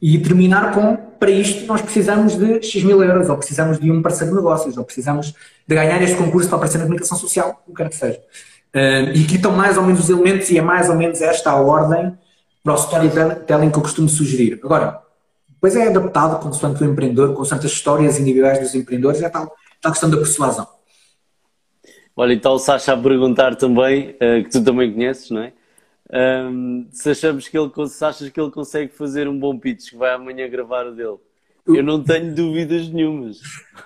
E terminar com, para isto nós precisamos de X mil euros, ou precisamos de um parceiro de negócios, ou precisamos de ganhar este concurso para aparecer na comunicação social, o que quer que seja. Uh, e aqui estão mais ou menos os elementos e é mais ou menos esta a ordem para o storytelling que eu costumo sugerir. Agora, depois é adaptado consoante o empreendedor, consoante as histórias individuais dos empreendedores, é tal, tal questão da persuasão. Olha, então o Sacha a perguntar também, uh, que tu também conheces, não é? Um, se achamos que ele, se achas que ele consegue fazer um bom pitch, que vai amanhã gravar o dele. Eu não tenho dúvidas nenhumas.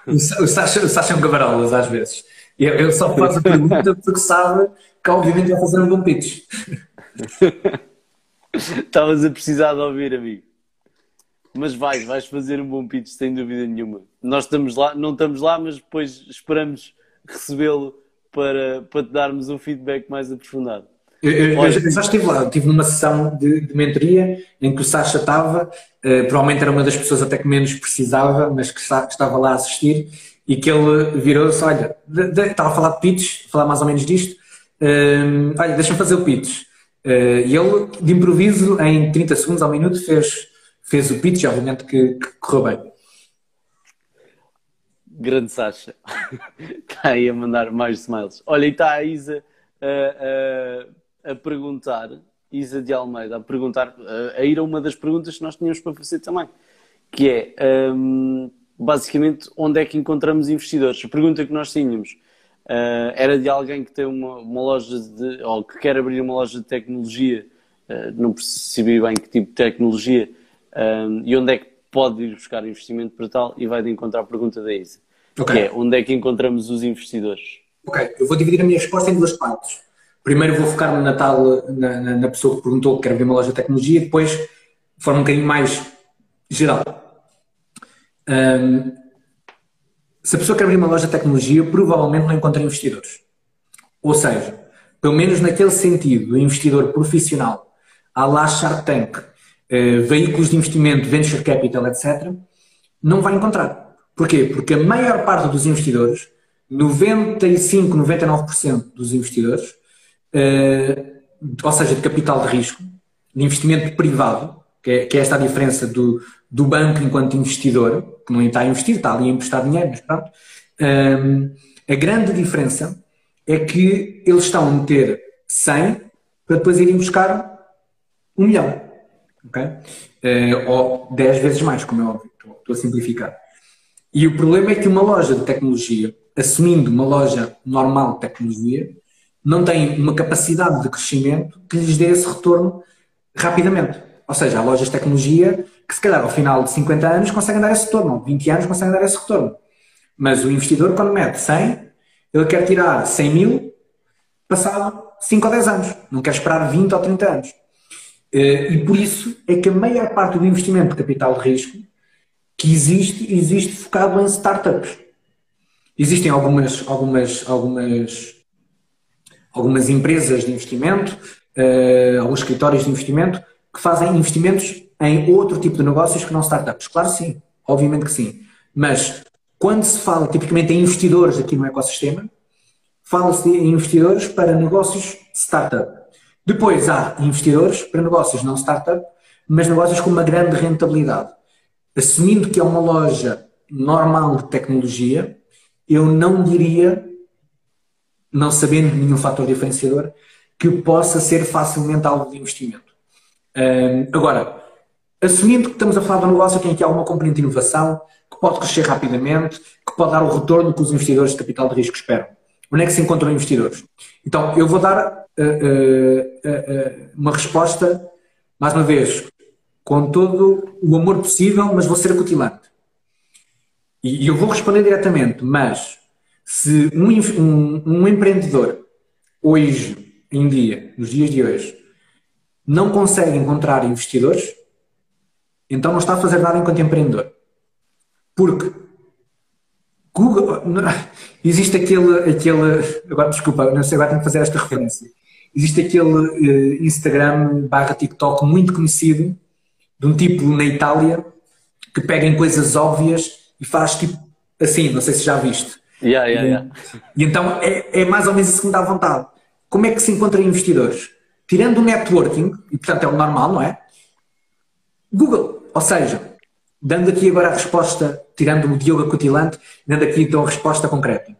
O Sacha, o é um cavarolas às vezes. Ele só faz a pergunta porque sabe que obviamente vai fazer um bom pitch. Estavas a precisar de ouvir, amigo. Mas vais, vais fazer um bom pitch sem dúvida nenhuma. Nós estamos lá, não estamos lá, mas depois esperamos recebê-lo para, para te darmos um feedback mais aprofundado. Eu, eu, eu, já estive lá, estive numa sessão de, de mentoria em que o Sasha estava, uh, provavelmente era uma das pessoas até que menos precisava, mas que, que estava lá a assistir, e que ele virou-se, olha, de, de, estava a falar de pitch, falar mais ou menos disto, uh, olha, deixa-me fazer o pitch. Uh, e ele, de improviso, em 30 segundos ao minuto, fez, fez o pitch, obviamente que, que correu bem. Grande Sasha. está aí a mandar mais smiles. Olha, e está a Isa a perguntar, Isa de Almeida, a perguntar, a ir a uma das perguntas que nós tínhamos para fazer também, que é um, basicamente onde é que encontramos investidores. A pergunta que nós tínhamos uh, era de alguém que tem uma, uma, loja de, ou que quer abrir uma loja de tecnologia, uh, não percebi bem que tipo de tecnologia, um, e onde é que pode ir buscar investimento para tal, e vai de encontrar a pergunta da Isa. Okay. Que é, onde é que encontramos os investidores? Ok, eu vou dividir a minha resposta em duas partes. Primeiro vou focar-me na tal, na, na, pessoa que perguntou que quer abrir uma loja de tecnologia, depois, de forma um bocadinho mais geral. Um, se a pessoa quer abrir uma loja de tecnologia, provavelmente não encontra investidores. Ou seja, pelo menos naquele sentido, investidor profissional, à la Shark Tank, uh, veículos de investimento, venture capital, etc., não vai encontrar. Porquê? Porque a maior parte dos investidores 95, 99% dos investidores, uh, ou seja, de capital de risco, de investimento privado, que é, que é esta a diferença do, do banco enquanto investidor, que não está a investir, está ali a emprestar dinheiro, mas pronto. Um, a grande diferença é que eles estão a meter 100 para depois irem buscar um milhão. Okay? Uh, ou 10 vezes mais, como é óbvio, estou a simplificar. E o problema é que uma loja de tecnologia, assumindo uma loja normal de tecnologia, não tem uma capacidade de crescimento que lhes dê esse retorno rapidamente. Ou seja, há lojas de tecnologia que, se calhar, ao final de 50 anos conseguem dar esse retorno, ou 20 anos conseguem dar esse retorno. Mas o investidor, quando mete 100, ele quer tirar 100 mil passado 5 ou 10 anos, não quer esperar 20 ou 30 anos. Eh, e por isso é que a maior parte do investimento de capital de risco que existe, existe focado em startups. Existem algumas, algumas, algumas, algumas empresas de investimento, uh, alguns escritórios de investimento que fazem investimentos em outro tipo de negócios que não startups. Claro sim, obviamente que sim. Mas quando se fala tipicamente em investidores aqui no ecossistema, fala-se em investidores para negócios startup. Depois há investidores para negócios não startup, mas negócios com uma grande rentabilidade assumindo que é uma loja normal de tecnologia, eu não diria, não sabendo nenhum fator diferenciador, que possa ser facilmente alvo de investimento. Um, agora, assumindo que estamos a falar de um negócio que há uma componente de inovação, que pode crescer rapidamente, que pode dar o retorno que os investidores de capital de risco esperam. Onde é que se encontram investidores? Então, eu vou dar uh, uh, uh, uma resposta, mais uma vez, com todo o amor possível, mas vou ser acutilante. E, eu vou responder diretamente, mas se um, um, um empreendedor, hoje, em dia, nos dias de hoje, não consegue encontrar investidores, então não está a fazer nada enquanto empreendedor. Porque Google, existe aquele, aquele agora desculpa, não sei, agora tenho que fazer esta referência. Existe aquele uh, Instagram barra TikTok muito conhecido de um tipo na Itália que pega em coisas óbvias e faz tipo assim, não sei se já viste. Yeah, yeah, yeah. E, e então é, é mais ou menos isso que me dá vontade. Como é que se encontra investidores? Tirando o networking, e portanto é o normal, não é? Google, ou seja, dando aqui agora a resposta, tirando o Diogo acutilante, dando aqui então a resposta concreta.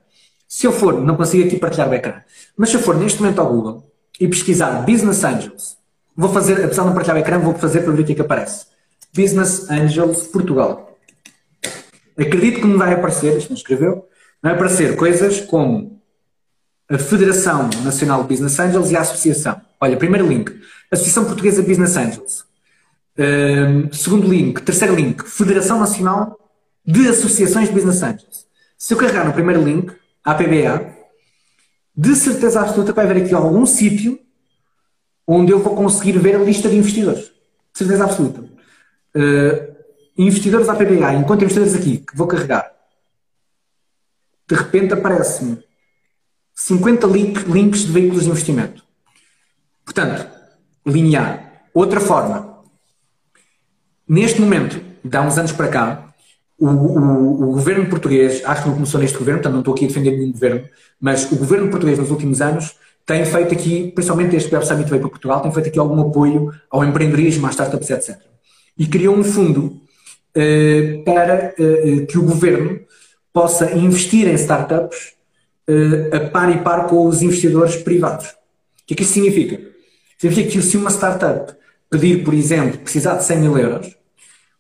Se eu for, não consigo aqui partilhar o ecrã, mas se eu for neste momento ao Google e pesquisar Business Angels, Vou fazer, apesar de não partilhar o ecrã, vou fazer para ver o que é que aparece. Business Angels Portugal. Acredito que me vai aparecer, isto não escreveu, vai aparecer coisas como a Federação Nacional de Business Angels e a Associação. Olha, primeiro link, Associação Portuguesa Business Angels. Um, segundo link, terceiro link, Federação Nacional de Associações de Business Angels. Se eu carregar no primeiro link, APBA, de certeza absoluta que vai haver aqui algum sítio onde eu vou conseguir ver a lista de investidores. De certeza absoluta. Uh, investidores APBA, enquanto investidores aqui, que vou carregar, de repente aparece-me 50 link, links de veículos de investimento. Portanto, linear. Outra forma. Neste momento, de há uns anos para cá, o, o, o, governo português, acho que não começou neste governo, portanto não estou aqui a defender nenhum governo, mas o governo português nos últimos anos tem feito aqui, principalmente este Web Summit veio para Portugal, tem feito aqui algum apoio ao empreendedorismo, às startups, etc. E criou um fundo uh, para uh, que o governo possa investir em startups uh, a par e par com os investidores privados. O que é que isso significa? Significa que se uma startup pedir, por exemplo, precisar de 100 mil euros,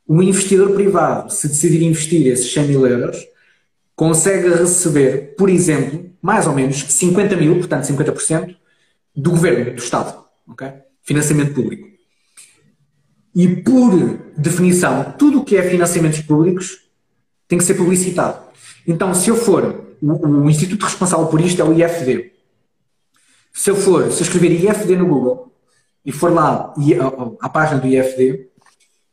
um investidor privado, se decidir investir esses 100 mil euros, consegue receber, por exemplo, mais ou menos 50 mil, portanto 50%, do governo, do Estado. Okay? Financiamento público. E por definição, tudo o que é financiamentos públicos tem que ser publicitado. Então, se eu for, o, o instituto responsável por isto é o IFD. Se eu for, se eu escrever IFD no Google e for lá à página do IFD,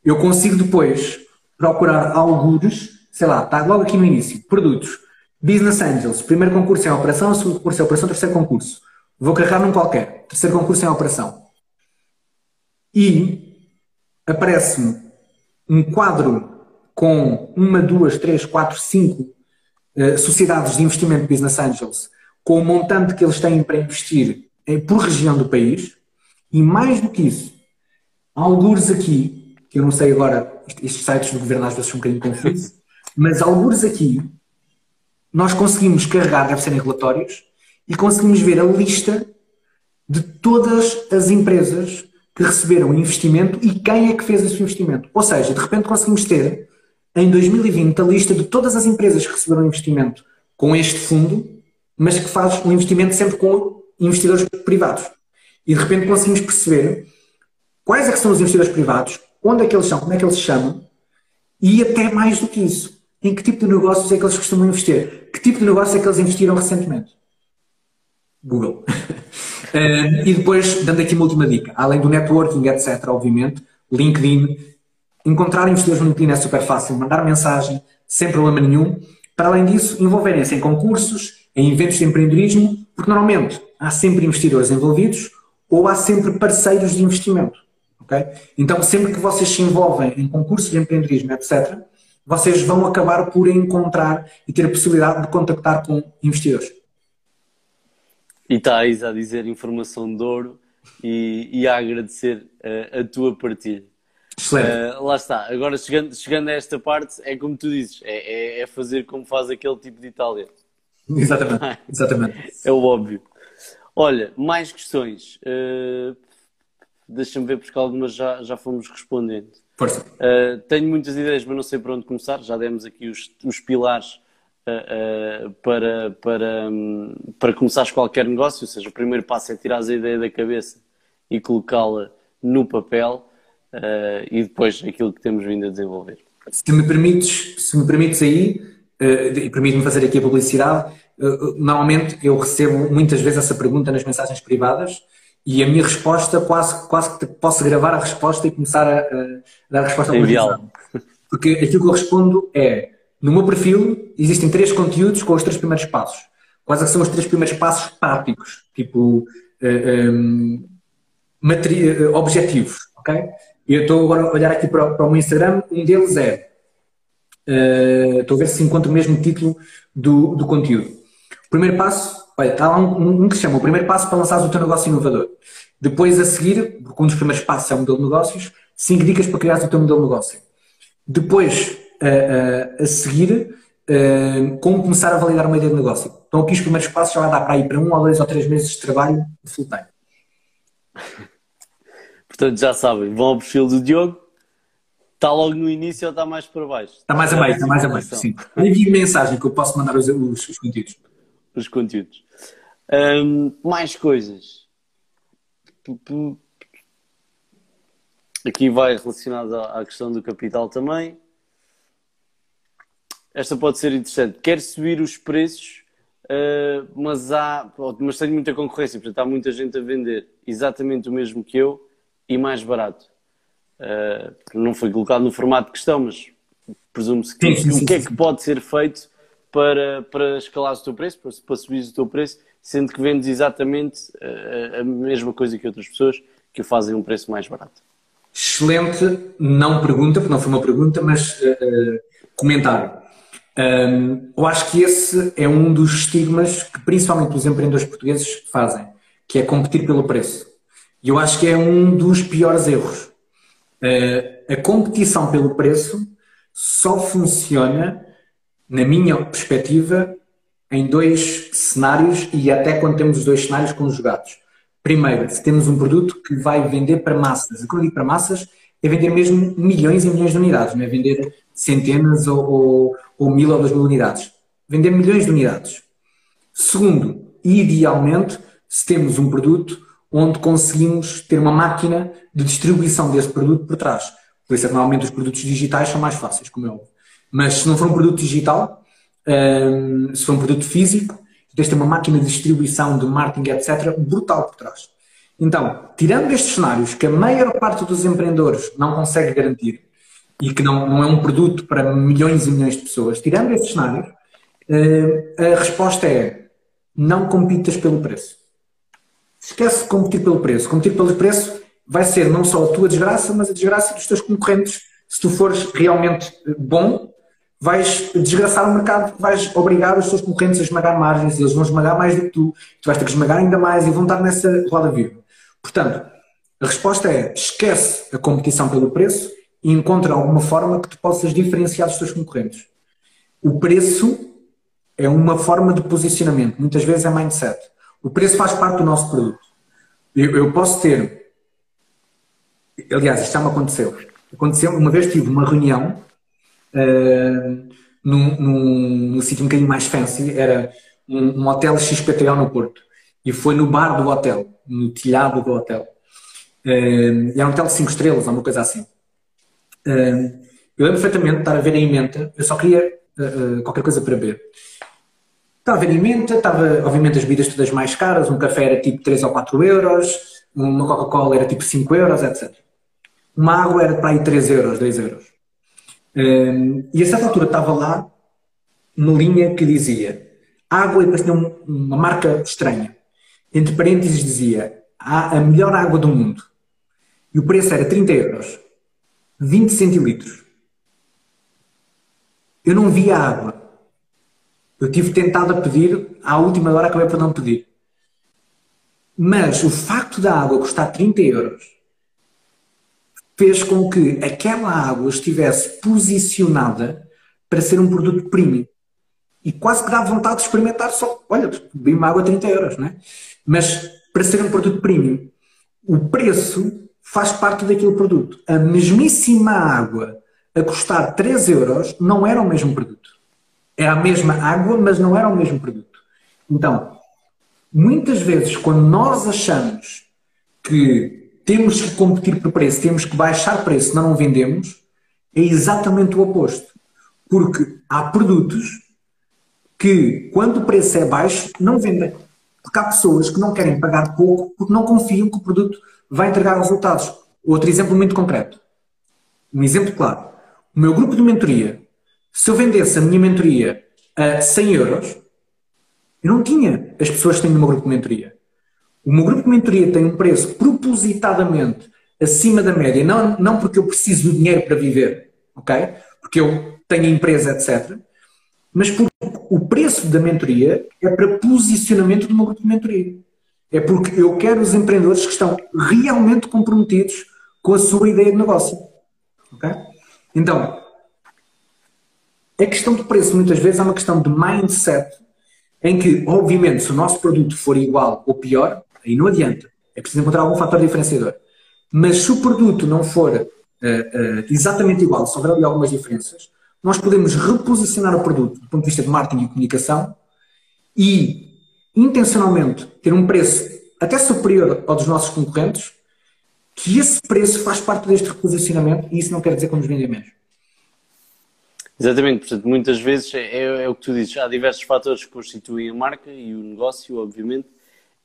eu consigo depois procurar alguns sei lá, está logo aqui no início, produtos, Business Angels, primeiro concurso em operação, segundo concurso em operação, terceiro concurso. Vou carregar num qualquer, terceiro concurso em operação. E aparece-me um quadro com uma, duas, três, quatro, cinco uh, sociedades de investimento business angels com o montante que eles têm para investir por região do país. E mais do que isso, alguns aqui, que eu não sei agora, estes sites do governo às vezes são um bocadinho confusos, mas alguns aqui nós conseguimos carregar, deve serem relatórios, e conseguimos ver a lista de todas as empresas que receberam investimento e quem é que fez esse investimento. Ou seja, de repente conseguimos ter em 2020 a lista de todas as empresas que receberam investimento com este fundo, mas que faz um investimento sempre com investidores privados. E de repente conseguimos perceber quais é que são os investidores privados, onde é que eles são, como é que eles se chamam, e até mais do que isso, em que tipo de negócios é que eles costumam investir, que tipo de negócio é que eles investiram recentemente. Google. E depois, dando aqui uma última dica, além do networking, etc., obviamente, LinkedIn, encontrar investidores no LinkedIn é super fácil, mandar mensagem, sem problema nenhum. Para além disso, envolverem-se em concursos, em eventos de empreendedorismo, porque normalmente há sempre investidores envolvidos ou há sempre parceiros de investimento. Okay? Então, sempre que vocês se envolvem em concursos de empreendedorismo, etc., vocês vão acabar por encontrar e ter a possibilidade de contactar com investidores. E estás a dizer informação de ouro e, e a agradecer uh, a tua partilha. Uh, lá está. Agora, chegando, chegando a esta parte, é como tu dizes, é, é, é fazer como faz aquele tipo de Itália. Exatamente, exatamente. é o óbvio. Olha, mais questões. Uh, Deixa-me ver, porque algumas já, já fomos respondendo. Força. Uh, tenho muitas ideias, mas não sei por onde começar. Já demos aqui os, os pilares uh, para, para, um, para começares qualquer negócio, ou seja, o primeiro passo é tirar a ideia da cabeça e colocá-la no papel uh, e depois aquilo que temos vindo a desenvolver. Se me permites, se me permites aí, uh, e permite-me fazer aqui a publicidade, normalmente eu recebo muitas vezes essa pergunta nas mensagens privadas e a minha resposta quase, quase que posso gravar a resposta e começar a, a dar a resposta ao Porque aquilo que eu respondo é no meu perfil existem três conteúdos com os três primeiros passos. Quais são os três primeiros passos práticos, tipo uh, eh, um, ehm, eh, objetivos, ok? Eu estou agora a olhar aqui para, para o meu Instagram, um deles é, uh, estou a ver se encontro o mesmo título do, do conteúdo. O primeiro passo, olha, está lá um, um, que se chama o primeiro passo para lançar o teu negócio inovador. Depois a seguir, porque um dos primeiros passos é o modelo de negócios, cinco dicas para criar o teu modelo de negócio. Depois a, a, seguir uh, como começar a validar uma ideia de negócio. Então aqui os primeiros passos já vai dar para ir para um ou dois ou três meses de trabalho de full time. Portanto, já sabem, vão ao perfil do Diogo, está logo no início ou está mais para baixo? Está mais a meio, está mais a meio, sim. Envie mensagem que eu posso mandar os, os, os conteúdos. Os conteúdos. Um, mais coisas. Aqui vai relacionado à questão do capital também. Esta pode ser interessante. Quer subir os preços, uh, mas há, mas tem muita concorrência, portanto há muita gente a vender exatamente o mesmo que eu e mais barato. Uh, não foi colocado no formato de questão, mas presumo-se que sim, sim, o que é que pode ser feito para, para escalar o teu preço, para, para subir o teu preço, sendo que vendes exatamente uh, a mesma coisa que outras pessoas que o fazem a um preço mais barato. Excelente, não pergunta, porque não foi uma pergunta, mas uh, comentário. Um, eu acho que esse é um dos estigmas que principalmente os empreendedores portugueses fazem, que é competir pelo preço. E eu acho que é um dos piores erros. Uh, a competição pelo preço só funciona, na minha perspectiva, em dois cenários e até quando temos os dois cenários conjugados. Primeiro, se temos um produto que vai vender para massas. E quando digo para massas, é vender mesmo milhões e milhões de unidades, não é vender centenas ou, ou, ou mil ou duas mil unidades. Vender milhões de unidades. Segundo, idealmente, se temos um produto onde conseguimos ter uma máquina de distribuição desse produto por trás. Por isso é normalmente os produtos digitais são mais fáceis, como é óbvio. Mas se não for um produto digital, um, se for um produto físico, tens de ter uma máquina de distribuição, de marketing, etc., brutal por trás. Então, tirando estes cenários que a maior parte dos empreendedores não consegue garantir e que não, não é um produto para milhões e milhões de pessoas, tirando estes cenários, eh, a resposta é não compitas pelo preço. Esquece de competir pelo preço. Competir pelo preço vai ser não só a tua desgraça, mas a desgraça dos teus concorrentes se tu fores realmente bom vais desgraçar o mercado, vais obrigar os teus concorrentes a esmagar margens, eles vão esmagar mais do que tu, tu vais ter que esmagar ainda mais e vão estar nessa roda viva. Portanto, a resposta é esquece a competição pelo preço e encontra alguma forma que tu possas diferenciar dos teus concorrentes. O preço é uma forma de posicionamento, muitas vezes é mindset. O preço faz parte do nosso produto. Eu, eu posso ter. Aliás, isto já me aconteceu. Aconteceu, uma vez tive uma reunião uh, num, num, num sítio um bocadinho mais fancy, era um, um hotel XPTO no Porto. E foi no bar do hotel, no telhado do hotel. Uh, era um hotel de 5 estrelas, ou uma coisa assim. Uh, eu lembro perfeitamente de estar a ver a emenda, eu só queria uh, qualquer coisa para beber. Estava a ver a emenda, estava, obviamente, as bebidas todas mais caras, um café era tipo 3 ou 4 euros, uma Coca-Cola era tipo 5 euros, etc. Uma água era para aí 3 euros, 2 euros. Um, e a certa altura estava lá uma linha que dizia água e depois tinha uma marca estranha. Entre parênteses dizia a melhor água do mundo. E o preço era 30 euros. 20 centilitros. Eu não via água. Eu tive tentado a pedir, à última hora acabei por não pedir. Mas o facto da água custar 30 euros fez com que aquela água estivesse posicionada para ser um produto premium. E quase que dá vontade de experimentar só, olha, bebi uma água a 30 euros, não é? Mas para ser um produto premium, o preço faz parte daquele produto. A mesmíssima água a custar 3 euros não era o mesmo produto. É a mesma água, mas não era o mesmo produto. Então, muitas vezes, quando nós achamos que temos que competir por preço, temos que baixar preço, senão não vendemos, é exatamente o oposto. Porque há produtos que, quando o preço é baixo, não vendem. Porque há pessoas que não querem pagar pouco porque não confiam que o produto vai entregar resultados. Outro exemplo muito concreto. Um exemplo claro. O meu grupo de mentoria, se eu vendesse a minha mentoria a 100 euros, eu não tinha as pessoas que têm no meu grupo de mentoria. O meu grupo de mentoria tem um preço propositadamente acima da média, não, não porque eu preciso do dinheiro para viver, ok? Porque eu tenho empresa, etc. Mas porque o preço da mentoria é para posicionamento do meu grupo de mentoria. É porque eu quero os empreendedores que estão realmente comprometidos com a sua ideia de negócio. Okay? Então, a questão do preço muitas vezes é uma questão de mindset em que, obviamente, se o nosso produto for igual ou pior, aí não adianta. É preciso encontrar algum fator diferenciador. Mas se o produto não for uh, uh, exatamente igual, se houver ali algumas diferenças, nós podemos reposicionar o produto do ponto de vista de marketing e comunicação e intencionalmente ter um preço até superior ao dos nossos concorrentes, que esse preço faz parte deste reposicionamento e isso não quer dizer que vamos vender menos. Exatamente, portanto, muitas vezes é, é, o que tu dizes, há diversos fatores que constituem a marca e o negócio, obviamente,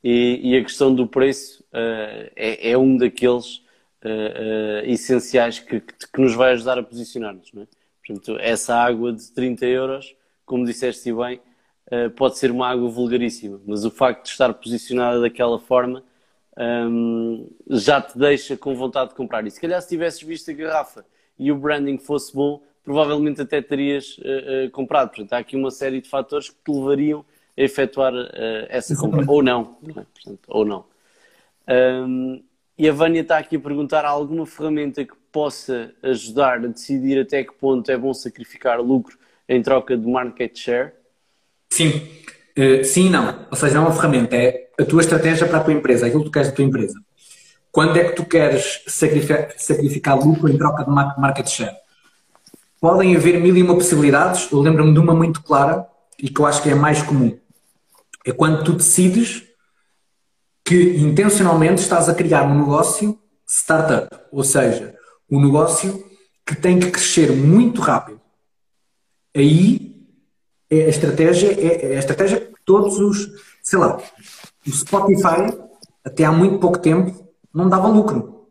e, e a questão do preço uh, é, é, um daqueles uh, uh, essenciais que, que, que, nos vai ajudar a posicionar-nos. É? Portanto, essa água de 30 euros, como disseste bem, pode ser uma água vulgaríssima, mas o facto de estar posicionada daquela forma um, já te deixa com vontade de comprar. E se calhar se tivesses visto a garrafa e o branding fosse bom, provavelmente até terias comprado. Portanto, há aqui uma série de fatores que te levariam efetuar uh, essa compra. Ou não. não é? Portanto, ou não. Um, e a Vânia está aqui a perguntar: há alguma ferramenta que possa ajudar a decidir até que ponto é bom sacrificar lucro em troca de market share? Sim. Uh, sim e não. Ou seja, não é uma ferramenta, é a tua estratégia para a tua empresa, é aquilo que tu queres da tua empresa. Quando é que tu queres sacrificar, sacrificar lucro em troca de market share? Podem haver mil e uma possibilidades. Eu lembro-me de uma muito clara e que eu acho que é a mais comum. É quando tu decides que intencionalmente estás a criar um negócio startup, ou seja, um negócio que tem que crescer muito rápido. Aí é a estratégia, é, é a estratégia que todos os, sei lá, o Spotify, até há muito pouco tempo, não dava lucro.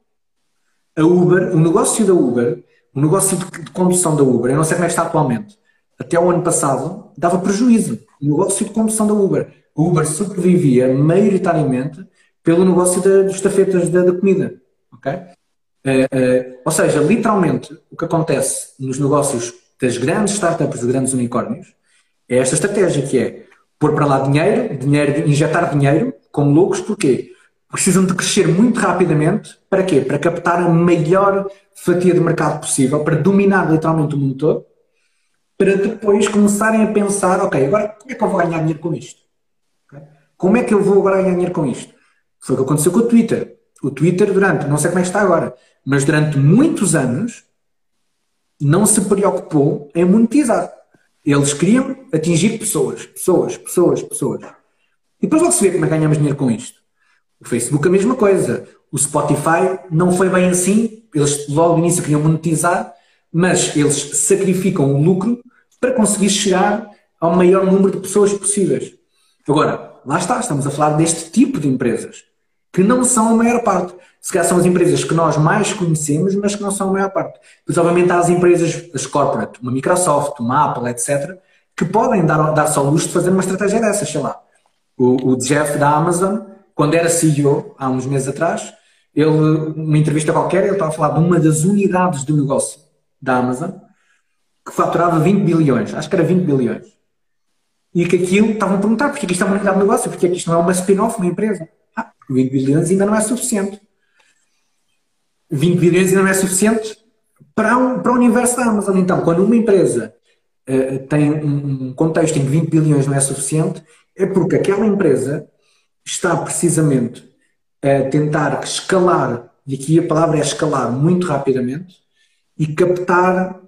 A Uber, o negócio da Uber, o negócio de, de condução da Uber, eu não sei como é que está atualmente, até o ano passado, dava prejuízo. O negócio de condução da Uber. A Uber sobrevivia maioritariamente pelo negócio de, dos tafetas da, da comida. ok? Uh, uh, ou seja, literalmente, o que acontece nos negócios das grandes startups, dos grandes unicórnios, é esta estratégia que é pôr para lá dinheiro, dinheiro injetar dinheiro como loucos, porquê? Precisam de crescer muito rapidamente, para quê? Para captar a maior fatia de mercado possível, para dominar literalmente o mundo todo, para depois começarem a pensar, ok, agora como é que eu vou ganhar dinheiro com isto? Como é que eu vou agora ganhar dinheiro com isto? Foi o que aconteceu com o Twitter. O Twitter durante, não sei como é que está agora, mas durante muitos anos não se preocupou em monetizar. Eles queriam atingir pessoas, pessoas, pessoas, pessoas. E depois logo se vê como é que ganhamos dinheiro com isto. O Facebook a mesma coisa. O Spotify não foi bem assim. Eles logo no início queriam monetizar, mas eles sacrificam o lucro para conseguir chegar ao maior número de pessoas possíveis. Agora, lá está, estamos a falar deste tipo de empresas, que não são a maior parte. Se calhar são as empresas que nós mais conhecemos, mas que não são a maior parte. Pois, obviamente, há as empresas, as corporate, uma Microsoft, uma Apple, etc., que podem dar, dar-se ao luxo de fazer uma estratégia dessas, sei lá. O, o Jeff da Amazon, quando era CEO, há uns meses atrás, ele, numa entrevista qualquer, ele estava a falar de uma das unidades de negócio da Amazon, que faturava 20 bilhões, acho que era 20 bilhões. E que aquilo, estavam a perguntar porque que isto é uma unidade de negócio, porque é que isto não é uma spin-off, uma empresa. Ah, 20 bilhões ainda não é suficiente. 20 bilhões ainda não é suficiente para, um, para o universo da Amazon. Então, quando uma empresa uh, tem um contexto em que 20 bilhões não é suficiente, é porque aquela empresa está precisamente a tentar escalar, e aqui a palavra é escalar muito rapidamente, e captar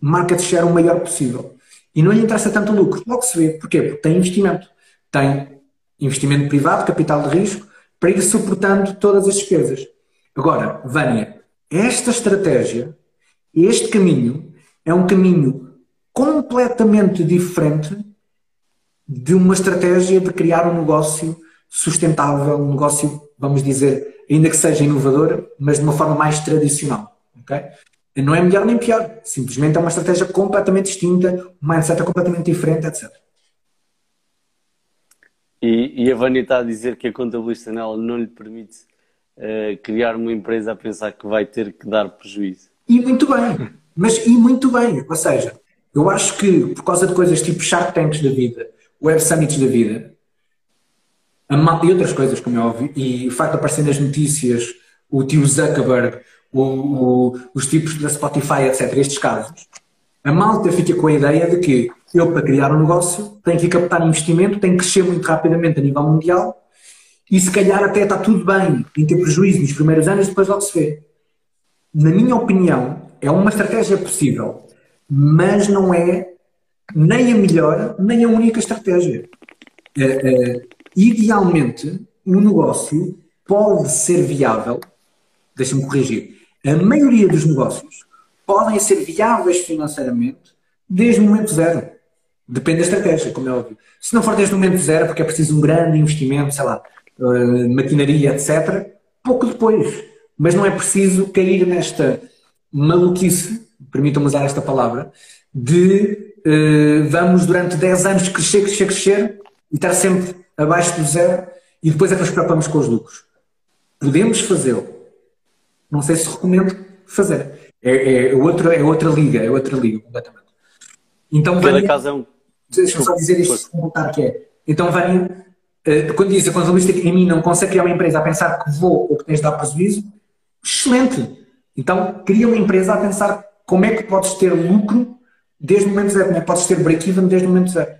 market share o maior possível. E não lhe interessa tanto o lucro. Logo se vê. Porquê? Porque tem investimento. Tem investimento privado, capital de risco, para ir suportando todas as despesas. Agora, Vânia, esta estratégia, este caminho, é um caminho completamente diferente de uma estratégia de criar um negócio sustentável, um negócio, vamos dizer, ainda que seja inovador, mas de uma forma mais tradicional. Okay? Não é melhor nem pior, simplesmente é uma estratégia completamente distinta, um mindset é completamente diferente, etc. E, e a Vânia está a dizer que a contabilista nela não lhe permite uh, criar uma empresa a pensar que vai ter que dar prejuízo. E muito bem, mas e muito bem, ou seja, eu acho que por causa de coisas tipo Shark Tanks da vida, Web Summits da vida, e outras coisas, como é óbvio, e o facto de aparecer nas notícias o tio Zuckerberg, o, o, os tipos da Spotify, etc., estes casos, a malta fica com a ideia de que eu, para criar um negócio, tenho que captar investimento, tenho que crescer muito rapidamente a nível mundial e se calhar até está tudo bem em ter prejuízo nos primeiros anos, depois logo se vê. Na minha opinião, é uma estratégia possível, mas não é nem a melhor, nem a única estratégia. É, é, idealmente, um negócio pode ser viável, deixa-me corrigir, a maioria dos negócios podem ser viáveis financeiramente desde o momento zero. Depende da estratégia, como é óbvio. Se não for desde o momento zero, porque é preciso um grande investimento, sei lá, uh, maquinaria, etc., pouco depois. Mas não é preciso cair nesta maluquice, permitam-me usar esta palavra, de uh, vamos durante 10 anos crescer, crescer, crescer e estar sempre abaixo do zero e depois é que nos preocupamos com os lucros. Podemos fazê-lo. Não sei se recomendo fazer. É, é, outra, é outra liga, é outra liga completamente. Então, Cada Vânia, caso é um... Deixa-me só dizer isto, voltar que é. Então, Vânia, eh, quando diz a contabilista que em mim não consegue criar uma empresa a pensar que vou ou que tens de dar prejuízo, excelente. Então, cria uma empresa a pensar como é que podes ter lucro desde o momento zero, como é que podes ter break-even desde o momento zero.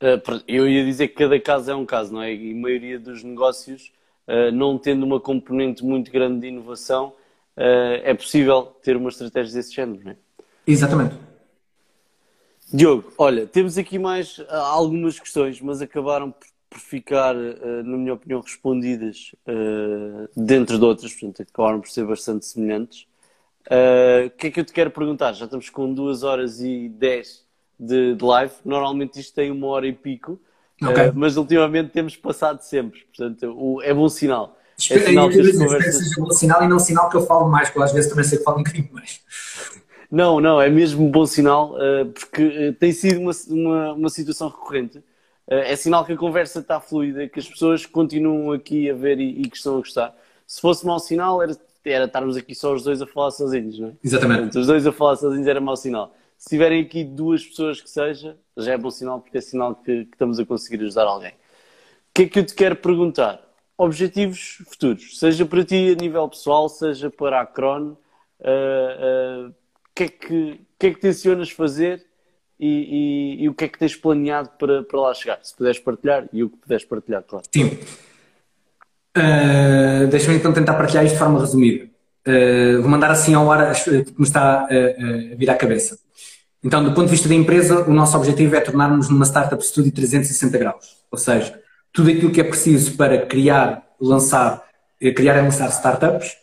Eh, eu ia dizer que cada caso é um caso, não é? E a maioria dos negócios, não tendo uma componente muito grande de inovação, é possível ter uma estratégia desse género, não é? Exatamente. Diogo, olha, temos aqui mais uh, algumas questões, mas acabaram por, ficar, na minha opinião, respondidas dentro de outras, portanto, acabaram por ser bastante semelhantes. O que é que eu te quero perguntar? Já estamos com 2 horas e 10 de, de, live, normalmente isto tem uma hora e pico, okay. mas ultimamente temos passado sempre, portanto, o, é bom sinal. Espero, é sinal que as conversas... seja bom sinal e não sinal que eu falo mais, porque às vezes também sei que falo um bocadinho mais. Não, não, é mesmo bom sinal, uh, porque uh, tem sido uma, uma, uma situação recorrente. Uh, é sinal que a conversa está fluida, que as pessoas continuam aqui a ver e, e que estão a gostar. Se fosse mau sinal, era era estarmos aqui só os dois a falar sozinhos, não é? Exatamente. Portanto, os dois a falar sozinhos era mau sinal. Se tiverem aqui duas pessoas que seja, já é bom sinal, porque é sinal que, que estamos a conseguir ajudar alguém. O que é que eu te quero perguntar? Objetivos futuros, seja para ti a nível pessoal, seja para a Cron, uh, uh, o que é que, que, é que tencionas fazer e, e, e, o que é que tens planeado para, para lá chegar? Se puderes partilhar e o que puderes partilhar, claro. Sim. Uh, Deixa-me então tentar partilhar isto de forma resumida. Uh, vou mandar assim ao ar que me está a vir à cabeça. Então, do ponto de vista da empresa, o nosso objetivo é tornarmos numa startup studio 360 graus. Ou seja, tudo aquilo que é preciso para criar, lançar, eh, criar e lançar startups,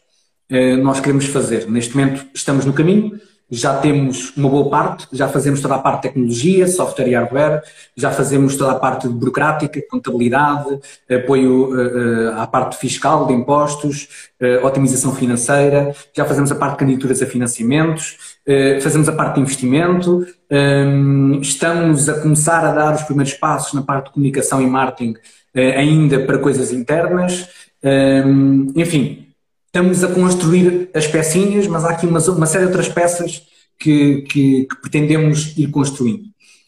nós queremos fazer. Neste momento estamos no caminho, já temos uma boa parte, já fazemos toda a parte de tecnologia, software e hardware, já fazemos toda a parte burocrática, contabilidade, apoio uh, à parte fiscal, de impostos, uh, otimização financeira, já fazemos a parte de candidaturas a financiamentos, fazemos a parte de investimento, um, estamos a começar a dar os primeiros passos na parte de comunicação e marketing ainda para coisas internas, um, enfim, estamos a construir as pecinhas, mas há aqui uma, uma série de outras peças que, que, que, pretendemos ir construindo.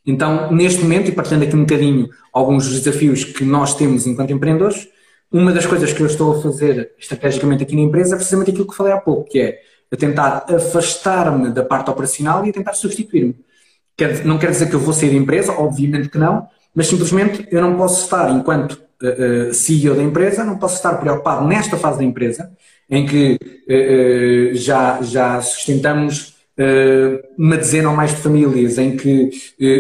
Então, neste momento, e partilhando aqui um bocadinho alguns desafios que nós temos enquanto empreendedores, uma das coisas que eu estou a fazer estrategicamente aqui na empresa é precisamente aquilo que falei há pouco, que é a tentar afastar-me da parte operacional e a tentar substituir-me. Não quer dizer que eu vou sair da empresa, obviamente que não, mas simplesmente eu não posso estar, enquanto uh, uh, CEO da empresa, não posso estar preocupado nesta fase da empresa em que uh, já, já sustentamos uh, uma dezena ou mais de famílias, em que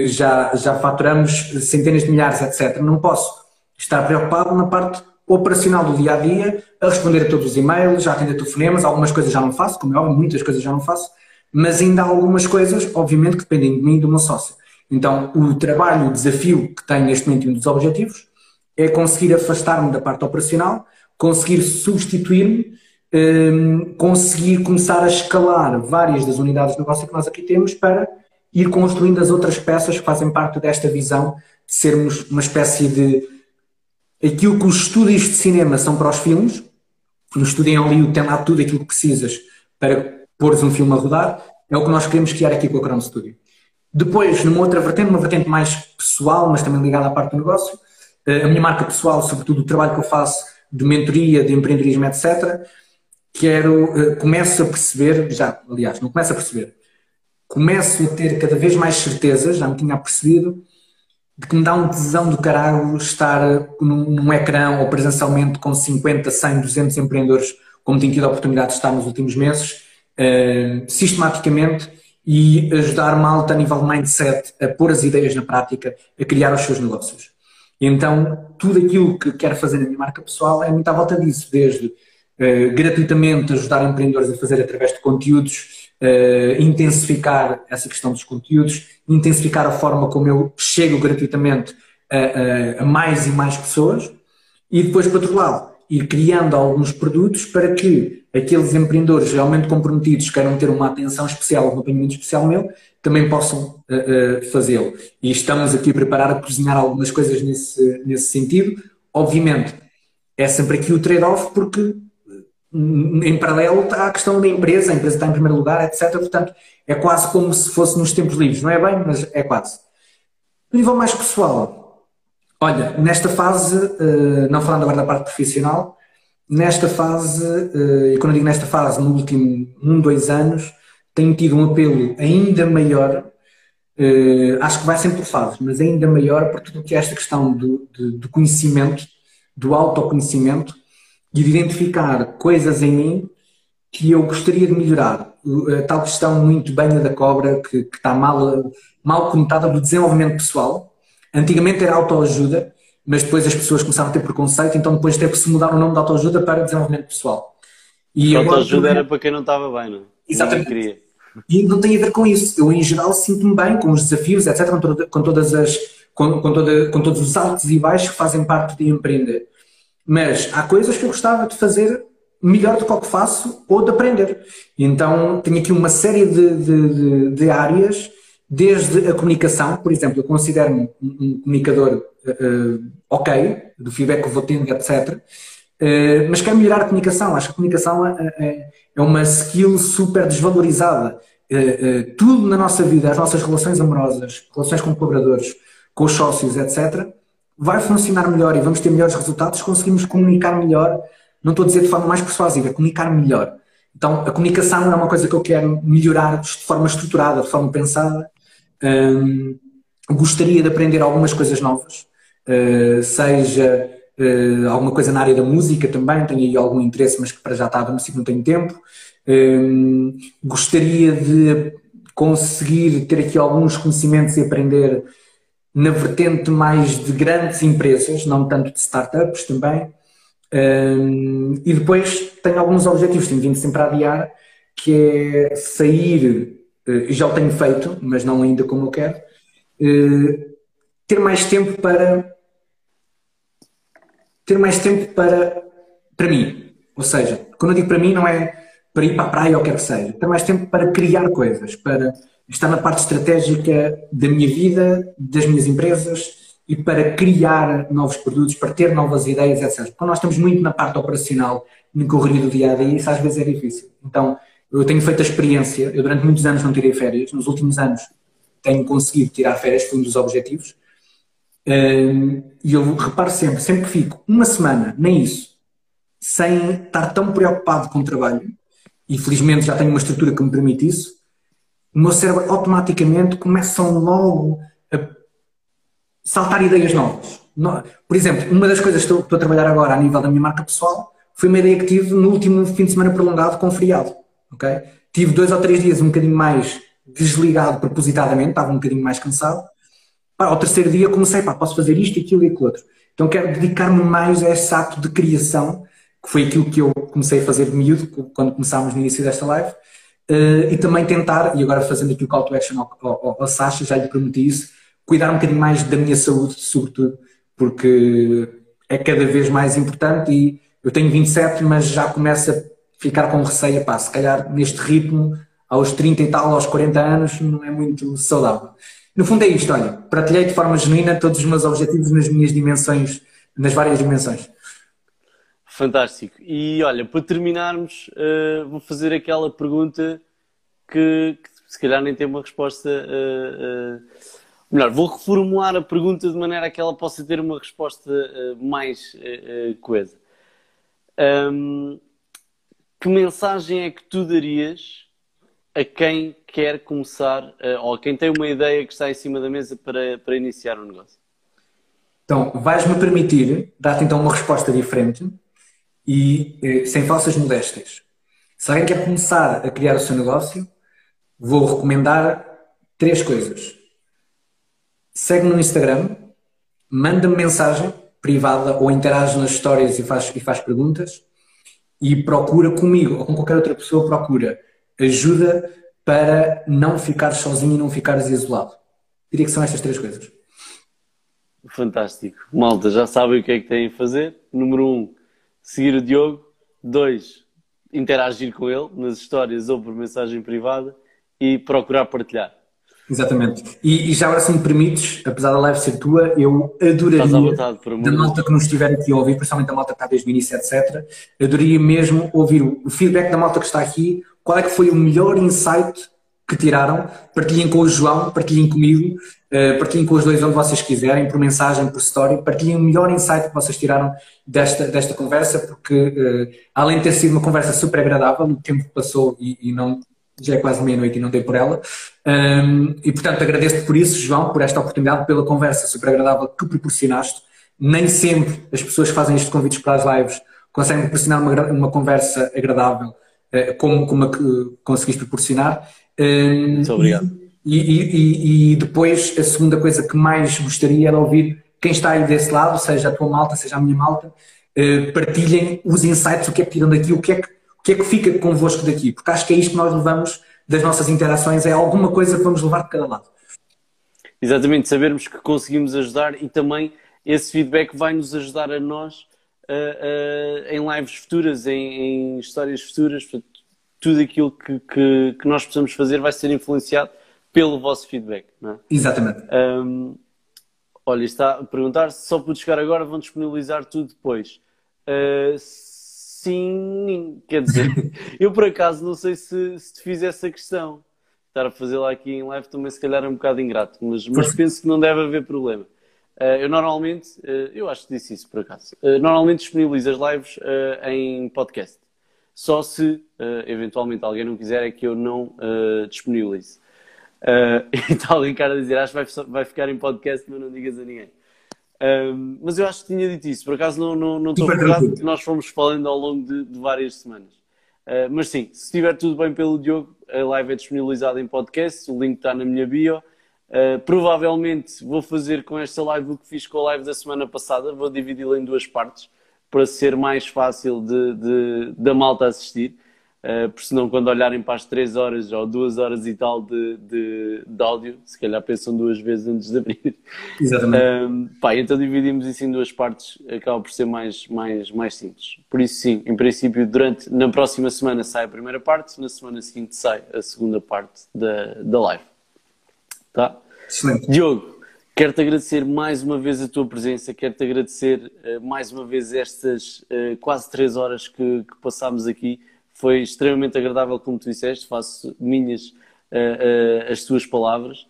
já, já faturamos centenas de milhares, etc. Não posso estar preocupado na parte operacional do dia a dia, a responder a todos os e-mails, a atender telefonemas, algumas coisas já não faço, como é óbvio, muitas coisas já não faço, mas ainda há algumas coisas, obviamente, que dependem de mim e do meu sócio. Então, o trabalho, o desafio que tenho neste momento e um dos objetivos é conseguir afastar-me da parte operacional, conseguir substituir-me um, conseguir começar a escalar várias das unidades de negócio que nós aqui temos para ir construindo as outras peças que fazem parte desta visão de sermos uma espécie de aquilo que os estúdios de cinema são para os filmes, no estúdio Hollywood tem lá tudo aquilo que precisas para pôres um filme a rodar, é o que nós queremos criar aqui com a Chrome Studio. Depois, numa outra vertente, uma vertente mais pessoal, mas também ligada à parte do negócio, eh, a minha marca pessoal, sobretudo o trabalho que eu faço de mentoria, de empreendedorismo, etc., quero, uh, começo a perceber, já, aliás, não começo a perceber, começo a ter cada vez mais certeza, já me tinha percebido, de que me dá um tesão do caralho estar num, num ecrã ou presencialmente com 50, 100, 200 empreendedores, como tenho tido a oportunidade de estar nos últimos meses, uh, sistematicamente e ajudar malta a nível de mindset a pôr as ideias na prática, a criar os seus negócios. Então, tudo aquilo que quero fazer na minha marca pessoal é muito à volta disso, desde uh, gratuitamente ajudar empreendedores a fazer através de conteúdos, uh, intensificar essa questão dos conteúdos, intensificar a forma como eu chego gratuitamente a, a, a mais e mais pessoas e depois, por outro lado, ir criando alguns produtos para que aqueles empreendedores realmente comprometidos queiram ter uma atenção especial, um acompanhamento especial meu, também possam uh, uh, fazê-lo. E estamos aqui a preparar a cozinhar algumas coisas nesse, nesse sentido. Obviamente, é sempre aqui o trade-off, porque em paralelo está a questão da empresa, a empresa está em primeiro lugar, etc. Portanto, é quase como se fosse nos tempos livres, não é bem, mas é quase. No nível mais pessoal, olha, nesta fase, eh, não falando agora da parte profissional, nesta fase, eh, e quando eu digo nesta fase, no último um, dois anos, tenho tido um apelo ainda maior, eh, acho que vai sempre por fases, mas ainda maior por tudo que é esta questão do, do, conhecimento, do autoconhecimento, de identificar coisas em mim que eu gostaria de melhorar. A tal questão muito banha da cobra, que, que está mal, mal conotada do desenvolvimento pessoal. Antigamente era autoajuda, mas depois as pessoas começaram a ter preconceito, então depois teve que se mudar o nome de autoajuda para desenvolvimento pessoal. E autoajuda era para quem não estava bem, não? É? Exatamente. E não tem a ver com isso. Eu, em geral, sinto-me bem com os desafios, etc., com, com todas as, com, com, toda, com todos os altos e baixos que fazem parte de empreender. Mas há coisas que eu gostava de fazer melhor do que o que faço ou de aprender. Então tenho aqui uma série de, de, de áreas, desde a comunicação, por exemplo, eu considero-me um, comunicador uh, ok, do feedback que vou tendo, etc. Uh, mas quero melhorar a comunicação. Acho que a comunicação é, é, uma skill super desvalorizada. Uh, tudo na nossa vida, as nossas relações amorosas, relações com colaboradores, com os sócios, etc., vai funcionar melhor e vamos ter melhores resultados se conseguimos comunicar melhor. Não estou a dizer de forma mais persuasiva, comunicar melhor. Então, a comunicação é uma coisa que eu quero melhorar de forma estruturada, de forma pensada. Um, gostaria de aprender algumas coisas novas, uh, seja uh, alguma coisa na área da música também, tenho aí algum interesse, mas que para já estava, mas não tenho tempo. Um, gostaria de conseguir ter aqui alguns conhecimentos e aprender na vertente mais de grandes empresas, não tanto de startups também. Um, e depois tenho alguns objetivos, tenho vindo sempre a adiar, que é sair, uh, já o tenho feito, mas não ainda como eu quero, uh, ter mais tempo para ter mais tempo para, para mim. Ou seja, quando eu digo para mim, não é para ir para a praia ou o que quer que seja, ter mais tempo para criar coisas, para estar na parte estratégica da minha vida, das minhas empresas e para criar novos produtos, para ter novas ideias, etc. Quando nós estamos muito na parte operacional, no correria do dia a dia, isso às vezes é difícil. Então, eu tenho feito a experiência, eu durante muitos anos não tirei férias, nos últimos anos tenho conseguido tirar férias, foi um dos objetivos. E eu reparo sempre, sempre que fico uma semana, nem isso, sem estar tão preocupado com o trabalho, e felizmente já tenho uma estrutura que me permite isso, o meu cérebro automaticamente começam logo saltar ideias novas. Por exemplo, uma das coisas que estou a trabalhar agora a nível da minha marca pessoal foi uma ideia que tive no último fim de semana prolongado com feriado. Okay? Tive dois ou três dias um bocadinho mais desligado propositadamente, estava um bocadinho mais cansado. Pá, ao terceiro dia comecei, pá, posso fazer isto, aquilo e aquilo outro. Então quero dedicar-me mais a esse ato de criação, que foi aquilo que eu comecei a fazer de miúdo, quando começámos no início desta live, uh, e também tentar, e agora fazendo aqui o call to action ao, ao, ao Sasha, já lhe prometi isso, cuidar um bocadinho mais da minha saúde, sobretudo, porque é cada vez mais importante e eu tenho 27, mas já começo a ficar com receio, pá, se calhar neste ritmo, aos 30 e tal, aos 40 anos, não é muito saudável. No fundo é isto, olha, partilhei de forma genuína todos os meus objetivos nas minhas dimensões, nas várias dimensões. Fantástico. E olha, para terminarmos, uh, vou fazer aquela pergunta que, que, se calhar nem tem uma resposta uh, uh, Melhor, vou reformular a pergunta de maneira que ela possa ter uma resposta mais coesa. Um, que mensagem é que tu darias a quem quer começar, ou a quem tem uma ideia que está em cima da mesa para, para iniciar um negócio? Então, vais-me permitir dar-te então uma resposta diferente e sem falsas modéstias. Se alguém quer começar a criar o seu negócio, vou recomendar três coisas segue-me no Instagram, manda-me mensagem privada ou interage nas histórias e faz, e faz perguntas e procura comigo ou com qualquer outra pessoa, procura ajuda para não ficar sozinho e não ficares isolado. Diria que são estas três coisas. Fantástico. Malta, já sabem o que é que têm a fazer. Número um, seguir o Diogo. Dois, interagir com ele nas histórias ou por mensagem privada. E procurar partilhar. Exatamente. E, e, já agora, se me permites, apesar da live ser tua, eu adoraria, vontade, da malta que nos estiver aqui a ouvir, principalmente a malta que está desde o início, etc., adoraria mesmo ouvir o feedback da malta que está aqui, qual é que foi o melhor insight que tiraram, partilhem com o João, partilhem comigo, uh, partilhem com os dois onde vocês quiserem, por mensagem, por story, partilhem o melhor insight que vocês tiraram desta, desta conversa, porque uh, além de ter sido uma conversa super agradável, o tempo passou e, e não já é quase meia-noite e não dei por ela. Um, e portanto agradeço-te por isso, João, por esta oportunidade, pela conversa super agradável que proporcionaste. Nem sempre as pessoas que fazem estes convites para as lives conseguem proporcionar uma, uma conversa agradável uh, como, como a que conseguiste proporcionar. Um, Muito obrigado. E, e, e, depois a segunda coisa que mais gostaria era ouvir quem está aí desse lado, seja a tua malta, seja a minha malta, uh, partilhem os insights, o que é que tiram daqui, o que é que o que é que fica convosco daqui? Porque acho que é isto que nós levamos das nossas interações, é alguma coisa que vamos levar de cada lado. Exatamente, sabermos que conseguimos ajudar e também esse feedback vai nos ajudar a nós uh, uh, em lives futuras, em, em histórias futuras, tudo aquilo que, que, que, nós possamos fazer vai ser influenciado pelo vosso feedback. É? Exatamente. Um, olha, está a perguntar se só pude chegar agora, vão disponibilizar tudo depois. Uh, sim, quer dizer, eu por acaso não sei se, se te fiz essa questão. Estar a fazê-la aqui em live também se calhar é um bocado ingrato, mas, mas penso que não deve haver problema. Uh, eu normalmente, uh, eu acho que disse isso por acaso, normalmente disponibilizo as lives em podcast. Só se eventualmente alguém não quiser é que eu não disponibilize. e está alguém cara a dizer, acho que vai, vai ficar em podcast, mas não digas a ninguém. mas eu acho que tinha dito isso, por acaso não, não, não estou recordado porque nós fomos falando ao longo de, de várias semanas. mas sim, se estiver tudo bem pelo Diogo, a live é disponibilizada em podcast, o link está na minha bio. Uh, provavelmente vou fazer com esta live o que fiz com a live da semana passada, vou dividi-la em duas partes para ser mais fácil de, de, da malta assistir, uh, porque senão quando olharem para as 3 horas ou 2 horas e tal de, de, de áudio, se calhar pensam duas vezes antes de abrir. Exatamente. Uh, pá, então dividimos isso em duas partes, acaba por ser mais, mais, mais simples. Por isso sim, em princípio, durante, na próxima semana sai a primeira parte, na semana seguinte sai a segunda parte da, da live. Tá? Excelente. Diogo, quero-te agradecer mais uma vez a tua presença, quero-te agradecer uh, mais uma vez estas uh, quase três horas que, que, passámos aqui. Foi extremamente agradável, como tu disseste, faço minhas uh, as tuas palavras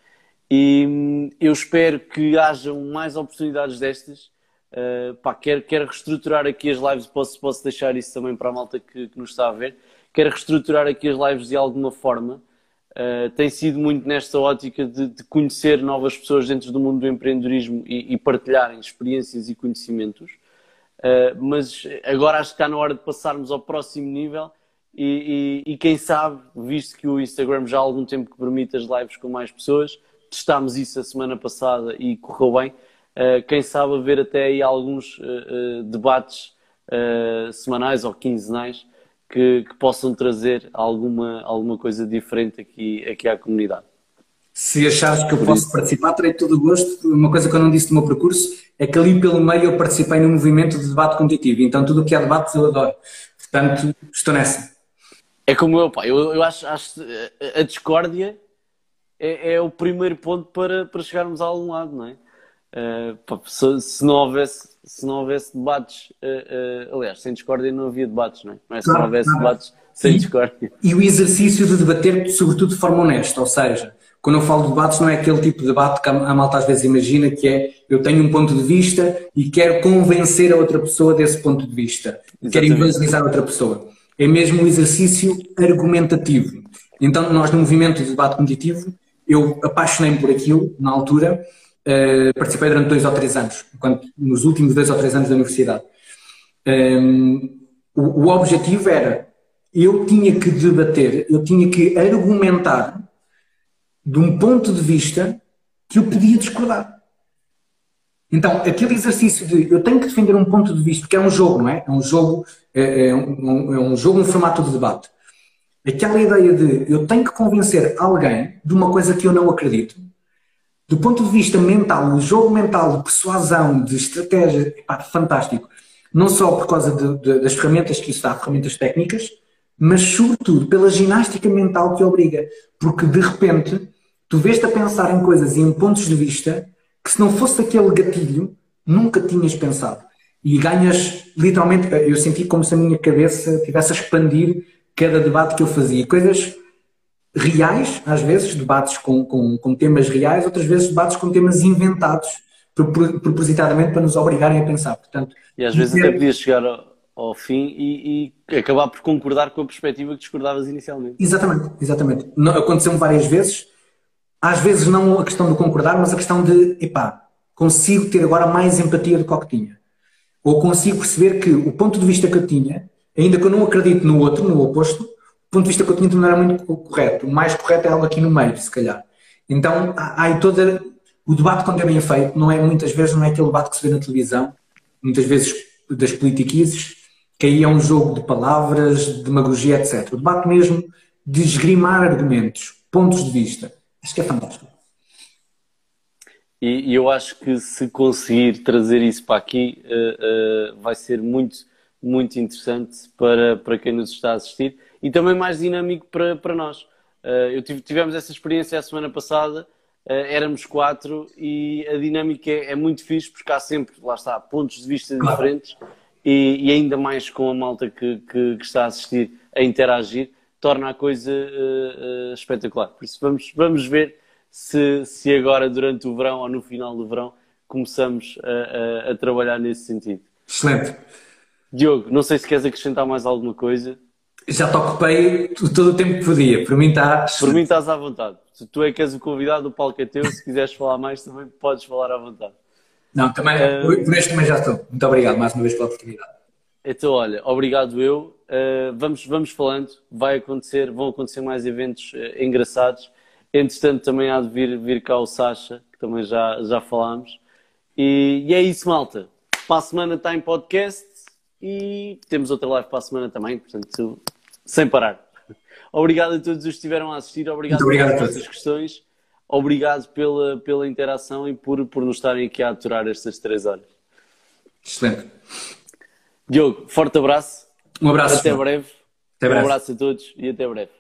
e um, eu espero que hajam mais oportunidades destas. Uh, pá, quero, quero reestruturar aqui as lives, posso, posso deixar isso também para a malta que, que nos está a ver. Quero reestruturar aqui as lives de alguma forma Uh, tem sido muito nesta ótica de, de, conhecer novas pessoas dentro do mundo do empreendedorismo e, e partilharem experiências e conhecimentos. Uh, mas agora acho que está na hora de passarmos ao próximo nível e, e, e, quem sabe, visto que o Instagram já há algum tempo que permite as lives com mais pessoas, testámos isso a semana passada e correu bem. Uh, quem sabe haver até aí alguns debates semanais ou quinzenais que, que, possam trazer alguma, alguma coisa diferente aqui, aqui à comunidade. Se achares que eu posso participar, terei todo o gosto. Uma coisa que eu não disse no meu percurso é que ali pelo meio eu participei no movimento de debate competitivo, então tudo o que é debate eu adoro. Portanto, estou nessa. É como eu, pá, eu, eu acho, acho a discórdia é, é, o primeiro ponto para, para chegarmos a algum lado, não é? Uh, pá, se, se, não houvesse se não houvesse debates, uh, uh, aliás, sem discórdia não havia debates, não é? Não é se claro, não houvesse claro. debates sem e, discórdia. E o exercício de debater, sobretudo de forma honesta, ou seja, quando eu falo de debates, não é aquele tipo de debate que a malta às vezes imagina que é eu tenho um ponto de vista e quero convencer a outra pessoa desse ponto de vista, Exatamente. quero evangelizar a outra pessoa. É mesmo um exercício argumentativo. Então, nós no movimento de debate competitivo, eu apaixonei-me por aquilo na altura Uh, participei durante dois ou três anos, enquanto, nos últimos dois ou três anos da universidade. Um, ehm, o, o, objetivo era, eu tinha que debater, eu tinha que argumentar de um ponto de vista que eu podia discordar. Então, aquele exercício de eu tenho que defender um ponto de vista, porque é um jogo, não é? É um jogo, é, é um, é um jogo, um formato de debate. Aquela ideia de eu tenho que convencer alguém de uma coisa que eu não acredito, do ponto de vista mental, o jogo mental de persuasão, de estratégia, epá, fantástico. Não só por causa de, de, das ferramentas que isso dá, ferramentas técnicas, mas sobretudo pela ginástica mental que obriga. Porque de repente tu vês-te a pensar em coisas e em pontos de vista que se não fosse aquele gatilho, nunca tinhas pensado. E ganhas, literalmente, eu senti como se a minha cabeça tivesse a expandir cada debate que eu fazia. Coisas reais, às vezes, debates com, com, com temas reais, outras vezes debates com temas inventados propositadamente para nos obrigarem a pensar. Portanto, e às vezes até podias chegar ao, ao fim e, e, acabar por concordar com a perspectiva que discordavas inicialmente. Exatamente, exatamente. Aconteceu-me várias vezes, às vezes não a questão de concordar, mas a questão de, epá, consigo ter agora mais empatia do que o que tinha. Ou consigo perceber que o ponto de vista que eu tinha, ainda que eu não acredite no outro, no oposto, ponto de vista que eu tinha não era muito correto. O mais correto é algo aqui no meio, se calhar. Então, há, há toda. O debate, quando é bem feito, não é, muitas vezes não é aquele debate que se vê na televisão, muitas vezes das politiquices, que aí é um jogo de palavras, de demagogia, etc. O debate mesmo de esgrimar argumentos, pontos de vista. Acho que é fantástico. E, e eu acho que se conseguir trazer isso para aqui, uh, uh, vai ser muito, muito interessante para, para quem nos está a assistir e também mais dinâmico para, para nós. Uh, eu tive, tivemos essa experiência a semana passada, éramos quatro e a dinâmica é, é, muito fixe porque há sempre, lá está, pontos de vista diferentes e, e ainda mais com a malta que, que, que, está a assistir a interagir, torna a coisa uh, uh, espetacular. Por isso, vamos, vamos ver se, se agora, durante o verão ou no final do verão, começamos a, a, a trabalhar nesse sentido. Excelente. Diogo, não sei se queres acrescentar mais alguma coisa. Já te ocupei todo o tempo que podia. Por mim está. Por mim estás à vontade. Se tu é que és o convidado, o palco é teu. Se quiseres falar mais, também podes falar à vontade. Não, também, uh, por este também já estou. Muito obrigado mais uma vez pela oportunidade. Então, olha, obrigado eu. Uh, vamos, vamos falando. Vai acontecer, vão acontecer mais eventos uh, engraçados. Entretanto, também há de vir, vir cá o Sasha, que também já, já falámos. E, e é isso, malta. Para a semana está em podcast e temos outra live para a semana também, portanto, sem parar. Obrigado a todos os que estiveram a assistir, obrigado, obrigado pelas vossas questões, obrigado pela, pela interação e por, por nos estarem aqui a aturar estas três horas. Excelente. Diogo, forte abraço. Um abraço. Até breve. Até breve. Um abraço a todos e até breve.